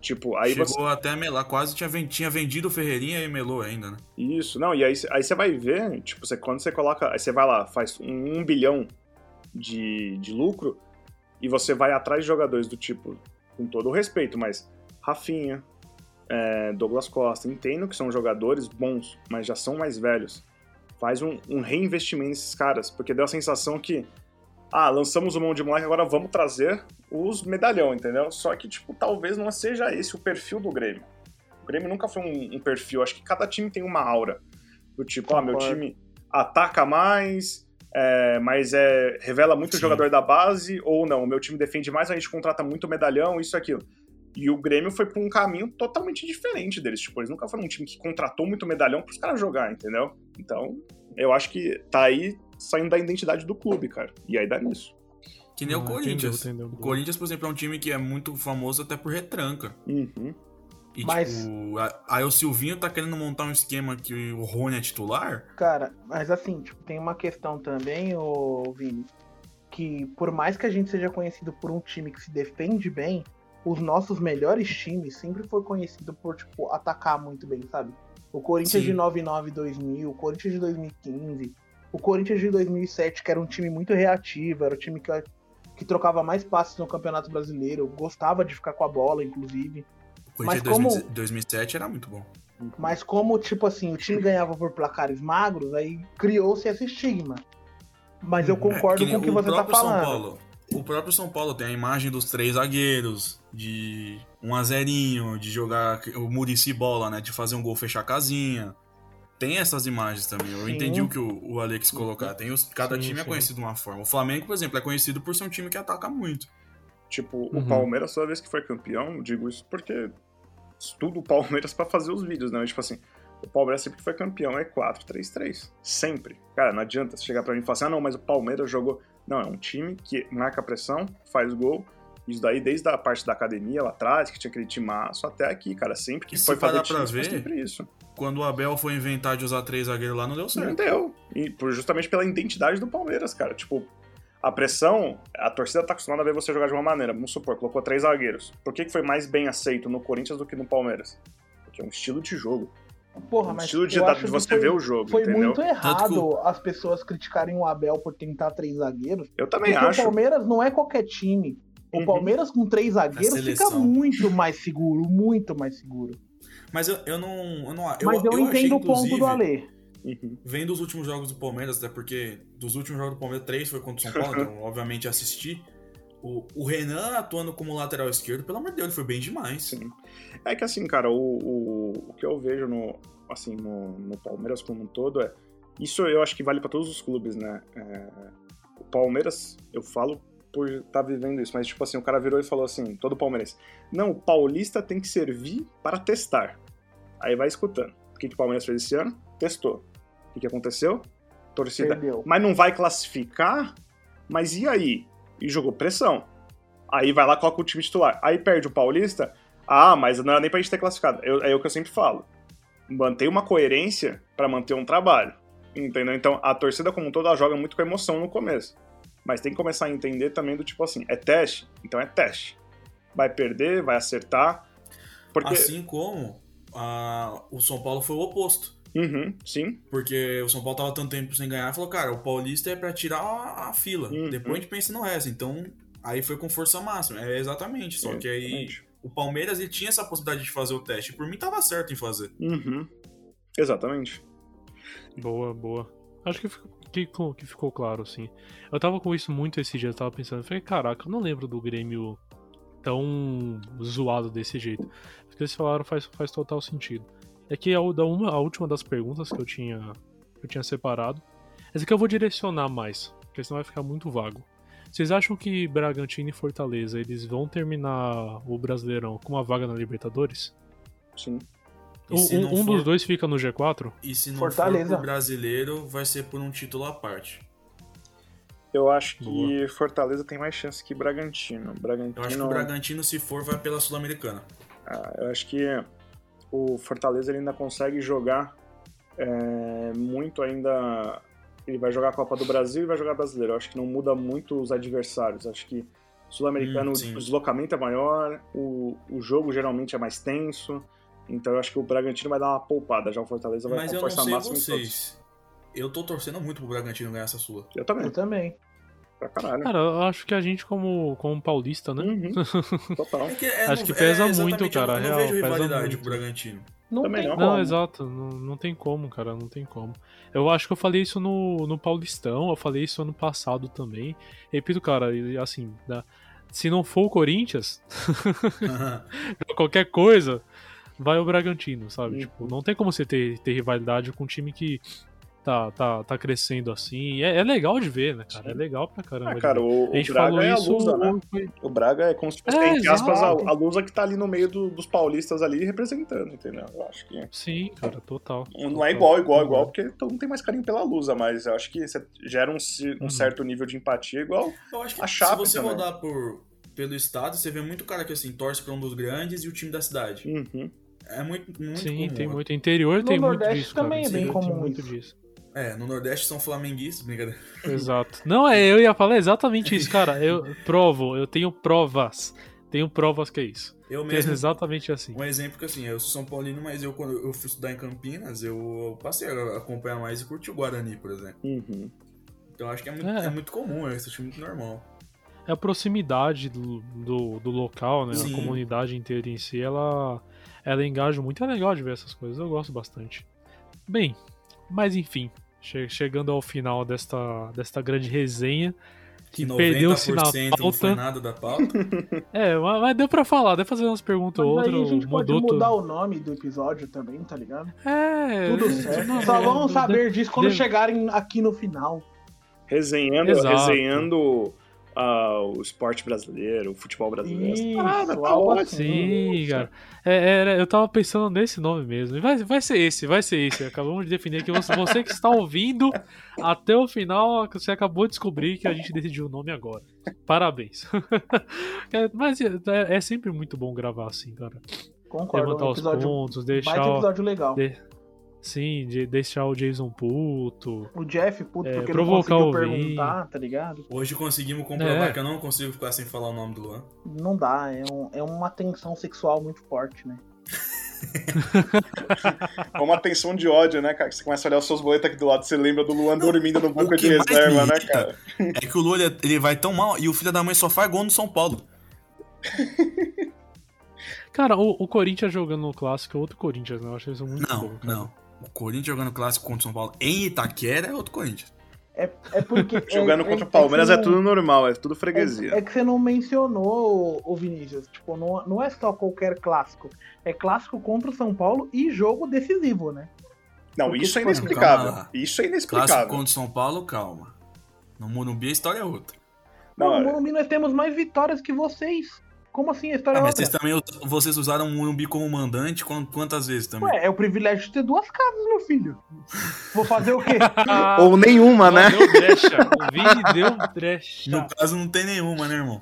Tipo, aí Chegou você... até a melar, quase tinha, tinha vendido o Ferreirinha e melou ainda, né? Isso, não, e aí, aí você vai ver, tipo, você, quando você coloca, aí você vai lá, faz um, um bilhão de, de lucro, e você vai atrás de jogadores do tipo, com todo o respeito, mas Rafinha, é, Douglas Costa, entendo que são jogadores bons, mas já são mais velhos faz um, um reinvestimento nesses caras, porque deu a sensação que, ah, lançamos o mão de moleque, agora vamos trazer os medalhão, entendeu? Só que, tipo, talvez não seja esse o perfil do Grêmio. O Grêmio nunca foi um, um perfil, acho que cada time tem uma aura. Do tipo, ah, meu time ataca mais, é, mas é, revela muito o jogador da base, ou não, o meu time defende mais, a gente contrata muito medalhão, isso e aquilo. E o Grêmio foi por um caminho totalmente diferente deles. Tipo, eles nunca foram um time que contratou muito medalhão pros caras jogar, entendeu? Então, eu acho que tá aí saindo da identidade do clube, cara. E aí dá nisso. Que nem ah, o Corinthians. Entendeu, entendeu. O Corinthians, por exemplo, é um time que é muito famoso até por retranca. Uhum. E, Mas- tipo, aí o Silvinho tá querendo montar um esquema que o Rony é titular? Cara, mas assim, tipo, tem uma questão também, ô Vini, que por mais que a gente seja conhecido por um time que se defende bem, os nossos melhores times sempre foi conhecido por, tipo, atacar muito bem, sabe? O Corinthians Sim. de 99 2000, o Corinthians de 2015, o Corinthians de 2007, que era um time muito reativo, era o time que, que trocava mais passes no Campeonato Brasileiro, gostava de ficar com a bola, inclusive. O Mas de como- 2007 era muito bom. Mas como, tipo assim, o time ganhava por placares magros, aí criou-se esse estigma. Mas eu concordo É, nem com o que você tá próprio São falando. Paulo. O próprio São Paulo tem a imagem dos três zagueiros, de um a zerinho, de jogar o Murici bola, né? De fazer um gol fechar a casinha. Tem essas imagens também. Eu Sim. entendi o que o, o Alex colocar. Tem os, cada Sim, time é sim. conhecido de uma forma. O Flamengo, por exemplo, é conhecido por ser um time que ataca muito. Tipo, Uhum. o Palmeiras, toda vez que foi campeão, digo isso porque estudo o Palmeiras pra fazer os vídeos, né? Tipo assim, o Palmeiras sempre foi campeão é 4-3-3. Sempre. Cara, não adianta você chegar pra mim e falar assim, ah, não, mas o Palmeiras jogou. Não, é um time que marca a pressão, faz gol. Isso daí desde a parte da academia lá atrás, que tinha aquele timaço, até aqui, cara. Sempre que E foi fazer pra time, ver, sempre isso. Quando o Abel foi inventar de usar três zagueiros lá, não deu Não certo. deu. E por- justamente pela identidade do Palmeiras, cara. Tipo, a pressão, a torcida tá acostumada a ver você jogar de uma maneira. Vamos supor, colocou três zagueiros. Por que, que foi mais bem aceito no Corinthians do que no Palmeiras? Porque é um estilo de jogo. Porra, um mas estilo de, de você foi, ver o jogo, foi entendeu? muito errado que as pessoas criticarem o Abel por tentar três zagueiros. Eu também Porque acho. o Palmeiras não é qualquer time. O Uhum. Palmeiras com três zagueiros fica muito mais seguro, muito mais seguro. Mas eu, eu não. Eu não eu, Mas eu, eu achei, entendo o ponto inclusive, do Alê. Uhum. Vendo os últimos jogos do Palmeiras, até porque dos últimos jogos do Palmeiras, três foi contra o São Paulo, então obviamente assisti. O, o Renan atuando como lateral esquerdo, pelo amor de Deus, ele foi bem demais. Sim. É que assim, cara, o, o, o que eu vejo no, assim, no, no Palmeiras como um todo é. Isso eu acho que vale pra todos os clubes, né? É, o Palmeiras, eu falo por estar vivendo isso, mas tipo assim, o cara virou e falou assim, todo palmeirense, não, o paulista tem que servir para testar. Aí vai escutando. O que, que o Palmeiras fez esse ano? Testou. O que, que aconteceu? Torcida. Perdeu. Mas não vai classificar? Mas e aí? E jogou pressão. Aí vai lá, coloca o time titular. Aí perde o Paulista. Ah, mas não era nem pra gente ter classificado. Eu- é o que eu sempre falo. Manter uma coerência pra manter um trabalho. Entendeu? Então a torcida como um todo ela joga muito com emoção no começo. Mas tem que começar a entender também do tipo assim, é teste? Então é teste. Vai perder, vai acertar. Porque. Assim como ah, o São Paulo foi o oposto. Uhum, sim. Porque o São Paulo tava tanto tempo sem ganhar, falou, cara, o Paulista é pra tirar a, a fila. Uhum. Depois a gente pensa no resto. Então, aí foi com força máxima. É exatamente. Só que aí Exatamente. o Palmeiras ele tinha essa possibilidade de fazer o teste. Por mim tava certo em fazer. Uhum. Exatamente. Boa, boa. Acho que ficou, que, que ficou claro, sim. Eu tava com isso muito esse dia, eu tava pensando, eu falei, caraca, eu não lembro do Grêmio tão zoado desse jeito. O que eles falaram faz, faz total sentido. É que a, da uma, a última das perguntas que eu tinha, que eu tinha separado, essa aqui eu vou direcionar mais, porque senão vai ficar muito vago. Vocês acham que Bragantino e Fortaleza eles vão terminar o Brasileirão com uma vaga na Libertadores? Sim. E Um, um for- dos dois fica no G4? E se não Fortaleza. for brasileiro, vai ser por um título à parte. Eu acho que Boa. Fortaleza tem mais chance que Bragantino. Bragantino. Eu acho que o Bragantino, se for, vai pela Sul-Americana. Ah, eu acho que o Fortaleza ele ainda consegue jogar é, muito ainda. Ele vai jogar a Copa do Brasil e vai jogar brasileiro. Eu acho que não muda muito os adversários. Eu acho que Sul-Americano Hum, o deslocamento é maior, o, o jogo geralmente é mais tenso. Então eu acho que o Bragantino vai dar uma poupada, já o Fortaleza vai Mas com força máxima em todos. vocês. Eu tô torcendo muito pro Bragantino ganhar essa Sula. Eu também, Eu também. Pra caralho. Cara, eu acho que a gente, como, como paulista, né? Uhum, total. É que é, Acho que pesa é, muito, cara, Eu não, real, vejo rivalidade o Bragantino. Não Também tem não. Não, exato, não, não tem como, cara, não tem como. Eu acho que eu falei isso no, no Paulistão, eu falei isso ano passado também. Repito, cara, assim, da- se não for o Corinthians, qualquer coisa, vai o Bragantino, sabe? Uhum. Tipo, não tem como você ter, ter rivalidade com um time que tá, tá, tá crescendo assim. É, é legal de ver, né, cara? É legal pra caramba. Ah, cara, o, a o gente Braga falou é a isso. Lusa, né? foi- O Braga é como se fosse, É, entre aspas, a, a Lusa que tá ali no meio do- dos paulistas ali representando, entendeu? Eu acho que. Sim, cara, total. Não total. é igual, igual, igual, porque todo mundo tem mais carinho pela Lusa, mas eu acho que você gera um, um Uhum. certo nível de empatia igual. Eu acho que A se você também. rodar por, pelo estado, você vê muito cara que assim, torce pra um dos grandes e o time da cidade. Uhum. É muito, muito Sim, comum. tem muito. Interior No tem muito Nordeste disso, cara. também é bem Interior tem comum muito isso. disso. É, no Nordeste são flamenguistas, brincadeira. Exato. Não, é, eu ia falar exatamente isso, cara. Eu provo, eu tenho provas. Tenho provas que é isso. Eu Que é mesmo, exatamente assim. um exemplo que assim, eu sou São Paulino, mas eu quando eu fui estudar em Campinas, eu passei a acompanhar mais e curti o Guarani, por exemplo. Uhum. Então eu acho que é muito, É. é muito comum, eu acho muito normal. É a proximidade do, do, do local, né? Sim. A comunidade inteira em si, ela, ela engaja muito. É legal de ver essas coisas, eu gosto bastante. Bem, mas enfim, che- chegando ao final desta, desta grande resenha, que perdeu-se na 90% não foi pauta. nada da pauta. É, mas, deu pra falar, deu pra fazer umas perguntas ou Mas aí outra. a gente pode mudou mudar tudo. o nome do episódio também, tá ligado? É, Tudo é, certo. não, Só é, vão saber disso quando de- chegarem aqui no final. Resenhando, Exato. resenhando ah, o esporte brasileiro, o futebol brasileiro. essa Isso, parada, tá ótimo. Sim, cara. É, era- eu tava pensando nesse nome mesmo. Vai, vai ser esse, vai ser esse. Acabamos de definir aqui. Você, você que está ouvindo até o final, você acabou de descobrir que a gente decidiu o nome agora. Parabéns. É, Mas é, é sempre muito bom gravar assim, cara. Concordo. Levantar um os episódio, pontos, baita deixar. o- episódio legal. de- Sim, de deixar o Jason puto. O Jeff, puto, É, porque não provocar conseguiu o Vini. perguntar, tá ligado? Hoje conseguimos comprovar É. que eu não consigo ficar sem falar o nome do Luan. Não dá, é, um- é uma tensão sexual muito forte, né? É uma tensão de ódio, né, cara? Que você começa a olhar os seus boletos aqui do lado, você lembra do Luan dormindo no banco de reserva, né, cara? É que o Luan ele- ele vai tão mal e o filho da mãe só faz gol no São Paulo. Cara, o, o Corinthians jogando no clássico é outro Corinthians, né? Eu acho isso muito Não, bom. cara. não. O Corinthians jogando clássico contra o São Paulo em Itaquera é outro Corinthians. É, é porque. Jogando é- contra é- o Palmeiras é é que tudo não- normal, é tudo É, freguesia. é que você não mencionou, o Vinícius. Tipo, não, não é só qualquer clássico. É clássico contra o São Paulo e jogo decisivo, né? Não, porque, isso é inexplicável. calma. Isso é Clássico inexplicável. contra o São Paulo, calma. No Morumbi a história é outra. Não, Não, no é- Morumbi nós temos mais vitórias que vocês. Como assim? A história Ah, é mas vocês também vocês usaram o Morumbi como mandante quan- quantas vezes também? Ué, é o privilégio de ter duas casas, meu filho. Vou fazer o quê? Ah, Ou nenhuma, né? Deu brecha. O Vini deu brecha. No caso não tem nenhuma, né, irmão?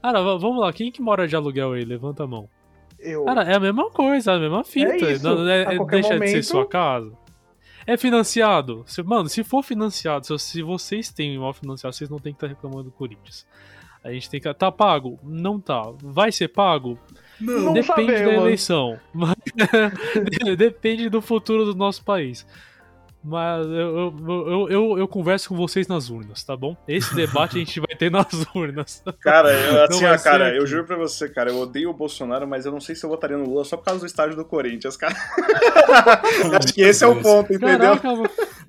Cara, vamos lá. Quem que mora de aluguel aí? Levanta a mão. Eu. Cara, é a mesma coisa, a mesma fita. É isso. Não- é- A é- deixa de ser momento- sua casa. É financiado? Se- mano, se for financiado, se, se vocês têm mal financiado, vocês não tem que estar reclamando do Corinthians. A gente tem que. Tá pago? Não tá. Vai ser pago? Não Depende da eleição. Mas- Depende do futuro do nosso país. Mas eu, eu, eu, eu, eu converso com vocês nas urnas, tá bom? Esse debate a gente vai ter nas urnas. Cara, eu, assim, ó, cara, aqui. eu juro pra você, cara, eu odeio o Bolsonaro, mas eu não sei se eu votaria no Lula só por causa do estádio do Corinthians, cara. Acho que esse é o ponto, entendeu? Caraca,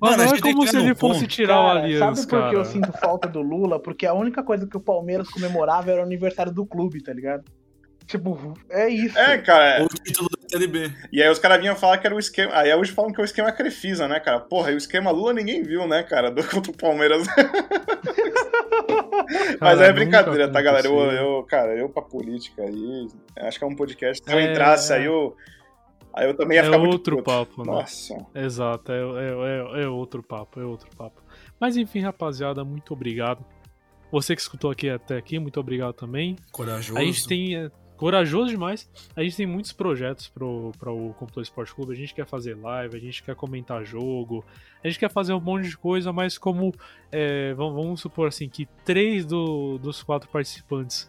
mano. Não é como se ele fosse ponto. tirar o Allianz, sabe por que eu sinto falta do Lula? Porque a única coisa que o Palmeiras comemorava era o aniversário do clube, tá ligado? Tipo, é isso. É, cara, Ou o título da Série B. e aí os caras vinham falar que era o esquema. Aí hoje falam que é o esquema Crefisa, né, cara? Porra, e o esquema Lula ninguém viu, né, cara? Do contra o Palmeiras. Mas Cara, é nunca brincadeira, tá, galera? Eu, eu, cara, eu pra política aí. Acho que é um podcast. Se eu É, entrasse, é. aí eu. Aí eu também ia É ficar muito outro papo, né? Nossa. Exato, é, é, é, é outro papo, é outro papo. Mas enfim, rapaziada, muito obrigado. Você que escutou aqui até aqui, muito obrigado também. Corajoso. A gente tem. é, corajoso demais. A gente tem muitos projetos pro, para o Computador Esporte Clube. A gente quer fazer live, a gente quer comentar jogo, a gente quer fazer um monte de coisa, mas como. é, vamos, vamos supor assim, que três do- dos quatro participantes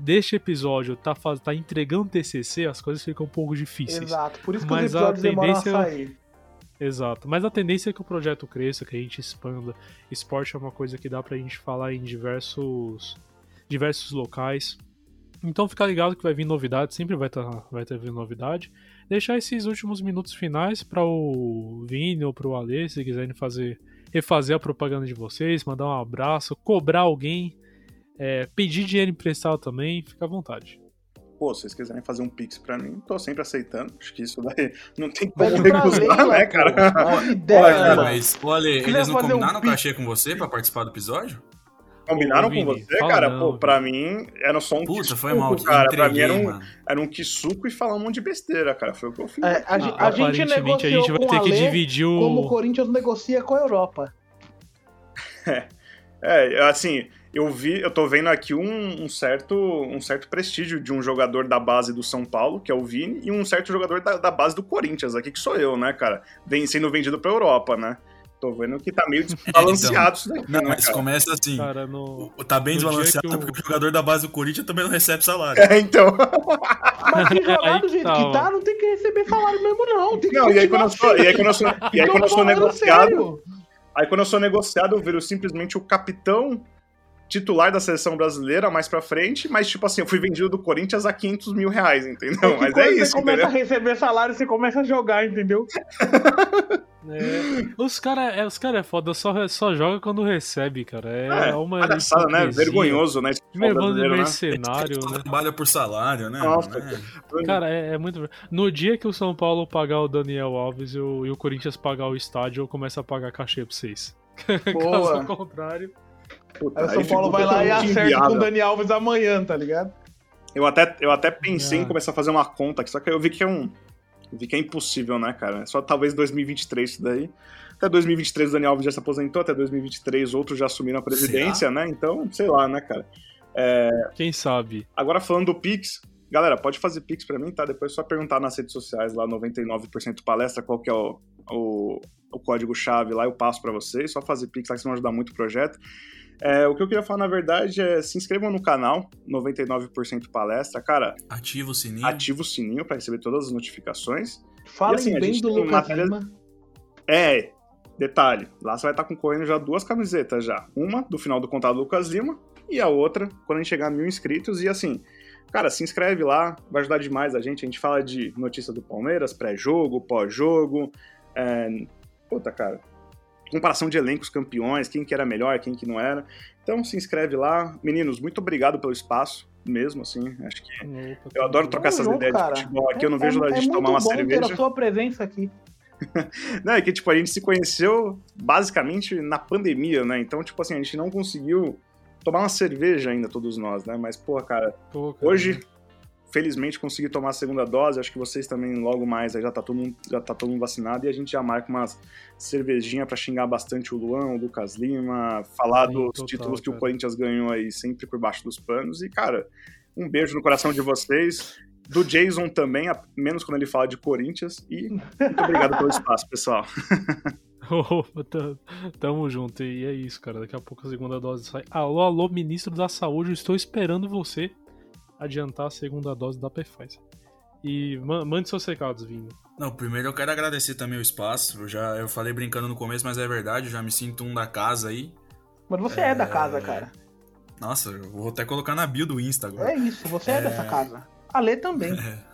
deste episódio tá, tá entregando TCC, as coisas ficam um pouco difíceis. Exato. Por isso que Mas os a episódios demoram a tendência- sair. Exato. Mas a tendência é que o projeto cresça, que a gente expanda. Esporte é uma coisa que dá pra gente falar em diversos, diversos locais. Então fica ligado que vai vir novidade, sempre vai, tá, vai ter vindo novidade. Deixar esses últimos minutos finais para o Vini ou pro Ale, se quiserem fazer refazer a propaganda de vocês, mandar um abraço, cobrar alguém, é, pedir dinheiro emprestado também, fica à vontade. Pô, se vocês quiserem fazer um pix pra mim, tô sempre aceitando. Acho que isso daí não tem como recusar, né, cara? Olha, ideia, mano. Mas, olha, eles não um combinaram pi- cachê com você pra participar do episódio? Combinaram Ô, com Vini, você, cara? não, Pô, pra mim era só um Puta, quisuco, foi mal que cara. eu Pra mim era entreguei, um, mano. era um quisuco e falar um monte de besteira, cara. Foi o que eu fiz. É, a, Ah, a gente aparentemente negociou a gente vai com ter que dividir o. como o Corinthians negocia com a Europa. É, assim, eu vi, eu tô vendo aqui um, um, certo, um certo prestígio de um jogador da base do São Paulo, que é o Vini, e um certo jogador da, da base do Corinthians, aqui que sou eu, né, cara? Vem sendo vendido pra Europa, né? Tô vendo que tá meio desbalanceado isso daqui. Não, né, mas cara? começa assim. Cara, no... Tá bem desbalanceado eu... porque o jogador da base do Corinthians também não recebe salário. É, então. Mas que jogar do jeito que tá, não tem que receber salário mesmo, não. Tem que não, e aí quando eu sou, e aí quando eu sou, e aí quando eu sou negociado. Sério. Aí quando eu sou negociado, eu viro simplesmente o capitão titular da seleção brasileira mais pra frente, mas tipo assim, eu fui vendido do Corinthians a 500 mil reais, entendeu? É mas é isso, Você começa entendeu? a receber salário, você começa a jogar, entendeu? É. Os caras é, os cara é foda, só, só joga quando recebe, cara. É, é uma palhaçada, né? Vergonhoso, né? Primeiro de né? mercenário, né? né? Trabalha por salário, né? Nossa, é. Cara, é, é, muito. No dia que o São Paulo pagar o Daniel Alves e o, e o Corinthians pagar o estádio, eu começo a pagar cachê pra vocês. Caso contrário. Puta, aí o São Paulo vai lá e acerta com o Dani Alves amanhã, tá ligado? Eu até, eu até pensei é. em começar a fazer uma conta aqui, só que eu vi que é um. Vi que é impossível, né, cara? Só talvez 2023 isso daí. Até 2023 o Dani Alves já se aposentou, até 2023 outros já assumiram a presidência, né? Então, sei lá, né, cara? É... Quem sabe? Agora falando do Pix, galera, pode fazer Pix pra mim, tá? Depois é só perguntar nas redes sociais lá, 99% palestra, qual que é o, o, o código-chave lá, eu passo para vocês. Só fazer Pix lá que vocês vão ajudar muito o projeto. É, o que eu queria falar, na verdade, é se inscrevam no canal 99% Palestra. Cara, ativa o sininho. Ativa o sininho para receber todas as notificações. Falem assim, bem do Lucas matéria... Lima. É, detalhe, lá você vai estar concorrendo já duas camisetas já. Uma do final do contato do Lucas Lima e a outra quando a gente chegar a mil inscritos. E assim, cara, se inscreve lá, vai ajudar demais a gente. A gente fala de notícia do Palmeiras, pré-jogo, pós-jogo. É... Puta, cara, comparação de elencos campeões, quem que era melhor, quem que não era. Então se inscreve lá. Meninos, muito obrigado pelo espaço mesmo, assim, acho que Opa, eu adoro trocar essas junto, ideias cara. de futebol aqui, eu não é, vejo é, a gente é tomar uma cerveja. Ter a sua presença aqui. não, é que tipo, a gente se conheceu basicamente na pandemia, né? Então, tipo assim, a gente não conseguiu tomar uma cerveja ainda, todos nós, né? Mas, porra, cara, Pô, cara hoje felizmente consegui tomar a segunda dose. Acho que vocês também logo mais já tá todo mundo, já tá todo mundo vacinado e a gente já marca umas cervejinha para xingar bastante o Luan, o Lucas Lima, falar Sim, dos total, títulos que o Corinthians ganhou aí sempre por baixo dos panos. E, cara, um beijo no coração de vocês. Do Jason também, menos quando ele fala de Corinthians. E muito obrigado pelo espaço, pessoal. tamo junto. E é isso, cara. Daqui a pouco a segunda dose sai. Alô, alô, ministro da Saúde, eu estou esperando você adiantar a segunda dose da Pfizer. E mande seus recados, Vinho. Não, primeiro eu quero agradecer também o espaço. Eu já eu falei brincando no começo, mas é verdade, eu já me sinto um da casa aí. Mas você é, é da casa, cara. Nossa, eu vou até colocar na bio do Insta agora. É isso, você é, é dessa casa. A Lê também. É.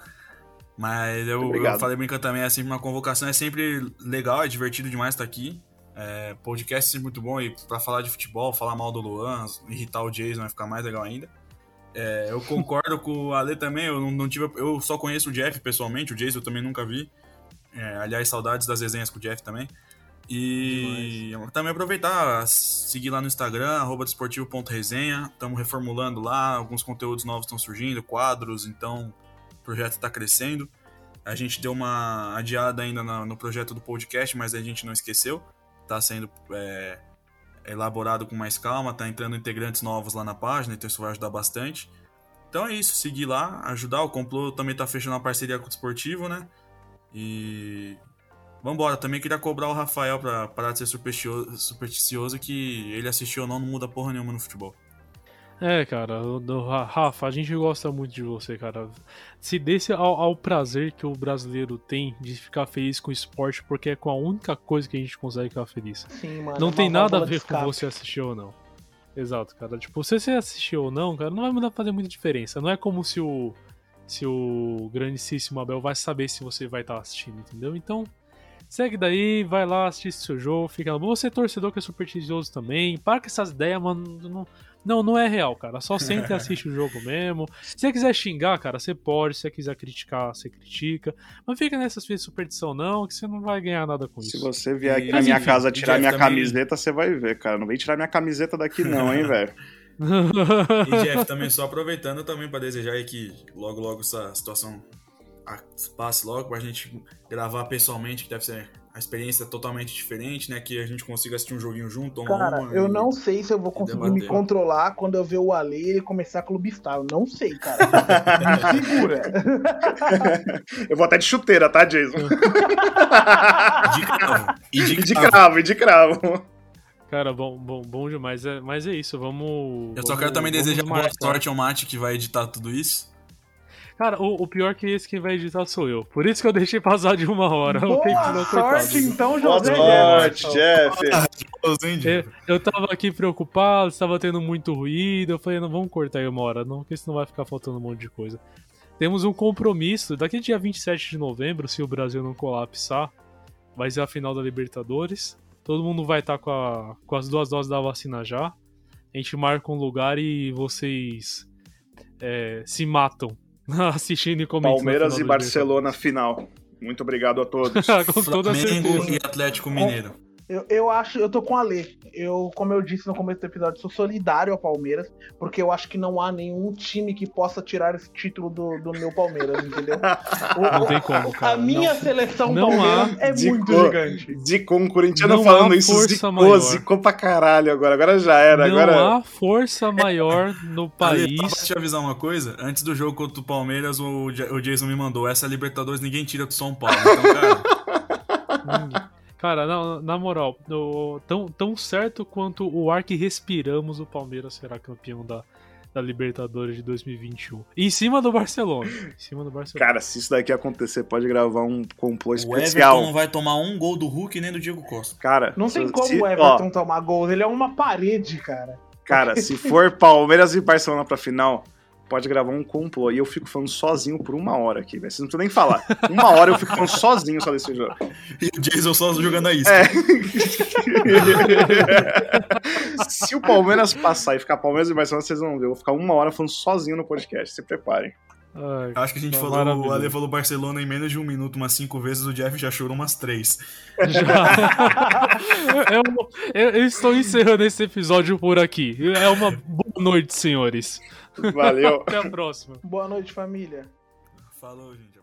Mas eu, eu, falei brincando também, é sempre uma convocação, é sempre legal, é divertido demais estar aqui. É, podcast é sempre muito bom e para falar de futebol, falar mal do Luan, irritar o Jason vai ficar mais legal ainda. É, eu concordo com o Ale também, eu não, não, tive. Eu só conheço o Jeff pessoalmente, o Jason eu também nunca vi. É, aliás, saudades das resenhas com o Jeff também. E Demais. também aproveitar, seguir lá no Instagram, desportivo.resenha. Estamos reformulando lá, alguns conteúdos novos estão surgindo, quadros, então o projeto está crescendo. A gente deu uma adiada ainda no, no, projeto do podcast, mas a gente não esqueceu. Está sendo é, elaborado com mais calma, tá entrando integrantes novos lá na página, então isso vai ajudar bastante. Então é isso, seguir lá, ajudar. O Complô também tá fechando uma parceria com o Esportivo, né? E. Vambora, também queria cobrar o Rafael pra parar de ser supersticioso, supersticioso que ele assistiu ou não, não muda porra nenhuma no futebol. É, cara, Rafa, a gente gosta muito de você, cara. Se desse ao, ao, prazer que o brasileiro tem de ficar feliz com o esporte, porque é com a única coisa que a gente consegue ficar feliz. Sim, mano, não tem nada a ver com você assistir ou não. Exato, cara. Tipo, se você assistiu ou não, cara, não vai mudar fazer muita diferença. Não é como se o se o grandíssimo Abel vai saber se você vai estar tá assistindo, entendeu? Então, segue daí, vai lá, assiste seu jogo, fica Você é torcedor que é supersticioso também. Para com essas ideias, mano. Não, não, não é real, cara. Só senta e assiste o jogo mesmo. Se você quiser xingar, cara, você pode. Se você quiser criticar, você critica. Mas fica nessas de superstição, não, que você não vai ganhar nada com Se isso. Se você vier aqui e, na minha enfim, casa tirar minha também... camiseta, você vai ver, cara. Não vem tirar minha camiseta daqui, não, hein, velho. e Jeff, também só aproveitando também para desejar aí que logo, logo essa situação passe logo pra gente gravar pessoalmente, que deve ser a experiência totalmente diferente, né? Que a gente consiga assistir um joguinho junto, Cara, uma, eu e... não sei se eu vou conseguir me controlar quando eu ver o Ale e ele começar a clubistar. Eu não sei, cara. me segura. eu vou até de chuteira, tá, Jason? de cravo. E de, e de cravo, e de cravo. Cara, bom, bom, bom demais. É, mas é isso, vamos. Eu só vamos, quero também desejar boa sorte ao Mate que vai editar tudo isso. Cara, o, o, pior que esse que vai editar sou eu. Por isso que eu deixei passar de uma hora. Boa sorte, então, José Boa sorte, Jeff. Eu, eu tava aqui preocupado, estava tendo muito ruído. Eu falei, não, vamos cortar aí uma hora, não, porque senão vai ficar faltando um monte de coisa. Temos um compromisso. Daqui dia 27 de novembro, se o Brasil não colapsar, vai ser a final da Libertadores. Todo mundo vai estar tá com, a, com as duas doses da vacina já. A gente marca um lugar e vocês é, se matam assistindo e comentando. Palmeiras e Barcelona final. Muito obrigado a todos. com toda Flamengo certeza. e Atlético Mineiro. Eu, eu acho, eu tô com a Lê. Eu, como eu disse no começo do episódio, sou solidário ao Palmeiras, porque eu acho que não há nenhum time que possa tirar esse título do, do meu Palmeiras, entendeu? O, não tem como, cara. A minha não, seleção não Palmeiras é muito gigante. De com um corintiano Não falando isso, força zicou, maior. zicou pra caralho agora. Agora já era. Não agora... há força maior no país. só pra te avisar uma coisa, antes do jogo contra o Palmeiras, o, o Jason me mandou, essa Libertadores ninguém tira do São Paulo. Então, cara, Cara, na, na moral, no- tão, tão certo quanto o ar que respiramos, o Palmeiras será campeão da, da Libertadores de 2021. Em cima do Barcelona. Em cima do Barcelona. Cara, se isso daqui acontecer, pode gravar um complô o especial. Everton não vai tomar um gol do Hulk nem do Diego Costa. Cara, Não tem se- como se- o ó, Everton tomar gols, ele é uma parede, cara. Cara, se for Palmeiras e Barcelona pra final, pode gravar um complô. E eu fico falando sozinho por uma hora aqui, velho. Vocês não precisam nem falar. Uma hora eu fico falando sozinho só desse jogo. E o Jason só jogando a isca. É. se o Palmeiras passar e ficar Palmeiras e Barcelona, vocês vão ver. Eu vou ficar uma hora falando sozinho no podcast. Se preparem. Ai, Acho que a gente tá falou, o Ale falou Barcelona em menos de um minuto umas cinco vezes, o Jeff já chorou umas três. Já. eu, eu- eu estou encerrando esse episódio por aqui. É uma boa noite, senhores. Valeu. Até a próxima. Boa noite, família. Falou, gente.